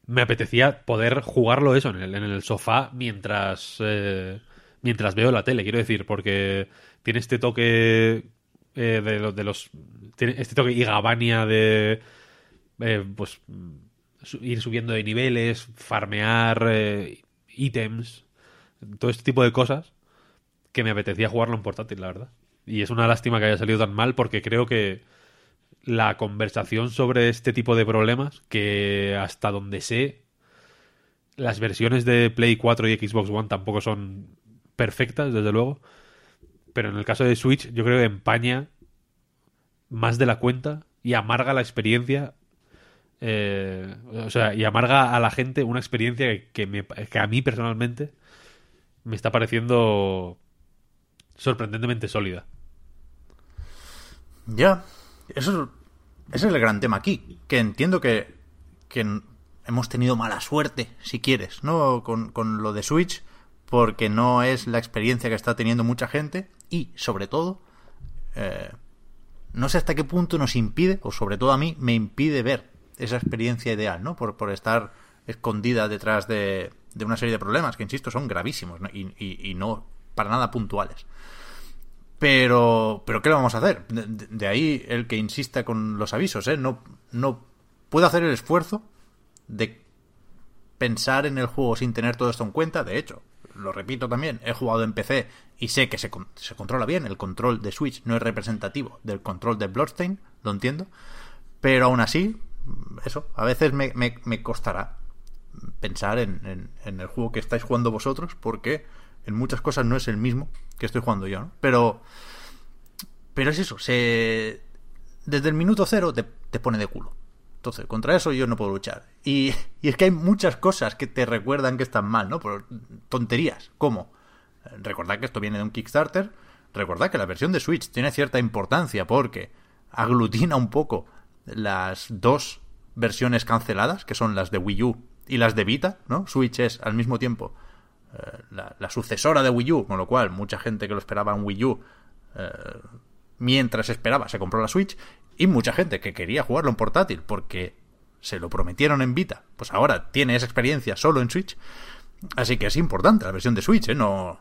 me apetecía poder jugarlo eso en el, sofá mientras eh, mientras veo la tele, quiero decir, porque tiene este toque eh, de, de los este toque Igabania de eh, pues ir subiendo de niveles, farmear eh, ítems, todo este tipo de cosas que me apetecía jugarlo en portátil, la verdad. Y es una lástima que haya salido tan mal porque creo que la conversación sobre este tipo de problemas, que hasta donde sé, las versiones de Play 4 y Xbox One tampoco son perfectas, desde luego. Pero en el caso de Switch, yo creo que empaña más de la cuenta y amarga la experiencia eh, o sea, y amarga a la gente una experiencia que, que me- a mí personalmente me está pareciendo sorprendentemente sólida. Ya, eso es, ese es el gran tema aquí, que entiendo que, que hemos tenido mala suerte, si quieres, ¿no? Con, con lo de Switch, porque no es la experiencia que está teniendo mucha gente y, sobre todo, eh, no sé hasta qué punto nos impide, o sobre todo a mí, me impide ver esa experiencia ideal, ¿no? Por, por estar escondida detrás de, de una serie de problemas que, insisto, son gravísimos y, y- y no para nada puntuales. Pero, pero ¿qué le vamos a hacer? De, ahí el que insista con los avisos, ¿eh? No, no puedo hacer el esfuerzo de pensar en el juego sin tener todo esto en cuenta. De hecho, lo repito también, he jugado en PC y sé que se, se controla bien. El control de Switch no es representativo del control de Bloodstain, lo entiendo. Pero aún así, eso, a veces me, me- me costará pensar en, en- en el juego que estáis jugando vosotros, porque en muchas cosas no es el mismo que estoy jugando yo, ¿no? Pero, pero es eso, se, desde el minuto cero te, te pone de culo. Entonces, contra eso yo no puedo luchar. Y, y es que hay muchas cosas que te recuerdan que están mal, ¿no? Por tonterías, como eh, recordad que esto viene de un Kickstarter, recordad que la versión de Switch tiene cierta importancia porque aglutina un poco las dos versiones canceladas, que son las de Wii U y las de Vita, ¿no? Switch es al mismo tiempo la, la sucesora de Wii U, con lo cual mucha gente que lo esperaba en Wii U eh, mientras esperaba se compró la Switch y mucha gente que quería jugarlo en portátil porque se lo prometieron en Vita, pues ahora tiene esa experiencia solo en Switch. Así que es importante la versión de Switch, ¿eh? No,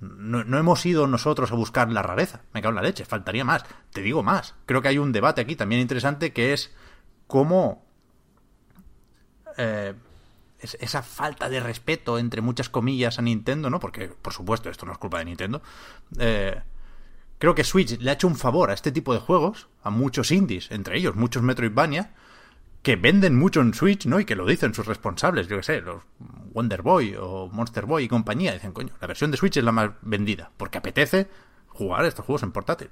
no, no hemos ido nosotros a buscar la rareza. Me cago en la leche, faltaría más. Te digo más. Creo que hay un debate aquí también interesante que es cómo eh, esa falta de respeto, entre muchas comillas, a Nintendo, ¿no? Porque, por supuesto, esto no es culpa de Nintendo. Eh, creo que Switch le ha hecho un favor a este tipo de juegos, a muchos indies, entre ellos muchos Metroidvania, que venden mucho en Switch, ¿no? Y que lo dicen sus responsables, yo que sé, los Wonder Boy o Monster Boy y compañía. Dicen, coño, la versión de Switch es la más vendida, porque apetece jugar estos juegos en portátil.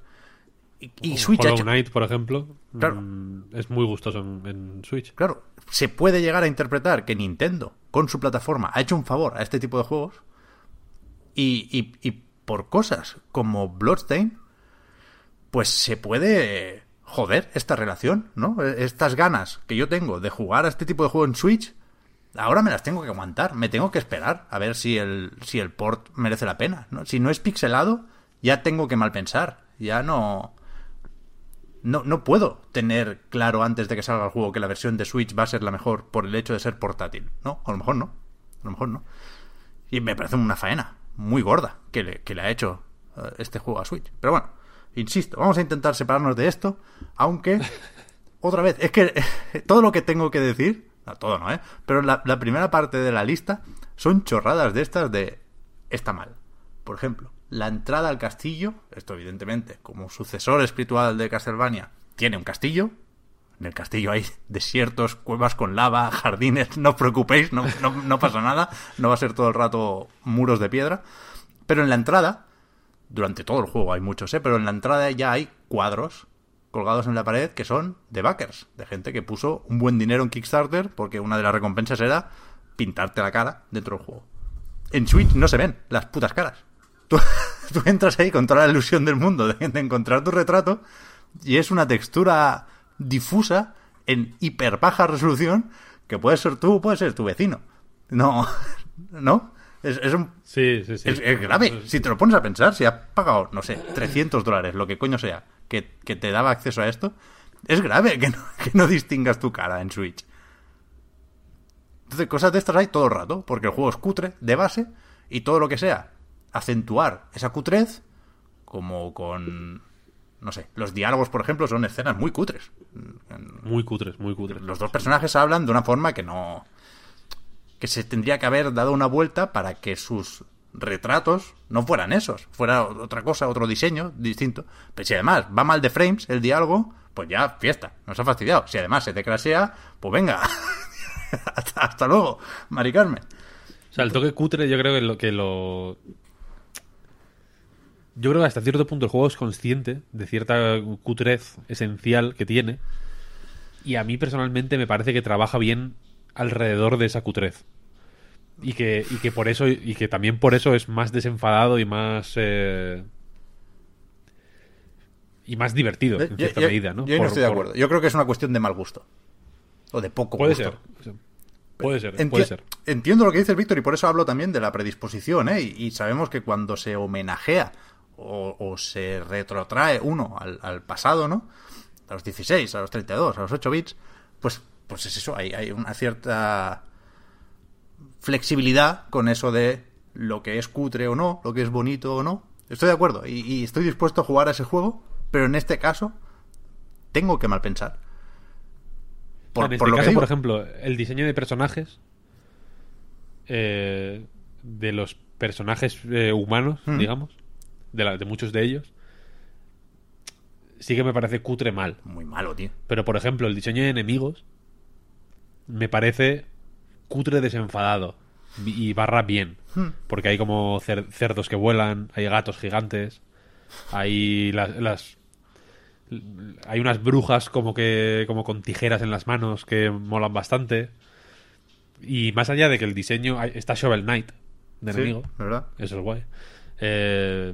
Y, y Switch Hollow hecho- Knight, por ejemplo, Claro. mm, es muy gustoso en, en Switch. Claro, se puede llegar a interpretar que Nintendo, con su plataforma, ha hecho un favor a este tipo de juegos y, y- y por cosas como Bloodstain, pues se puede joder esta relación, ¿no? Estas ganas que yo tengo de jugar a este tipo de juego en Switch, ahora me las tengo que aguantar, me tengo que esperar a ver si el, si el port merece la pena, ¿no? Si no es pixelado, ya tengo que mal pensar, ya no no, no puedo tener claro antes de que salga el juego que la versión de Switch va a ser la mejor por el hecho de ser portátil. No, a lo mejor no. A lo mejor no. Y me parece una faena muy gorda que le, que le ha hecho eh, este juego a Switch. Pero bueno, insisto, vamos a intentar separarnos de esto, aunque, <laughs> otra vez, es que todo lo que tengo que decir, no, todo no, ¿eh? Pero la, la primera parte de la lista son chorradas de estas de está mal. Por ejemplo, la entrada al castillo, esto evidentemente, como sucesor espiritual de Castlevania, tiene un castillo. En el castillo hay desiertos, cuevas con lava, <laughs> jardines, no os preocupéis, no, pasa nada, no va a ser todo el rato muros de piedra. Pero en la entrada, durante todo el juego hay muchos, ¿eh? pero en la entrada ya hay cuadros colgados en la pared que son de backers, de gente que puso un buen dinero en Kickstarter porque una de las recompensas era pintarte la cara dentro del juego. En Switch no se ven las putas caras. Tú, <laughs> tú entras ahí con toda la ilusión del mundo de, de encontrar tu retrato y es una textura difusa en hiper baja resolución que puede ser tú o puede ser tu vecino. No, <laughs> ¿no? Es, es un Sí, sí, sí. es, es grave. Si te lo pones a pensar, si has pagado, no sé, 300 dólares, lo que coño sea, que, que te daba acceso a esto, es grave que no, <laughs> que no distingas tu cara en Switch. Entonces, cosas de estas hay todo el rato, porque el juego es cutre, de base, y todo lo que sea, acentuar esa cutrez, como con, no sé, los diálogos, por ejemplo, son escenas muy cutres. Muy cutres, muy cutres. Los dos personajes hablan de una forma que no. que se tendría que haber dado una vuelta para que sus retratos no fueran esos, fuera otra cosa, otro diseño distinto. Pero si además va mal de frames el diálogo, pues ya fiesta, nos ha fastidiado. Si además se te crasea, pues venga, <laughs> hasta, hasta luego, Mari Carmen. O sea, el toque cutre yo creo que lo que lo... Yo creo que hasta cierto punto el juego es consciente de cierta cutrez esencial que tiene y a mí personalmente me parece que trabaja bien alrededor de esa cutrez. Y que, y que por eso, y que también por eso es más desenfadado y más eh, y más divertido, en Yo- cierta yo- medida, ¿no? Yo ahí no Por- estoy de por- acuerdo. Yo creo que es una cuestión de mal gusto. O de poco Puede gusto. ser. Puede ser, Enti- puede ser. Entiendo lo que dices, Víctor, y por eso hablo también de la predisposición, ¿eh? Y, y sabemos que cuando se homenajea o, o se retrotrae uno al, al pasado, ¿no? A los 16, a los 32, a los 8 bits, pues, pues es eso, hay, hay una cierta flexibilidad con eso de lo que es cutre o no, lo que es bonito o no. Estoy de acuerdo y, y estoy dispuesto a jugar a ese juego, pero en este caso tengo que mal pensar. Por, en este por lo que caso, digo. por ejemplo, el diseño de personajes eh, de los personajes eh, humanos, Mm. digamos, de, la- de muchos de ellos, sí que me parece cutre mal. Muy malo, tío. Pero, por ejemplo, el diseño de enemigos me parece cutre desenfadado y barra bien. Hmm. Porque hay como cer- cerdos que vuelan, hay gatos gigantes, hay las, las- hay unas brujas como que como con tijeras en las manos que molan bastante. Y más allá de que el diseño está Shovel Knight de Sí, enemigo, ¿verdad? eso es guay. Eh,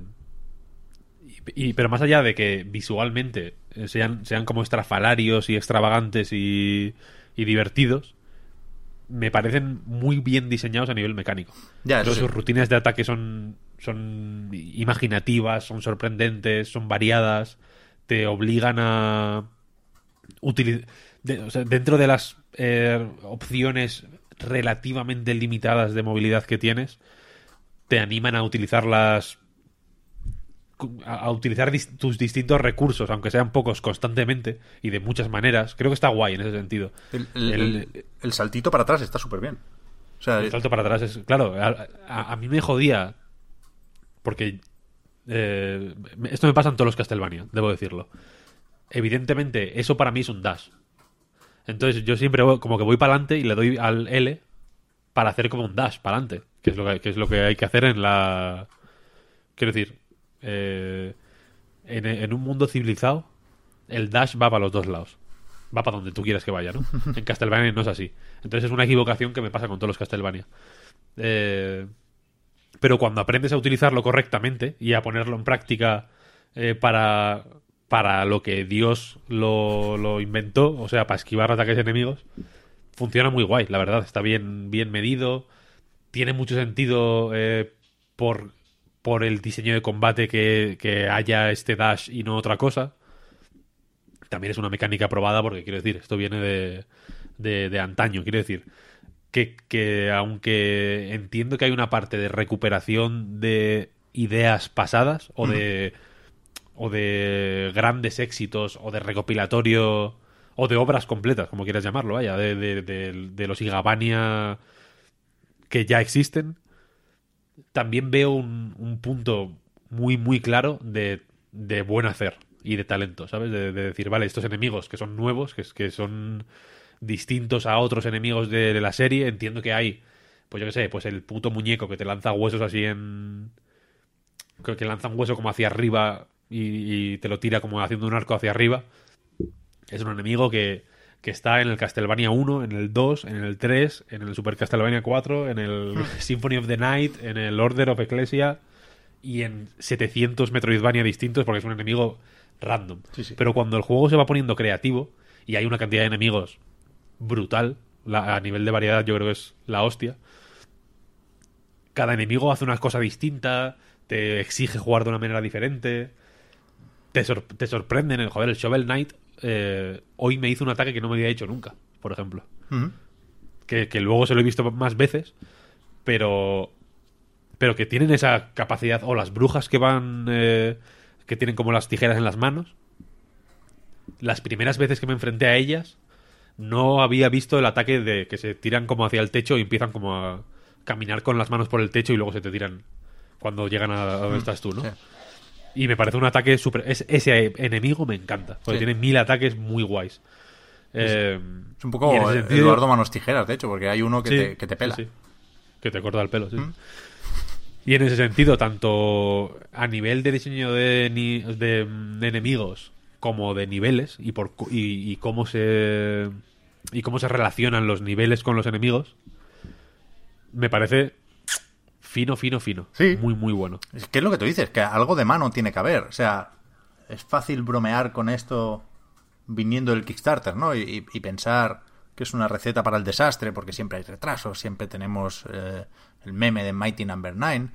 y, pero más allá de que visualmente sean, sean como estrafalarios y extravagantes y, y divertidos, me parecen muy bien diseñados a nivel mecánico. Ya, sí. sus rutinas de ataque son, son imaginativas, son sorprendentes, son variadas, te obligan a utilizar... dentro de las eh, opciones relativamente limitadas de movilidad que tienes, te animan a utilizarlas a, a utilizar dis- tus distintos recursos, aunque sean pocos constantemente y de muchas maneras. Creo que está guay en ese sentido. El, el- El- el- el saltito para atrás está súper bien. O sea, El salto para atrás es. Claro, a, a- a mí me jodía. Porque. eh, esto me pasa en todos los Castlevania, debo decirlo. Evidentemente, eso para mí es un dash. Entonces, yo siempre voy- como que voy para adelante y le doy al L para hacer como un dash para adelante. Que es lo que, que es lo que hay que hacer en la. Quiero decir. Eh, en, en un mundo civilizado, el dash va para los dos lados. Va para donde tú quieras que vaya, ¿no? <laughs> En Castlevania no es así. Entonces es una equivocación que me pasa con todos los Castlevania. Eh, pero cuando aprendes a utilizarlo correctamente y a ponerlo en práctica eh, para, para lo que Dios lo, lo inventó, o sea, para esquivar ataques enemigos, funciona muy guay, la verdad. Está bien, bien medido. Tiene mucho sentido eh, por, por el diseño de combate que, que haya este dash y no otra cosa. También es una mecánica probada porque, quiero decir, esto viene de, de, de antaño. Quiero decir, que, que aunque entiendo que hay una parte de recuperación de ideas pasadas o de o de grandes éxitos o de recopilatorio o de obras completas, como quieras llamarlo, vaya, de, de, de- de los Igabania que ya existen, también veo un, un punto muy, muy claro de, de buen hacer y de talento, ¿sabes? De, de decir, vale, estos enemigos que son nuevos, que, que son distintos a otros enemigos de, la serie, entiendo que hay, pues yo qué sé, pues el puto muñeco que te lanza huesos así en... que que lanza un hueso como hacia arriba y, y te lo tira como haciendo un arco hacia arriba. Es un enemigo que, que está en el Castlevania 1, en el 2, en el 3, en el Super Castlevania 4, en el <laughs> Symphony of the Night, en el Order of Ecclesia y en 700 Metroidvania distintos porque es un enemigo random. Sí, sí. Pero cuando el juego se va poniendo creativo y hay una cantidad de enemigos brutal, la- a nivel de variedad yo creo que es la hostia, cada enemigo hace una cosa distinta, te exige jugar de una manera diferente, te, sor- te sorprenden. El, joder, el Shovel Knight eh, hoy me hizo un ataque que no me había hecho nunca, por ejemplo. Que, que luego se lo he visto más veces, pero pero que tienen esa capacidad, o las brujas que van, eh, que tienen como las tijeras en las manos. Las primeras veces que me enfrenté a ellas, no había visto el ataque de que se tiran como hacia el techo y empiezan como a caminar con las manos por el techo y luego se te tiran cuando llegan a, a donde estás tú, ¿no? sí. Y me parece un ataque súper... es- ese enemigo me encanta, porque Sí. tiene mil ataques muy guays. Eh, Es un poco sentido- Eduardo Manos Tijeras, de hecho, porque hay uno que, Sí, te, que te pela. sí. Que te corta el pelo, sí. Mm. Y en ese sentido, tanto a nivel de diseño de, ni- de, de enemigos como de niveles y por y, y cómo se y cómo se relacionan los niveles con los enemigos me parece fino fino fino Sí. muy muy bueno Es que es lo que tú dices, que algo de mano tiene que haber. O sea, es fácil bromear con esto viniendo del Kickstarter, ¿no? Y, y pensar que es una receta para el desastre, porque siempre hay retrasos, siempre tenemos eh, el meme de Mighty Number 9.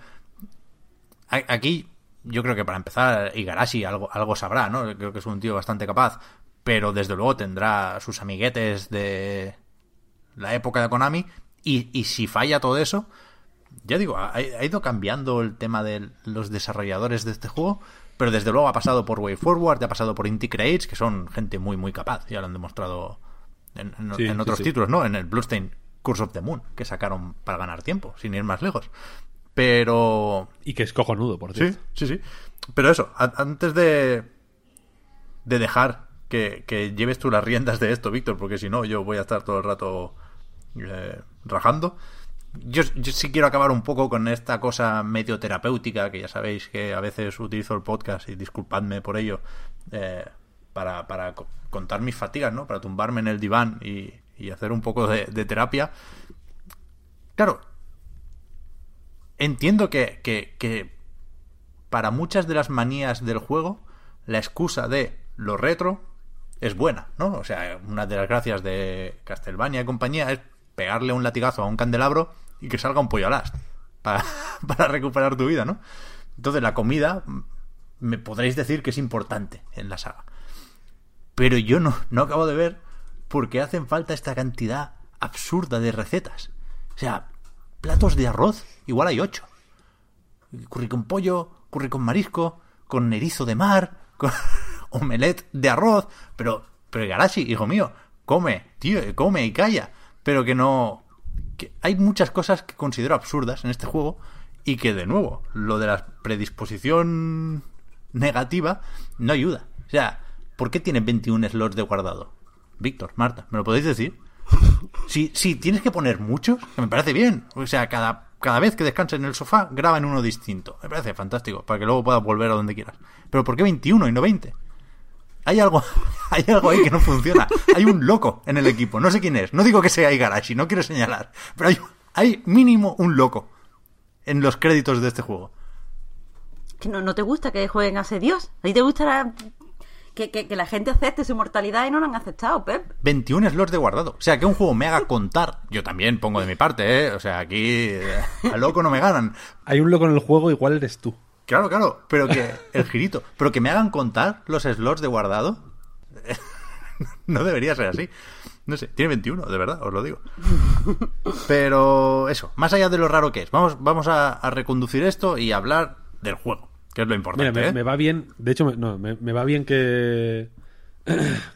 A- Aquí, yo creo que para empezar, Igarashi algo, algo sabrá, ¿no? Creo que es un tío bastante capaz, pero desde luego tendrá sus amiguetes de la época de Konami. Y, y si falla todo eso, ya digo, ha, ha ido cambiando el tema de los desarrolladores de este juego, pero desde luego ha pasado por Way Forward, ha pasado por Inti Creates, que son gente muy, muy capaz, ya lo han demostrado en, en- Sí, en sí, otros sí. títulos, ¿no? En el Bloodstain Curse of the Moon, que sacaron para ganar tiempo, sin ir más lejos. Pero y que es cojonudo por Sí, cierto sí, sí. Pero eso, a- antes de, de dejar que, que lleves tú las riendas de esto, Víctor, porque si no, yo voy a estar todo el rato eh, rajando. Yo, yo sí quiero acabar un poco con esta cosa medio terapéutica, que ya sabéis que a veces utilizo el podcast y disculpadme por ello, eh, para, para co- contar mis fatigas, ¿no? Para tumbarme en el diván y, y hacer un poco de, de terapia. Claro, entiendo que, que, que para muchas de las manías del juego, la excusa de lo retro es buena, ¿no? O sea, una de las gracias de Castlevania y compañía es pegarle un latigazo a un candelabro y que salga un pollo alast para, <laughs> para recuperar tu vida, ¿no? Entonces la comida me podréis decir que es importante en la saga. Pero yo no, no acabo de ver por qué hacen falta esta cantidad absurda de recetas. O sea, platos de arroz, igual hay ocho curry con pollo, curry con marisco, con erizo de mar, <laughs> con omelette de arroz, pero, pero Garashi, hijo mío, come, tío, come y calla, pero que no... Que hay muchas cosas que considero absurdas en este juego y que, de nuevo, lo de la predisposición negativa no ayuda. O sea, ¿por qué tiene 21 slots de guardado? Víctor, Marta, ¿me lo podéis decir? Si, si tienes que poner muchos, que me parece bien. O sea, cada, cada vez que descanses en el sofá, graba en uno distinto. Me parece fantástico, para que luego puedas volver a donde quieras. Pero ¿por qué 21 y no 20? Hay algo, <laughs> hay algo ahí que no funciona. Hay un loco en el equipo. No sé quién es. No digo que sea Igarashi, no quiero señalar. Pero hay, hay mínimo un loco en los créditos de este juego. Que no, no te gusta que jueguen a ese dios. A ti te gusta que, que- que la gente acepte su mortalidad y no lo han aceptado, Pep. 21 slots de guardado. O sea, que un juego me haga contar. Yo también pongo de mi parte, ¿eh? O sea, aquí eh, a loco no me ganan. hay un loco en el juego igual eres tú Claro, claro, pero que el girito, pero que me hagan contar los slots de guardado, <laughs> no debería ser así. No sé, tiene 21, de verdad, os lo digo. Pero eso, más allá de lo raro que es, vamos, vamos a, a reconducir esto y hablar del juego, que es lo Mira, importante. me, ¿eh? me va bien. De hecho, no, me, me va bien que.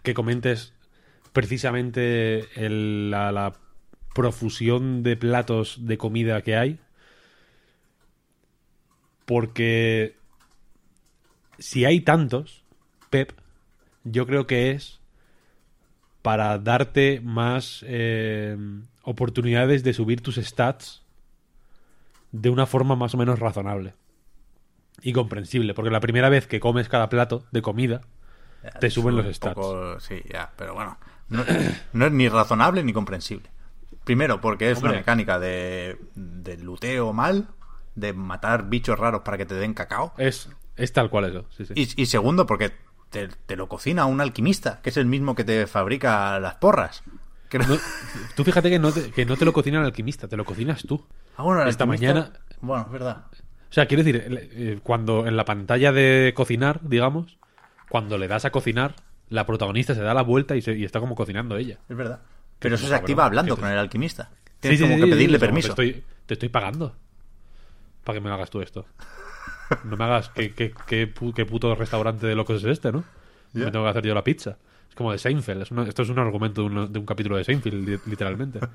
que comentes precisamente el- la, la profusión de platos de comida que hay. Porque. Si hay tantos, Pep, yo creo que es para darte más eh, oportunidades de subir tus stats de una forma más o menos razonable y comprensible, porque la primera vez que comes cada plato de comida, te suben los stats. poco- sí, ya, pero bueno, no, no es ni razonable ni comprensible. Primero, porque es una mecánica de, de luteo mal, de matar bichos raros para que te den cacao. Es, es tal cual eso. Sí, sí. Y, y segundo, porque te, te lo cocina un alquimista, que es el mismo que te fabrica las porras. Que no- No- tú fíjate que no, te, que no te lo cocina el alquimista, te lo cocinas tú. Ah, bueno, Esta alquimista- mañana- Bueno, es verdad. O sea, quiero decir, eh, cuando en la pantalla de cocinar, digamos, cuando le das a cocinar, la protagonista se da la vuelta y, se- y está como cocinando ella. Es verdad. Pero eso se activa hablando con el alquimista. Tienes sí, como sí, que pedirle sí, permiso. Te estoy, te estoy pagando para que me hagas tú esto. No me hagas. ¿Qué, qué, qué pu- qué puto restaurante de locos es este, no? Me tengo que hacer yo la pizza. Es como de Seinfeld. es una- esto es un argumento de un, de un capítulo de Seinfeld, li- literalmente. <laughs>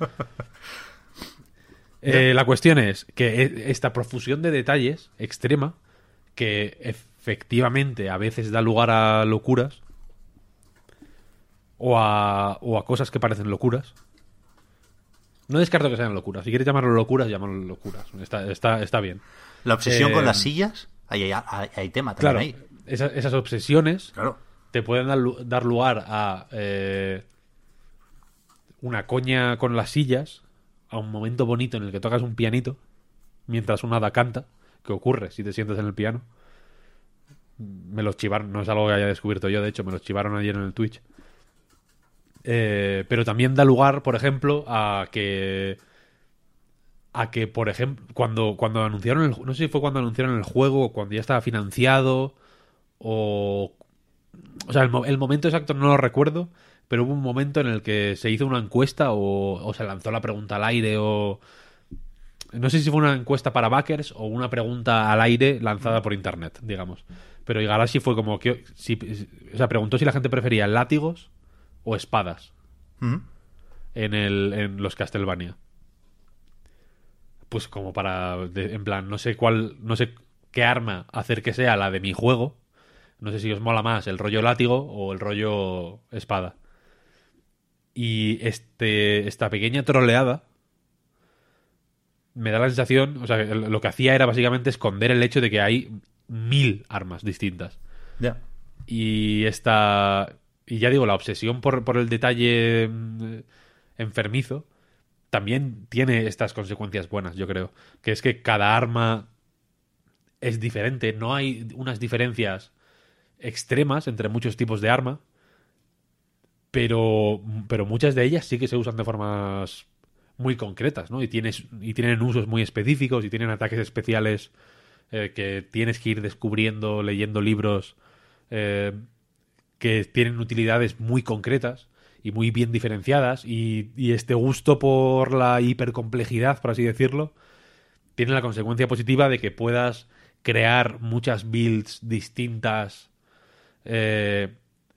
Eh, la cuestión es que e- esta profusión de detalles extrema, que efectivamente a veces da lugar a locuras, o a, o a cosas que parecen locuras. No descarto que sean locuras. Si quieres llamarlo locuras, llámalo locuras. Está, está, está bien. La obsesión Eh, con las sillas, hay, hay, hay- hay tema también Claro, ahí. esas obsesiones Claro. te pueden dar, lu- dar lugar a eh, una coña con las sillas, a un momento bonito en el que tocas un pianito mientras una hada canta, que ocurre si te sientas en el piano. Me los chivaron, no es algo que haya descubierto yo, de hecho, me los chivaron ayer en el Twitch. Eh, pero también da lugar, por ejemplo, a que a que, por ejemplo, cuando, cuando anunciaron el, no sé si fue cuando anunciaron el juego cuando ya estaba financiado o o sea, el, mo- el momento exacto no lo recuerdo, pero hubo un momento en el que se hizo una encuesta o, se lanzó la pregunta al aire o no sé si fue una encuesta para backers o una pregunta al aire lanzada por internet, digamos. Pero Igarashi fue como que o sea, preguntó si la gente prefería látigos o espadas en, el, en los Castlevania. Pues como para, de- en plan, no sé cuál, no sé qué arma hacer que sea la de mi juego. No sé si os mola más el rollo látigo o el rollo espada. Y este, esta pequeña troleada me da la sensación, o sea, lo que hacía era básicamente esconder el hecho de que hay mil armas distintas. Ya. Y esta. Y ya digo, la obsesión por, por el detalle mm, enfermizo también tiene estas consecuencias buenas, yo creo. Que es que cada arma es diferente. No hay unas diferencias extremas entre muchos tipos de arma. Pero, pero muchas de ellas sí que se usan de formas muy concretas, ¿no? Y, tienes, y tienen usos muy específicos y tienen ataques especiales eh, que tienes que ir descubriendo leyendo libros eh, que tienen utilidades muy concretas y muy bien diferenciadas y, y este gusto por la hipercomplejidad, por así decirlo, tiene la consecuencia positiva de que puedas crear muchas builds distintas eh,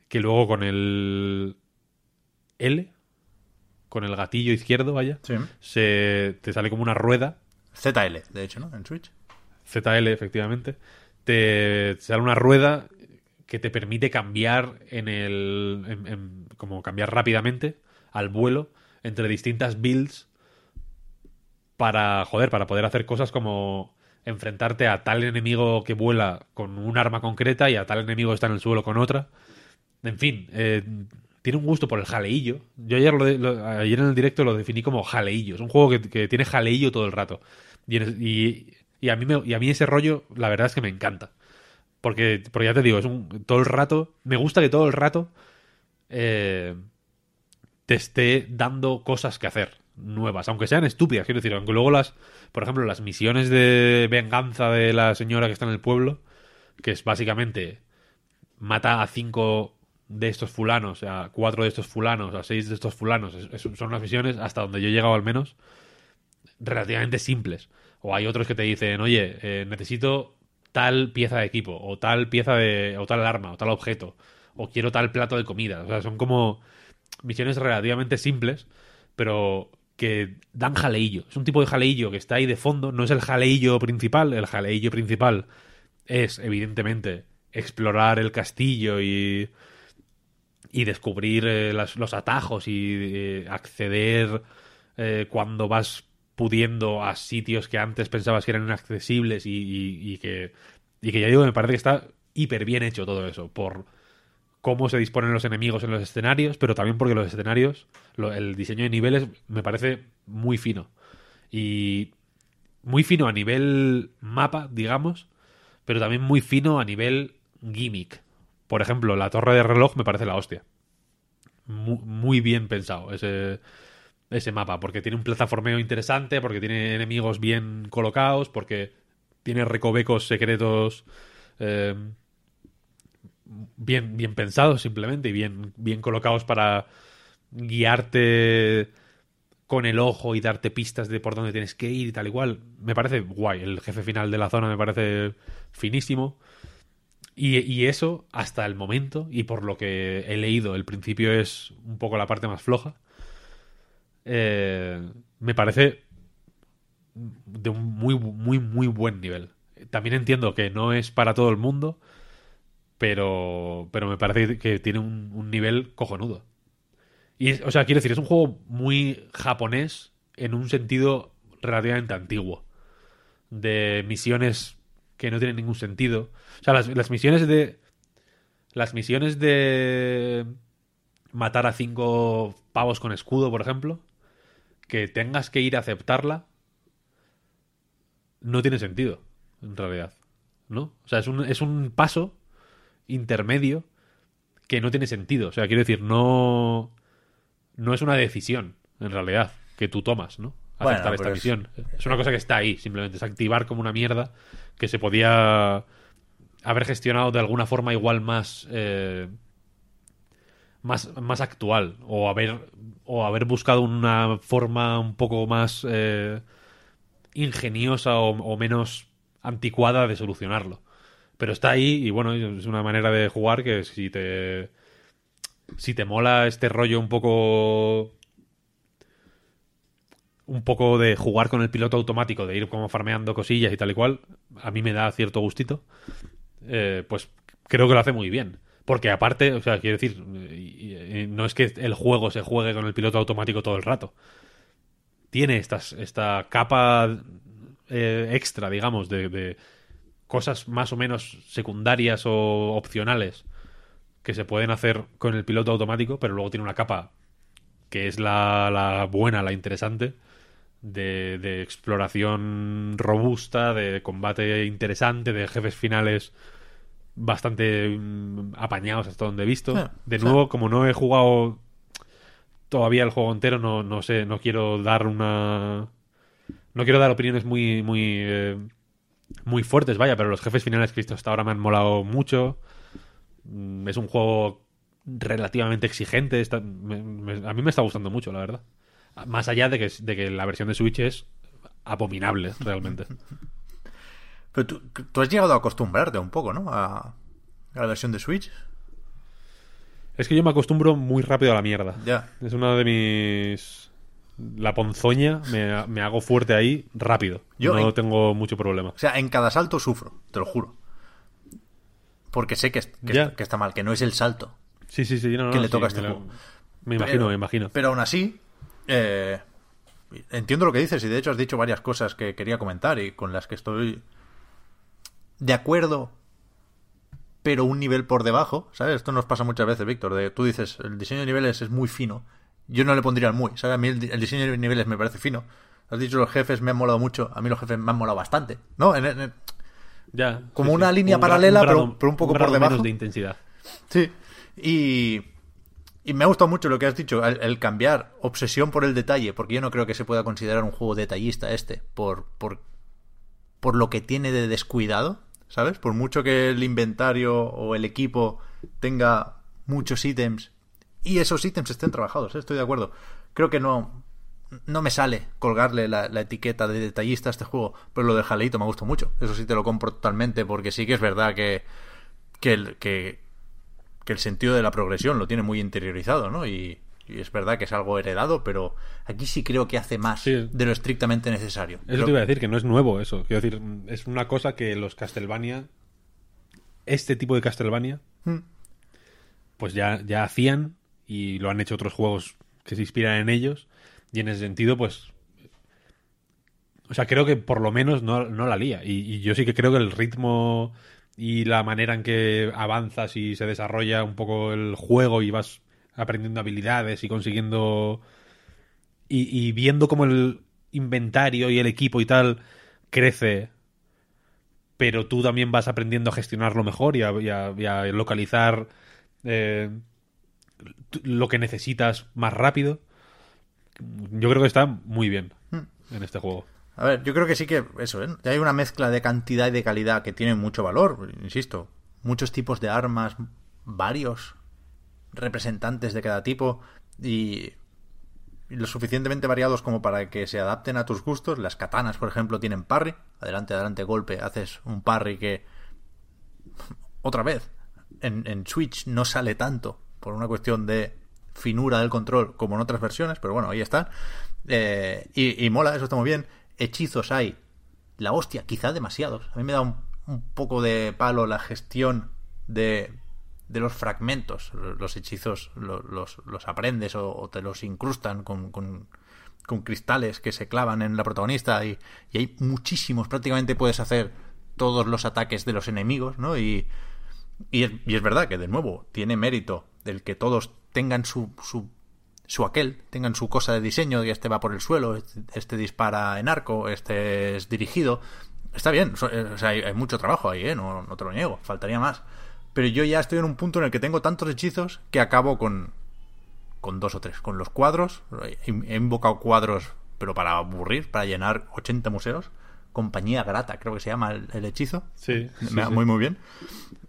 que luego con el L, con el gatillo izquierdo, vaya, Sí. se te sale como una rueda ZL, de hecho, ¿no? En Switch. ZL, efectivamente, te, te sale una rueda que te permite cambiar en el. como cambiar rápidamente al vuelo entre distintas builds para. joder, para poder hacer cosas como enfrentarte a tal enemigo que vuela con un arma concreta y a tal enemigo que está en el suelo con otra. En fin, eh, tiene un gusto por el jaleillo. Yo ayer, lo ayer en el directo lo definí como jaleillo. Es un juego que, que tiene jaleillo todo el rato. Y, y- y a mí me- y a mí ese rollo, la verdad es que me encanta. Porque, porque ya te digo, es un, todo el rato. Me gusta que todo el rato eh, te esté dando cosas que hacer nuevas, aunque sean estúpidas, quiero decir, aunque luego las, por ejemplo, las misiones de venganza de la señora que está en el pueblo, que es básicamente mata a cinco de estos fulanos, a cuatro de estos fulanos, a seis de estos fulanos, son unas misiones hasta donde yo he llegado al menos relativamente simples. O hay otros que te dicen, oye, eh, necesito tal pieza de equipo, o tal pieza de. o tal arma, o tal objeto, o quiero tal plato de comida. O sea, son como misiones relativamente simples, pero que dan jaleillo. Es un tipo de jaleillo que está ahí de fondo, no es el jaleillo principal, el jaleillo principal es, evidentemente, explorar el castillo y. y descubrir eh, los atajos y eh, acceder eh, cuando vas pudiendo a sitios que antes pensabas que eran inaccesibles y, que y que ya digo me parece que está hiper bien hecho todo eso por cómo se disponen los enemigos en los escenarios pero también porque los escenarios el diseño de niveles me parece muy fino. Y muy fino a nivel mapa digamos pero también muy fino a nivel gimmick. Por ejemplo la torre de reloj me parece la hostia. Muy, muy bien pensado ese, ese mapa, porque tiene un plataformeo interesante, porque tiene enemigos bien colocados, porque tiene recovecos secretos eh, bien, bien pensados simplemente y bien, bien colocados para guiarte con el ojo y darte pistas de por dónde tienes que ir y tal igual. Me parece guay. El jefe final de la zona me parece finísimo. Y, y eso, hasta el momento, y por lo que he leído, el principio es un poco la parte más floja. Eh, me parece de un muy, muy, muy buen nivel. También entiendo que no es para todo el mundo, pero, pero me parece que tiene un, nivel cojonudo. Y, es- o sea, quiero decir, es un juego muy japonés en un sentido relativamente antiguo. De misiones que no tienen ningún sentido. O sea, las, las misiones de. las misiones de matar a cinco pavos con escudo, por ejemplo, que tengas que ir a aceptarla, no tiene sentido, en realidad. ¿No? O sea, es un, es un paso intermedio que no tiene sentido. O sea, quiero decir, no. No es una decisión, en realidad, que tú tomas, ¿no? Bueno, Aceptar esta es- misión. Es una cosa que está ahí, simplemente. Es activar como una mierda que se podía haber gestionado de alguna forma igual más. eh, más, más actual. O haber. O haber buscado una forma un poco más. eh, ingeniosa o, menos anticuada de solucionarlo. Pero está ahí y bueno, es una manera de jugar que si te si te mola este rollo un poco un poco de jugar con el piloto automático, de ir como farmeando cosillas y tal y cual, a mí me da cierto gustito. eh, pues creo que lo hace muy bien. Porque aparte, o sea, quiero decir, y no es que el juego se juegue con el piloto automático todo el rato. Tiene estas, esta capa eh, extra, digamos, de, de cosas más o menos secundarias o opcionales que se pueden hacer con el piloto automático, pero luego tiene una capa que es la, la buena, la interesante, de, de exploración robusta, de combate interesante, de jefes finales bastante mm, apañados hasta donde he visto. Ah, de o sea- nuevo, como no he jugado todavía el juego entero, no, no sé, no quiero dar una... No quiero dar opiniones muy, muy, eh, muy fuertes, vaya, pero los jefes finales que he visto hasta ahora me han molado mucho. Mm, Es un juego relativamente exigente. está- me- me- a mí me está gustando mucho, la verdad. Más allá de que, de que la versión de Switch es abominable, realmente. <laughs> Pero tú, tú has llegado a acostumbrarte un poco, ¿no? A, a la versión de Switch. Es que yo me acostumbro muy rápido a la mierda. Ya. Es una de mis... La ponzoña me, me hago fuerte ahí rápido. Yo no en- tengo mucho problema. O sea, en cada salto sufro, te lo juro. Porque sé que, es- que, está, que está mal, que no es el salto. Sí, sí, sí. no, no, que le sí, toca este juego. Me imagino, Pero- me imagino. Pero aún así, eh, entiendo lo que dices y de hecho has dicho varias cosas que quería comentar y con las que estoy de acuerdo, pero un nivel por debajo, ¿sabes? Esto nos pasa muchas veces, Víctor. De, tú dices, el diseño de niveles es muy fino. Yo no le pondría el muy, ¿sabes? A mí el, di- el diseño de niveles me parece fino. Has dicho los jefes me han molado mucho, a mí los jefes me han molado bastante, ¿no? En- en- Ya, como sí, una sí. línea paralela, pero- grado- pero un poco por debajo. menos de intensidad. Sí. Y, y me ha gustado mucho lo que has dicho, el, el cambiar obsesión por el detalle, porque yo no creo que se pueda considerar un juego detallista este, por, por, por lo que tiene de descuidado, ¿sabes? Por mucho que el inventario o el equipo tenga muchos ítems y esos ítems estén trabajados, ¿eh? estoy de acuerdo. Creo que no, no me sale colgarle la, etiqueta de detallista a este juego, pero lo de Jaleito me gustó mucho. Eso sí te lo compro totalmente, porque sí que es verdad que, que, el, que, que el sentido de la progresión lo tiene muy interiorizado, ¿no? Y, y es verdad que es algo heredado, pero aquí sí creo que hace más Sí. de lo estrictamente necesario. Eso Creo- te iba a decir, que no es nuevo eso. Quiero decir, es una cosa que los Castlevania, este tipo de Castlevania, Mm. pues ya, ya hacían y lo han hecho otros juegos que se inspiran en ellos. Y en ese sentido, pues... O sea, creo que por lo menos no, no la lía. Y, y yo sí que creo que el ritmo y la manera en que avanzas y se desarrolla un poco el juego y vas aprendiendo habilidades y consiguiendo y, y viendo cómo el inventario y el equipo y tal crece, pero tú también vas aprendiendo a gestionarlo mejor y a, y a- y a localizar eh, lo que necesitas más rápido. Yo creo que está muy bien en este juego. A ver, yo creo que sí que eso, ¿eh? Hay una mezcla de cantidad y de calidad que tiene mucho valor, insisto. Muchos tipos de armas, varios representantes de cada tipo y, lo suficientemente variados como para que se adapten a tus gustos. Las katanas, por ejemplo, tienen parry. Adelante, adelante, golpe. Haces un parry que... Otra vez, en, Switch no sale tanto por una cuestión de finura del control como en otras versiones, pero bueno, ahí está. Eh, y, mola, eso está muy bien. Hechizos hay. La hostia, quizá demasiados. A mí me da un poco de palo la gestión de, de los fragmentos. Los hechizos lo- los, los aprendes o, te los incrustan con, con, con cristales que se clavan en la protagonista y, y hay muchísimos. Prácticamente puedes hacer todos los ataques de los enemigos, ¿no? Y, Y es, y es verdad que, de nuevo, tiene mérito el que todos tengan su, su, su aquel, tengan su cosa de diseño, que este va por el suelo, este, este dispara en arco, este es dirigido. Está bien, eh, o sea, hay, hay mucho trabajo ahí, ¿eh? no, no te lo niego, faltaría más. Pero yo ya estoy en un punto en el que tengo tantos hechizos que acabo con, con dos o tres. Con los cuadros, he, invocado cuadros, pero para aburrir, para llenar 80 museos. Compañía grata, creo que se llama el, el hechizo. Sí, sí, Me- sí. Muy, muy bien.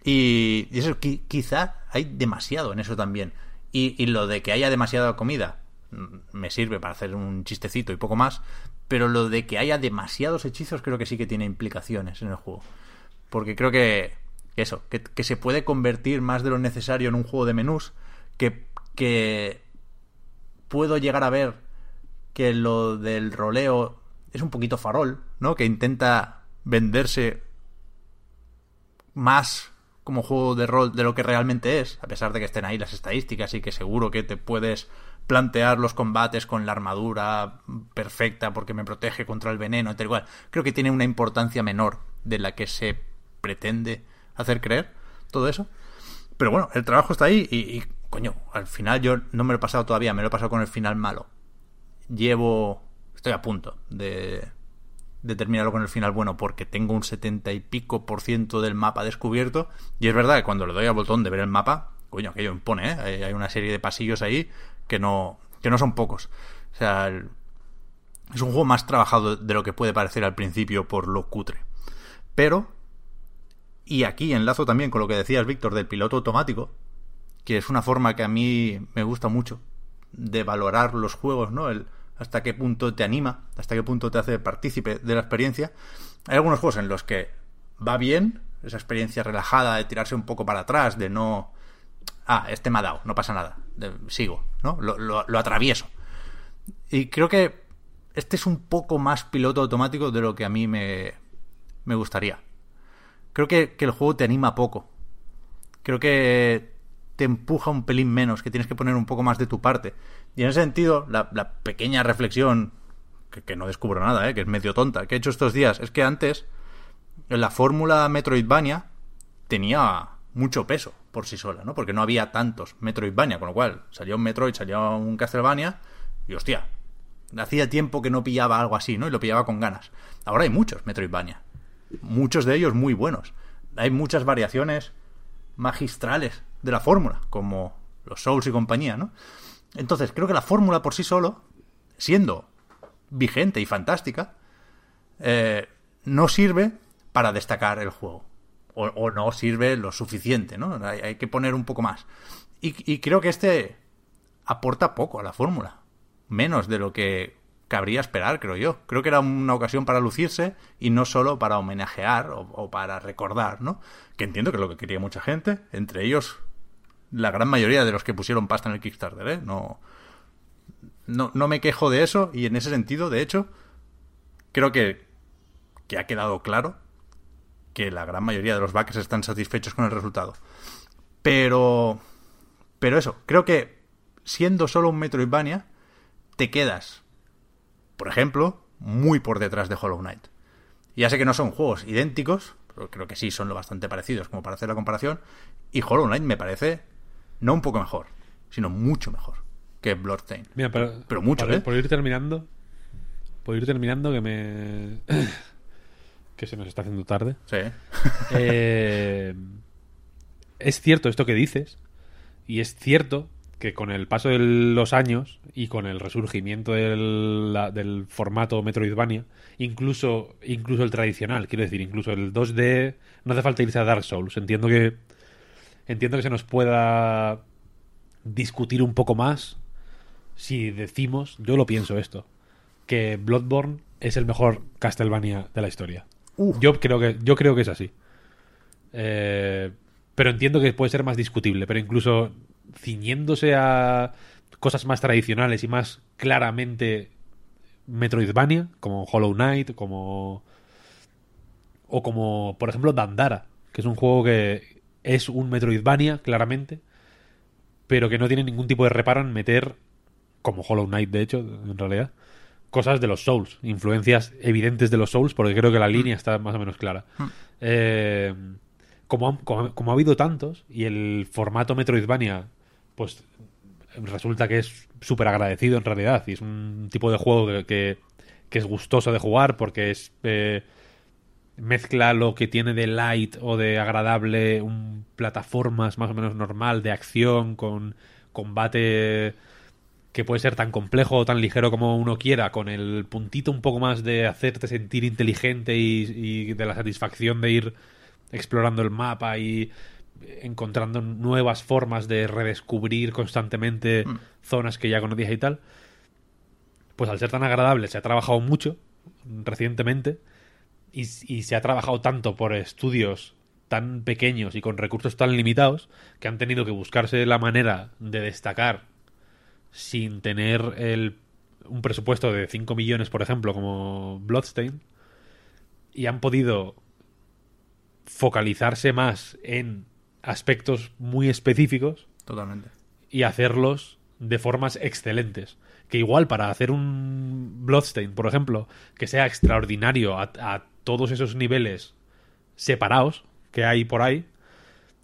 Y, y eso, qui- quizá hay demasiado en eso también. Y, y lo de que haya demasiada comida mm, me sirve para hacer un chistecito y poco más. Pero lo de que haya demasiados hechizos creo que sí que tiene implicaciones en el juego. Porque creo que eso, que, que se puede convertir más de lo necesario en un juego de menús. Que, que puedo llegar a ver que lo del roleo es un poquito farol, ¿no? Que intenta venderse más como juego de rol de lo que realmente es, a pesar de que estén ahí las estadísticas y que seguro que te puedes plantear los combates con la armadura perfecta porque me protege contra el veneno y tal igual. Creo que tiene una importancia menor de la que se pretende hacer creer todo eso. Pero bueno, el trabajo está ahí y, coño, al final yo no me lo he pasado todavía, me lo he pasado con el final malo. Llevo, estoy a punto de, de terminarlo con el final bueno porque tengo un 70 y pico por ciento del mapa descubierto y es verdad que cuando le doy al botón de ver el mapa, coño, aquello impone, ¿eh? Hay, una serie de pasillos ahí que no, que no son pocos. O sea, es un juego más trabajado de lo que puede parecer al principio por lo cutre. Pero, y aquí enlazo también con lo que decías, Víctor, del piloto automático, que es una forma que a mí me gusta mucho de valorar los juegos, ¿no? El hasta qué punto te anima, hasta qué punto te hace partícipe de la experiencia. Hay algunos juegos en los que va bien esa experiencia relajada de tirarse un poco para atrás, de no... Ah, este me ha dado, no pasa nada, de- sigo, ¿no? Lo, lo- lo atravieso. Y creo que este es un poco más piloto automático de lo que a mí me, me gustaría. Creo que, que el juego te anima poco. Creo que te empuja un pelín menos, que tienes que poner un poco más de tu parte. Y en ese sentido, la, pequeña reflexión, que, no descubro nada, ¿eh? que es medio tonta, que he hecho estos días, es que antes la fórmula Metroidvania tenía mucho peso por sí sola, ¿no? Porque no había tantos Metroidvania, con lo cual salía un Metroid, salía un Castlevania, y hostia, hacía tiempo que no pillaba algo así, ¿no? Y lo pillaba con ganas. Ahora hay muchos Metroidvania, muchos de ellos muy buenos. Hay muchas variaciones magistrales de la fórmula, como los Souls y compañía, ¿no? Entonces, creo que la fórmula por sí solo, siendo vigente y fantástica, eh, no sirve para destacar el juego. O, no sirve lo suficiente, ¿no? Hay, hay que poner un poco más. Y, y creo que este aporta poco a la fórmula. Menos de lo que cabría esperar, creo yo. Creo que era una ocasión para lucirse y no solo para homenajear o, para recordar, ¿no? Que entiendo que es lo que quería mucha gente, entre ellos la gran mayoría de los que pusieron pasta en el Kickstarter, ¿eh? No, no, no me quejo de eso y en ese sentido, de hecho, creo que, que ha quedado claro que la gran mayoría de los backers están satisfechos con el resultado. Pero, pero eso, creo que siendo solo un Metroidvania, te quedas, por ejemplo, muy por detrás de Hollow Knight. Ya sé que no son juegos idénticos, pero creo que sí son lo bastante parecidos como para hacer la comparación. Y Hollow Knight me parece no un poco mejor, sino mucho mejor que Bloodstained. Mira, pero, Pero mucho, por, ¿eh? por ir terminando, por ir terminando que me <coughs> que se nos está haciendo tarde. Sí. Eh, <laughs> es cierto esto que dices y es cierto que con el paso de los años y con el resurgimiento del, la- del formato Metroidvania, incluso, incluso el tradicional, quiero decir, incluso el 2D, no hace falta irse a Dark Souls. Entiendo que entiendo que se nos pueda discutir un poco más si decimos, yo lo pienso esto, que Bloodborne es el mejor Castlevania de la historia. Yo creo que yo creo que es así. Eh, pero entiendo que puede ser más discutible, pero incluso ciñéndose a cosas más tradicionales y más claramente Metroidvania, como Hollow Knight, como o como por ejemplo Dandara, que es un juego que es un Metroidvania claramente, pero que no tiene ningún tipo de reparo en meter como Hollow Knight de hecho, en realidad, cosas de los Souls, influencias evidentes de los Souls, porque creo que la línea está más o menos clara. Eh, como, ha- como, como ha habido tantos y el formato Metroidvania, pues resulta que es súper agradecido en realidad y es un tipo de juego que, que- es gustoso de jugar porque es eh, mezcla lo que tiene de light o de agradable un plataformas más o menos normal de acción con combate que puede ser tan complejo o tan ligero como uno quiera, con el puntito un poco más de hacerte sentir inteligente y, y de la satisfacción de ir explorando el mapa y encontrando nuevas formas de redescubrir constantemente zonas que ya conocías y tal. Pues al ser tan agradable se ha trabajado mucho recientemente y, y se ha trabajado tanto por estudios tan pequeños y con recursos tan limitados que han tenido que buscarse la manera de destacar sin tener el, un presupuesto de 5 millones, por ejemplo, como Bloodstain, y han podido focalizarse más en aspectos muy específicos Totalmente. y hacerlos de formas excelentes. Que igual para hacer un Bloodstain, por ejemplo, que sea extraordinario a, a todos esos niveles separados que hay por ahí,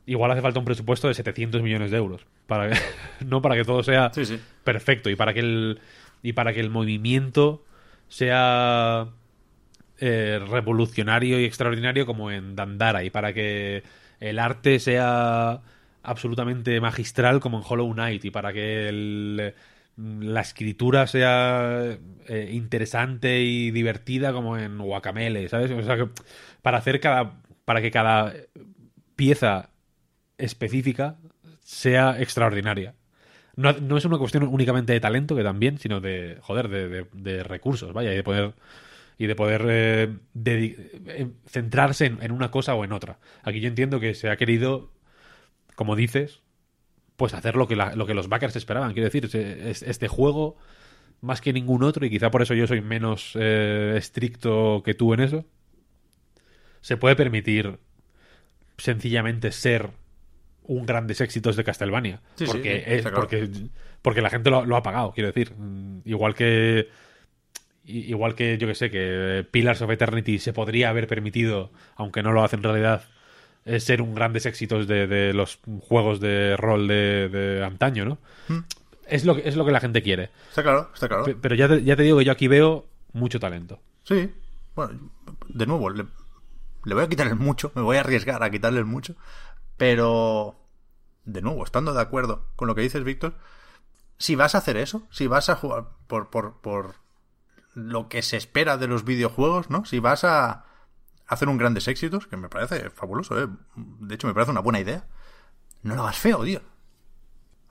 igual hace falta un presupuesto de 700 millones de euros. Para que- <laughs> no para que todo sea Sí, sí. perfecto y para que el y para que el movimiento sea eh, revolucionario y extraordinario como en Dandara y para que el arte sea absolutamente magistral como en Hollow Knight y para que el- la escritura sea eh, interesante y divertida como en Guacamele, ¿sabes? O sea que para hacer cada para que cada pieza específica sea extraordinaria. No, no es una cuestión únicamente de talento, que también, sino de, joder, de, de- de recursos, vaya, y de poder y de poder eh, eh, centrarse en, en una cosa o en otra. Aquí yo entiendo que se ha querido, como dices, pues hacer lo que, la- lo que los backers esperaban. Quiero decir, este juego, más que ningún otro, y quizá por eso yo soy menos eh, estricto que tú en eso, se puede permitir sencillamente ser un grandes éxitos de Castlevania. Sí, porque, sí, es, está claro. porque, porque la gente lo, lo ha pagado, quiero decir. Igual que. Igual que, yo que sé, que Pillars of Eternity se podría haber permitido, aunque no lo hace en realidad, eh, ser un grandes éxitos de, de los juegos de rol de, de antaño, ¿no? Hmm. Es, lo, que- es lo que la gente quiere. Está claro, está claro. Pe- Pero ya te, ya te digo que yo aquí veo mucho talento. Sí. Bueno, de nuevo, le, le voy a quitar el mucho, me voy a arriesgar a quitarle el mucho, pero de nuevo, estando de acuerdo con lo que dices, Víctor, si vas a hacer eso, si vas a jugar por, por, por lo que se espera de los videojuegos, ¿no? Si vas a hacer un grandes éxitos, que me parece fabuloso, ¿eh? De hecho, me parece una buena idea. No lo hagas feo, tío.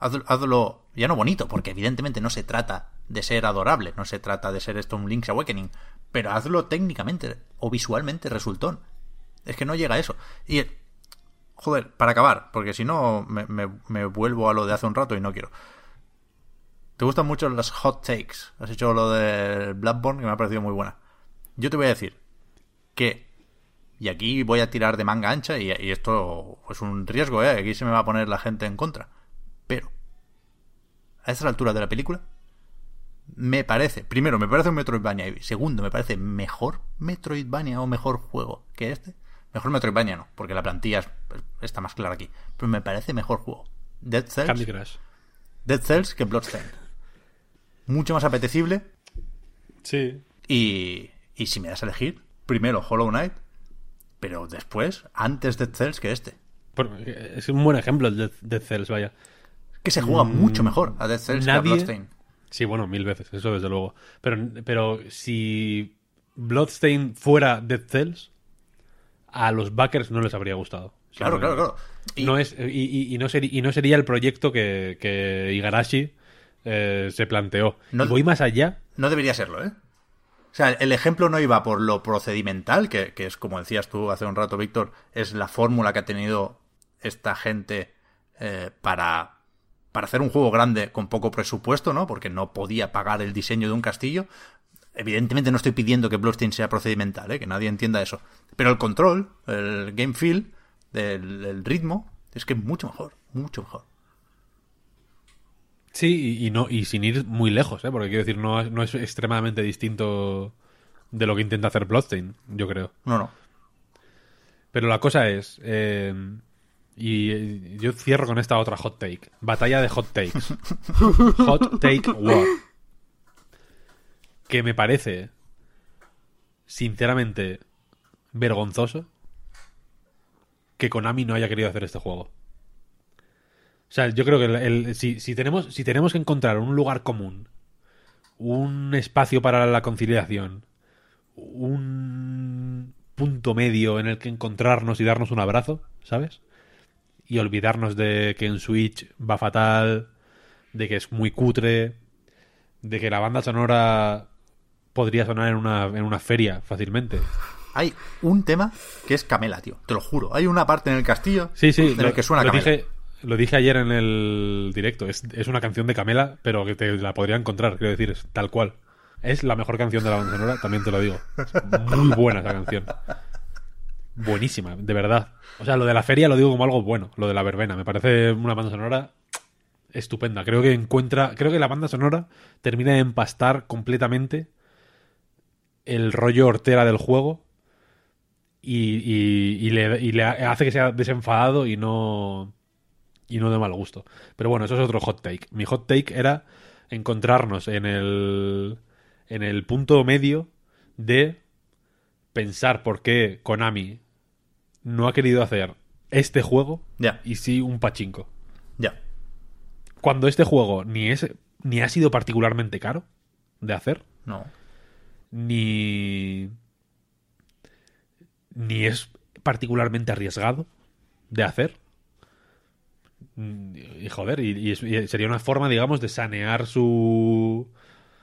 Haz- hazlo ya no bonito, porque evidentemente no se trata de ser adorable, no se trata de ser esto un Link's Awakening, pero hazlo técnicamente o visualmente resultón. Es que no llega a eso. Y, joder, para acabar, porque si no me vuelvo a lo de hace un rato y no quiero. Te gustan mucho las hot takes. Has hecho lo de Bloodborne que me ha parecido muy buena. Yo te voy a decir que, y aquí voy a tirar de manga ancha y, y esto es un riesgo, ¿eh? Aquí se me va a poner la gente en contra. Pero, a esta altura de la película, me parece, primero, me parece un Metroidvania y segundo, me parece mejor Metroidvania o mejor juego que este. Mejor Metroidvania no, porque la plantilla es- está más clara aquí. Pero me parece mejor juego. Dead Cells, Candy Crush. Dead Cells que Bloodstained. Mucho más apetecible Sí. y, y si me das a elegir, primero Hollow Knight, pero después, antes Dead Cells que este. Es un buen ejemplo el Death, Death Cells, vaya. Que se juega mucho mejor a Dead Cells que a Bloodstained. Sí, bueno, mil veces, eso desde luego. Pero, pero si Bloodstain fuera Dead Cells, a los backers no les habría gustado. Claro, claro, claro. Y- No es, y, y- y no sería, y no sería el proyecto que, que Igarashi eh, se planteó. No- y voy más allá. No debería serlo, ¿eh? O sea, el ejemplo no iba por lo procedimental, que, que es como decías tú hace un rato, Víctor, es la fórmula que ha tenido esta gente eh, para, para hacer un juego grande con poco presupuesto, ¿no? Porque no podía pagar el diseño de un castillo. Evidentemente no estoy pidiendo que Bloodstained sea procedimental, ¿eh? que nadie entienda eso. Pero el control, el game feel, el, el ritmo, es que es mucho mejor, mucho mejor. Sí, y, y no, y sin ir muy lejos, ¿eh? porque quiero decir, no, no es extremadamente distinto de lo que intenta hacer Bloodstain, yo creo. No, no. Pero la cosa es, eh, y eh, yo cierro con esta otra hot take. Batalla de hot takes. <laughs> hot take war. Que me parece, sinceramente, vergonzoso que Konami no haya querido hacer este juego. O sea, yo creo que el- el- si, si tenemos, si tenemos que encontrar un lugar común, un espacio para la conciliación, un punto medio en el que encontrarnos y darnos un abrazo, ¿sabes? Y olvidarnos de que en Switch va fatal, de que es muy cutre, de que la banda sonora podría sonar en una, en una feria fácilmente. Hay un tema que es Camela, tío. Te lo juro. Hay una parte en el castillo Sí, sí, en el que suena Camela. dije, lo dije ayer en el directo. Es, es una canción de Camela, pero que te la podría encontrar, quiero decir, es tal cual. Es la mejor canción de la banda sonora, también te lo digo. Es muy buena esa canción. Buenísima, de verdad. O sea, lo de la feria lo digo como algo bueno, lo de la verbena. Me parece una banda sonora estupenda. Creo que encuentra. Creo que la banda sonora termina de empastar completamente el rollo hortera del juego y, y- y y le hace que sea desenfadado y no y no de mal gusto. Pero bueno, eso es otro hot take. Mi hot take era encontrarnos en el en el punto medio de pensar por qué Konami no ha querido hacer este juego Ya. y sí un pachinko. Ya. Cuando este juego ni es ni ha sido particularmente caro de hacer, No. ni ni es particularmente arriesgado de hacer y joder y, sería una forma digamos de sanear su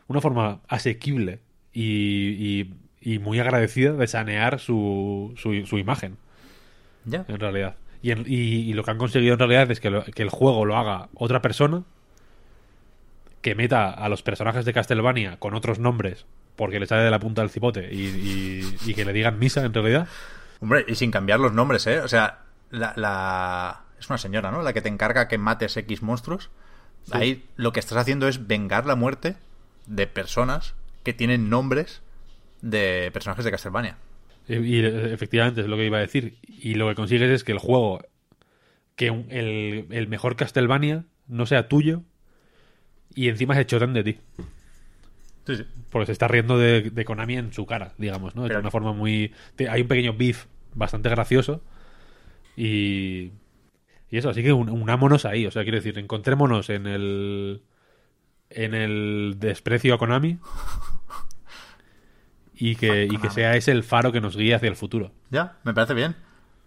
una forma asequible y, y- y muy agradecida de sanear su, su, su imagen Ya. en realidad y, en- y- y lo que han conseguido en realidad es que, lo- que el juego lo haga otra persona que meta a los personajes de Castlevania con otros nombres porque le sale de la punta del cipote y, y- y que le digan misa en realidad. Hombre, y sin cambiar los nombres, ¿eh? O sea, la, la- es una señora, ¿no? La que te encarga que mates X monstruos. Ahí lo que estás haciendo es vengar la muerte de personas que tienen nombres de personajes de Castlevania. Y, efectivamente es lo que iba a decir. Y lo que consigues es que el juego, que el, el mejor Castlevania no sea tuyo y encima se choten de ti. Sí, sí. Porque se está riendo de, de Konami en su cara, digamos, ¿no? De Pero- una forma muy... Hay un pequeño beef bastante gracioso y... Y eso, así que un- unámonos ahí. O sea, quiero decir, encontrémonos en el... En el desprecio a Konami y que, y que sea ese el faro que nos guíe hacia el futuro. Ya, me parece bien.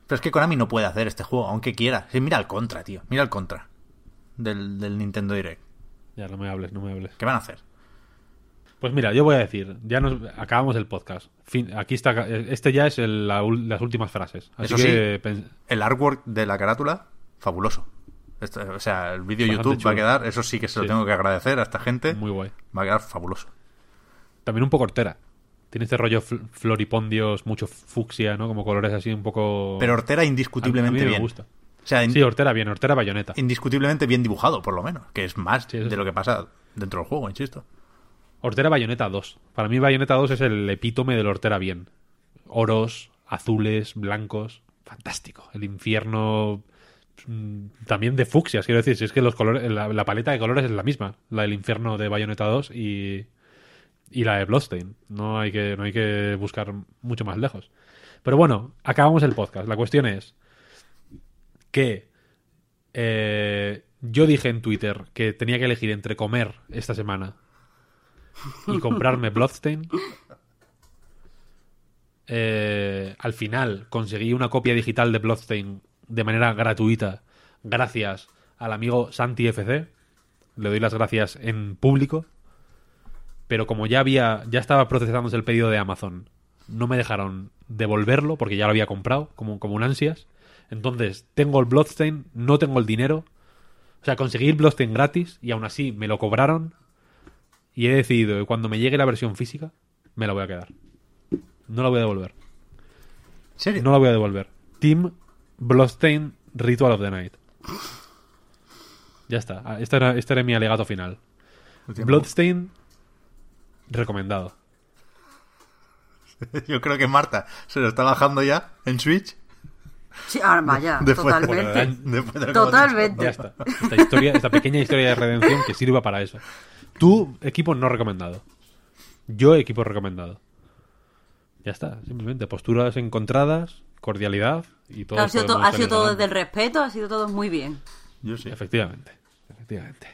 Pero es que Konami no puede hacer este juego, aunque quiera. Sí, mira el contra, tío. Mira el contra del, del Nintendo Direct. Ya, no me hables, no me hables. ¿Qué van a hacer? Pues mira, yo voy a decir, ya nos acabamos el podcast. Fin, aquí está, este ya es el- la ul- las últimas frases. Así Eso que pen- El artwork de la carátula, fabuloso. Esto- o sea, el vídeo YouTube va a quedar, eso sí que se lo Sí. tengo que agradecer a esta gente. muy guay. Va a quedar fabuloso. También un poco hortera. Tiene este rollo fl- floripondios, mucho fucsia, ¿no? Como colores así un poco... Pero Hortera A- a indiscutiblemente mí me bien. gusta. O sea, in- Sí, hortera bien, hortera bayoneta. indiscutiblemente bien dibujado, por lo menos. Que es más Sí, de sí. lo que pasa dentro del juego, insisto. Hortera bayoneta 2. Para mí bayoneta 2 es el epítome del hortera bien. Oros, azules, blancos. Fantástico. El infierno... mm, También de fucsias, quiero decir. Si es que los colores, la, la paleta de colores es la misma. La del infierno de Bayonetta 2 y, y la de Bloodstain. No hay, que, no hay que buscar mucho más lejos. Pero bueno, acabamos el podcast. La cuestión es que eh, yo dije en Twitter que tenía que elegir entre comer esta semana y comprarme <laughs> Bloodstain. Eh, al final conseguí una copia digital de Bloodstain de manera gratuita gracias al amigo Santi FC. Le doy las gracias en público. Pero como ya había, ya estaba procesándose el pedido de Amazon, no me dejaron devolverlo porque ya lo había comprado, como, como un ansias. Entonces, tengo el Bloodstain, no tengo el dinero. O sea, conseguí el Bloodstain gratis y aún así me lo cobraron. Y he decidido que cuando me llegue la versión física, me la voy a quedar. No la voy a devolver. ¿En serio? No la voy a devolver. Team Bloodstain Ritual of the Night. Ya está. Ah, Este era, este era mi alegato final. Bloodstain, recomendado. <laughs> Yo creo que Marta se lo está bajando ya en Switch. Sí, ahora vaya, Después de- totalmente. de Totalmente. Ya está. Esta, historia, esta pequeña historia de redención que sirva para eso. Tu equipo no recomendado. Yo equipo recomendado. Ya está. Simplemente posturas encontradas, cordialidad y todo. ha sido, podemos to- ha sido salir todo desde el respeto, ha sido todo muy bien. Yo sí. Efectivamente. Efectivamente.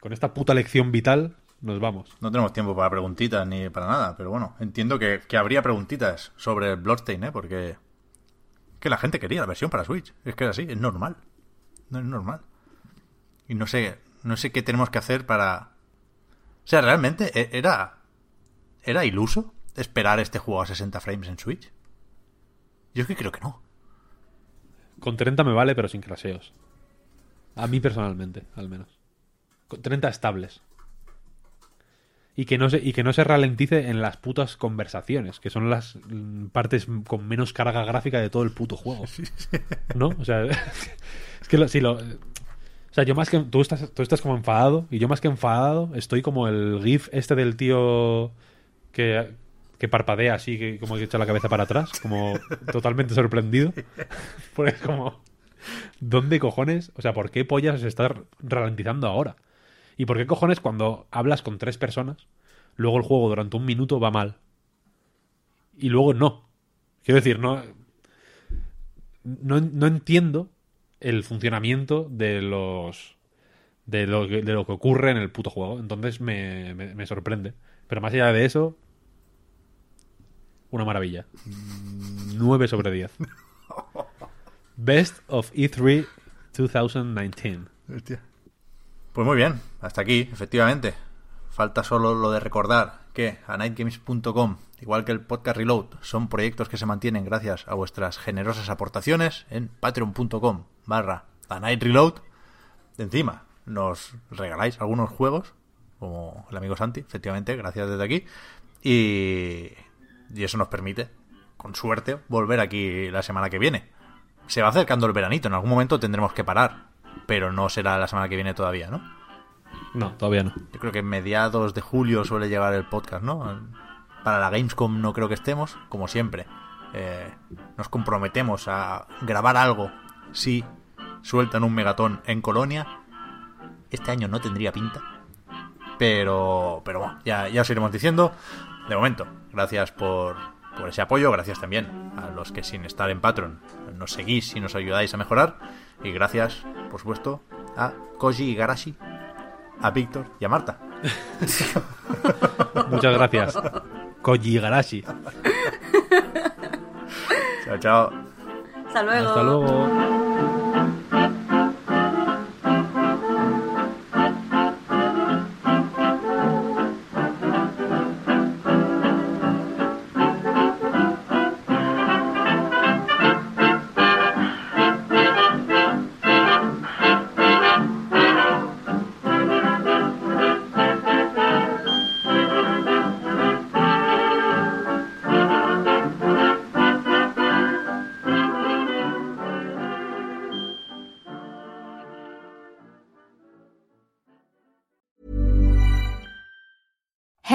Con esta puta lección vital nos vamos. No tenemos tiempo para preguntitas ni para nada, pero bueno, entiendo que, que habría preguntitas sobre el Bloodstain, ¿eh? Porque que la gente quería la versión para Switch. Es que es así, es normal. No es normal. Y no sé, no sé qué tenemos que hacer para... O sea, realmente e- era... ¿Era iluso esperar este juego a 60 frames en Switch? Yo es que creo que no. Con 30 me vale, pero sin craseos. A mí personalmente, al menos. Con 30 estables. Y que, no se, y que no se ralentice en las putas conversaciones, que son las mm, partes con menos carga gráfica de todo el puto juego. <laughs> ¿No? O sea, <laughs> es que lo- si lo. O sea, yo más que. Tú estás, tú estás como enfadado, y yo más que enfadado, estoy como el GIF este del tío que, que parpadea así, que como que echa la cabeza para atrás, como totalmente sorprendido. <laughs> Pues como. ¿Dónde cojones? O sea, ¿por qué pollas se está ralentizando ahora? ¿Y por qué cojones cuando hablas con tres personas, luego el juego durante un minuto va mal? Y luego no. Quiero decir, no. No, no entiendo el funcionamiento de los. De lo, que, de lo que ocurre en el puto juego. Entonces me, me- me sorprende. Pero más allá de eso. Una maravilla. 9 sobre 10. Best of E E3 2019. Pues muy bien, hasta aquí, efectivamente. Falta solo lo de recordar que a nightgames.com, igual que el podcast Reload, son proyectos que se mantienen gracias a vuestras generosas aportaciones en patreon.com barra a night reload. Encima, nos regaláis algunos juegos, como el amigo Santi, efectivamente, gracias desde aquí. Y, y eso nos permite, con suerte, volver aquí la semana que viene. Se va acercando el veranito, en algún momento tendremos que parar, pero no será la semana que viene todavía, ¿no? No, todavía no. Yo creo que en mediados de julio suele llegar el podcast, ¿no? Para la Gamescom no creo que estemos, como siempre. Eh, nos comprometemos a grabar algo si sueltan un megatón en Colonia. Este año no tendría pinta. Pero, pero bueno, ya, ya os iremos diciendo. De momento, gracias por, por ese apoyo. Gracias también a los que sin estar en Patreon nos seguís y nos ayudáis a mejorar. Y gracias, por supuesto, a Koji Igarashi, a Víctor y a Marta. <laughs> Muchas gracias. Koji Garashi. Chao, chao. Hasta luego. Hasta luego.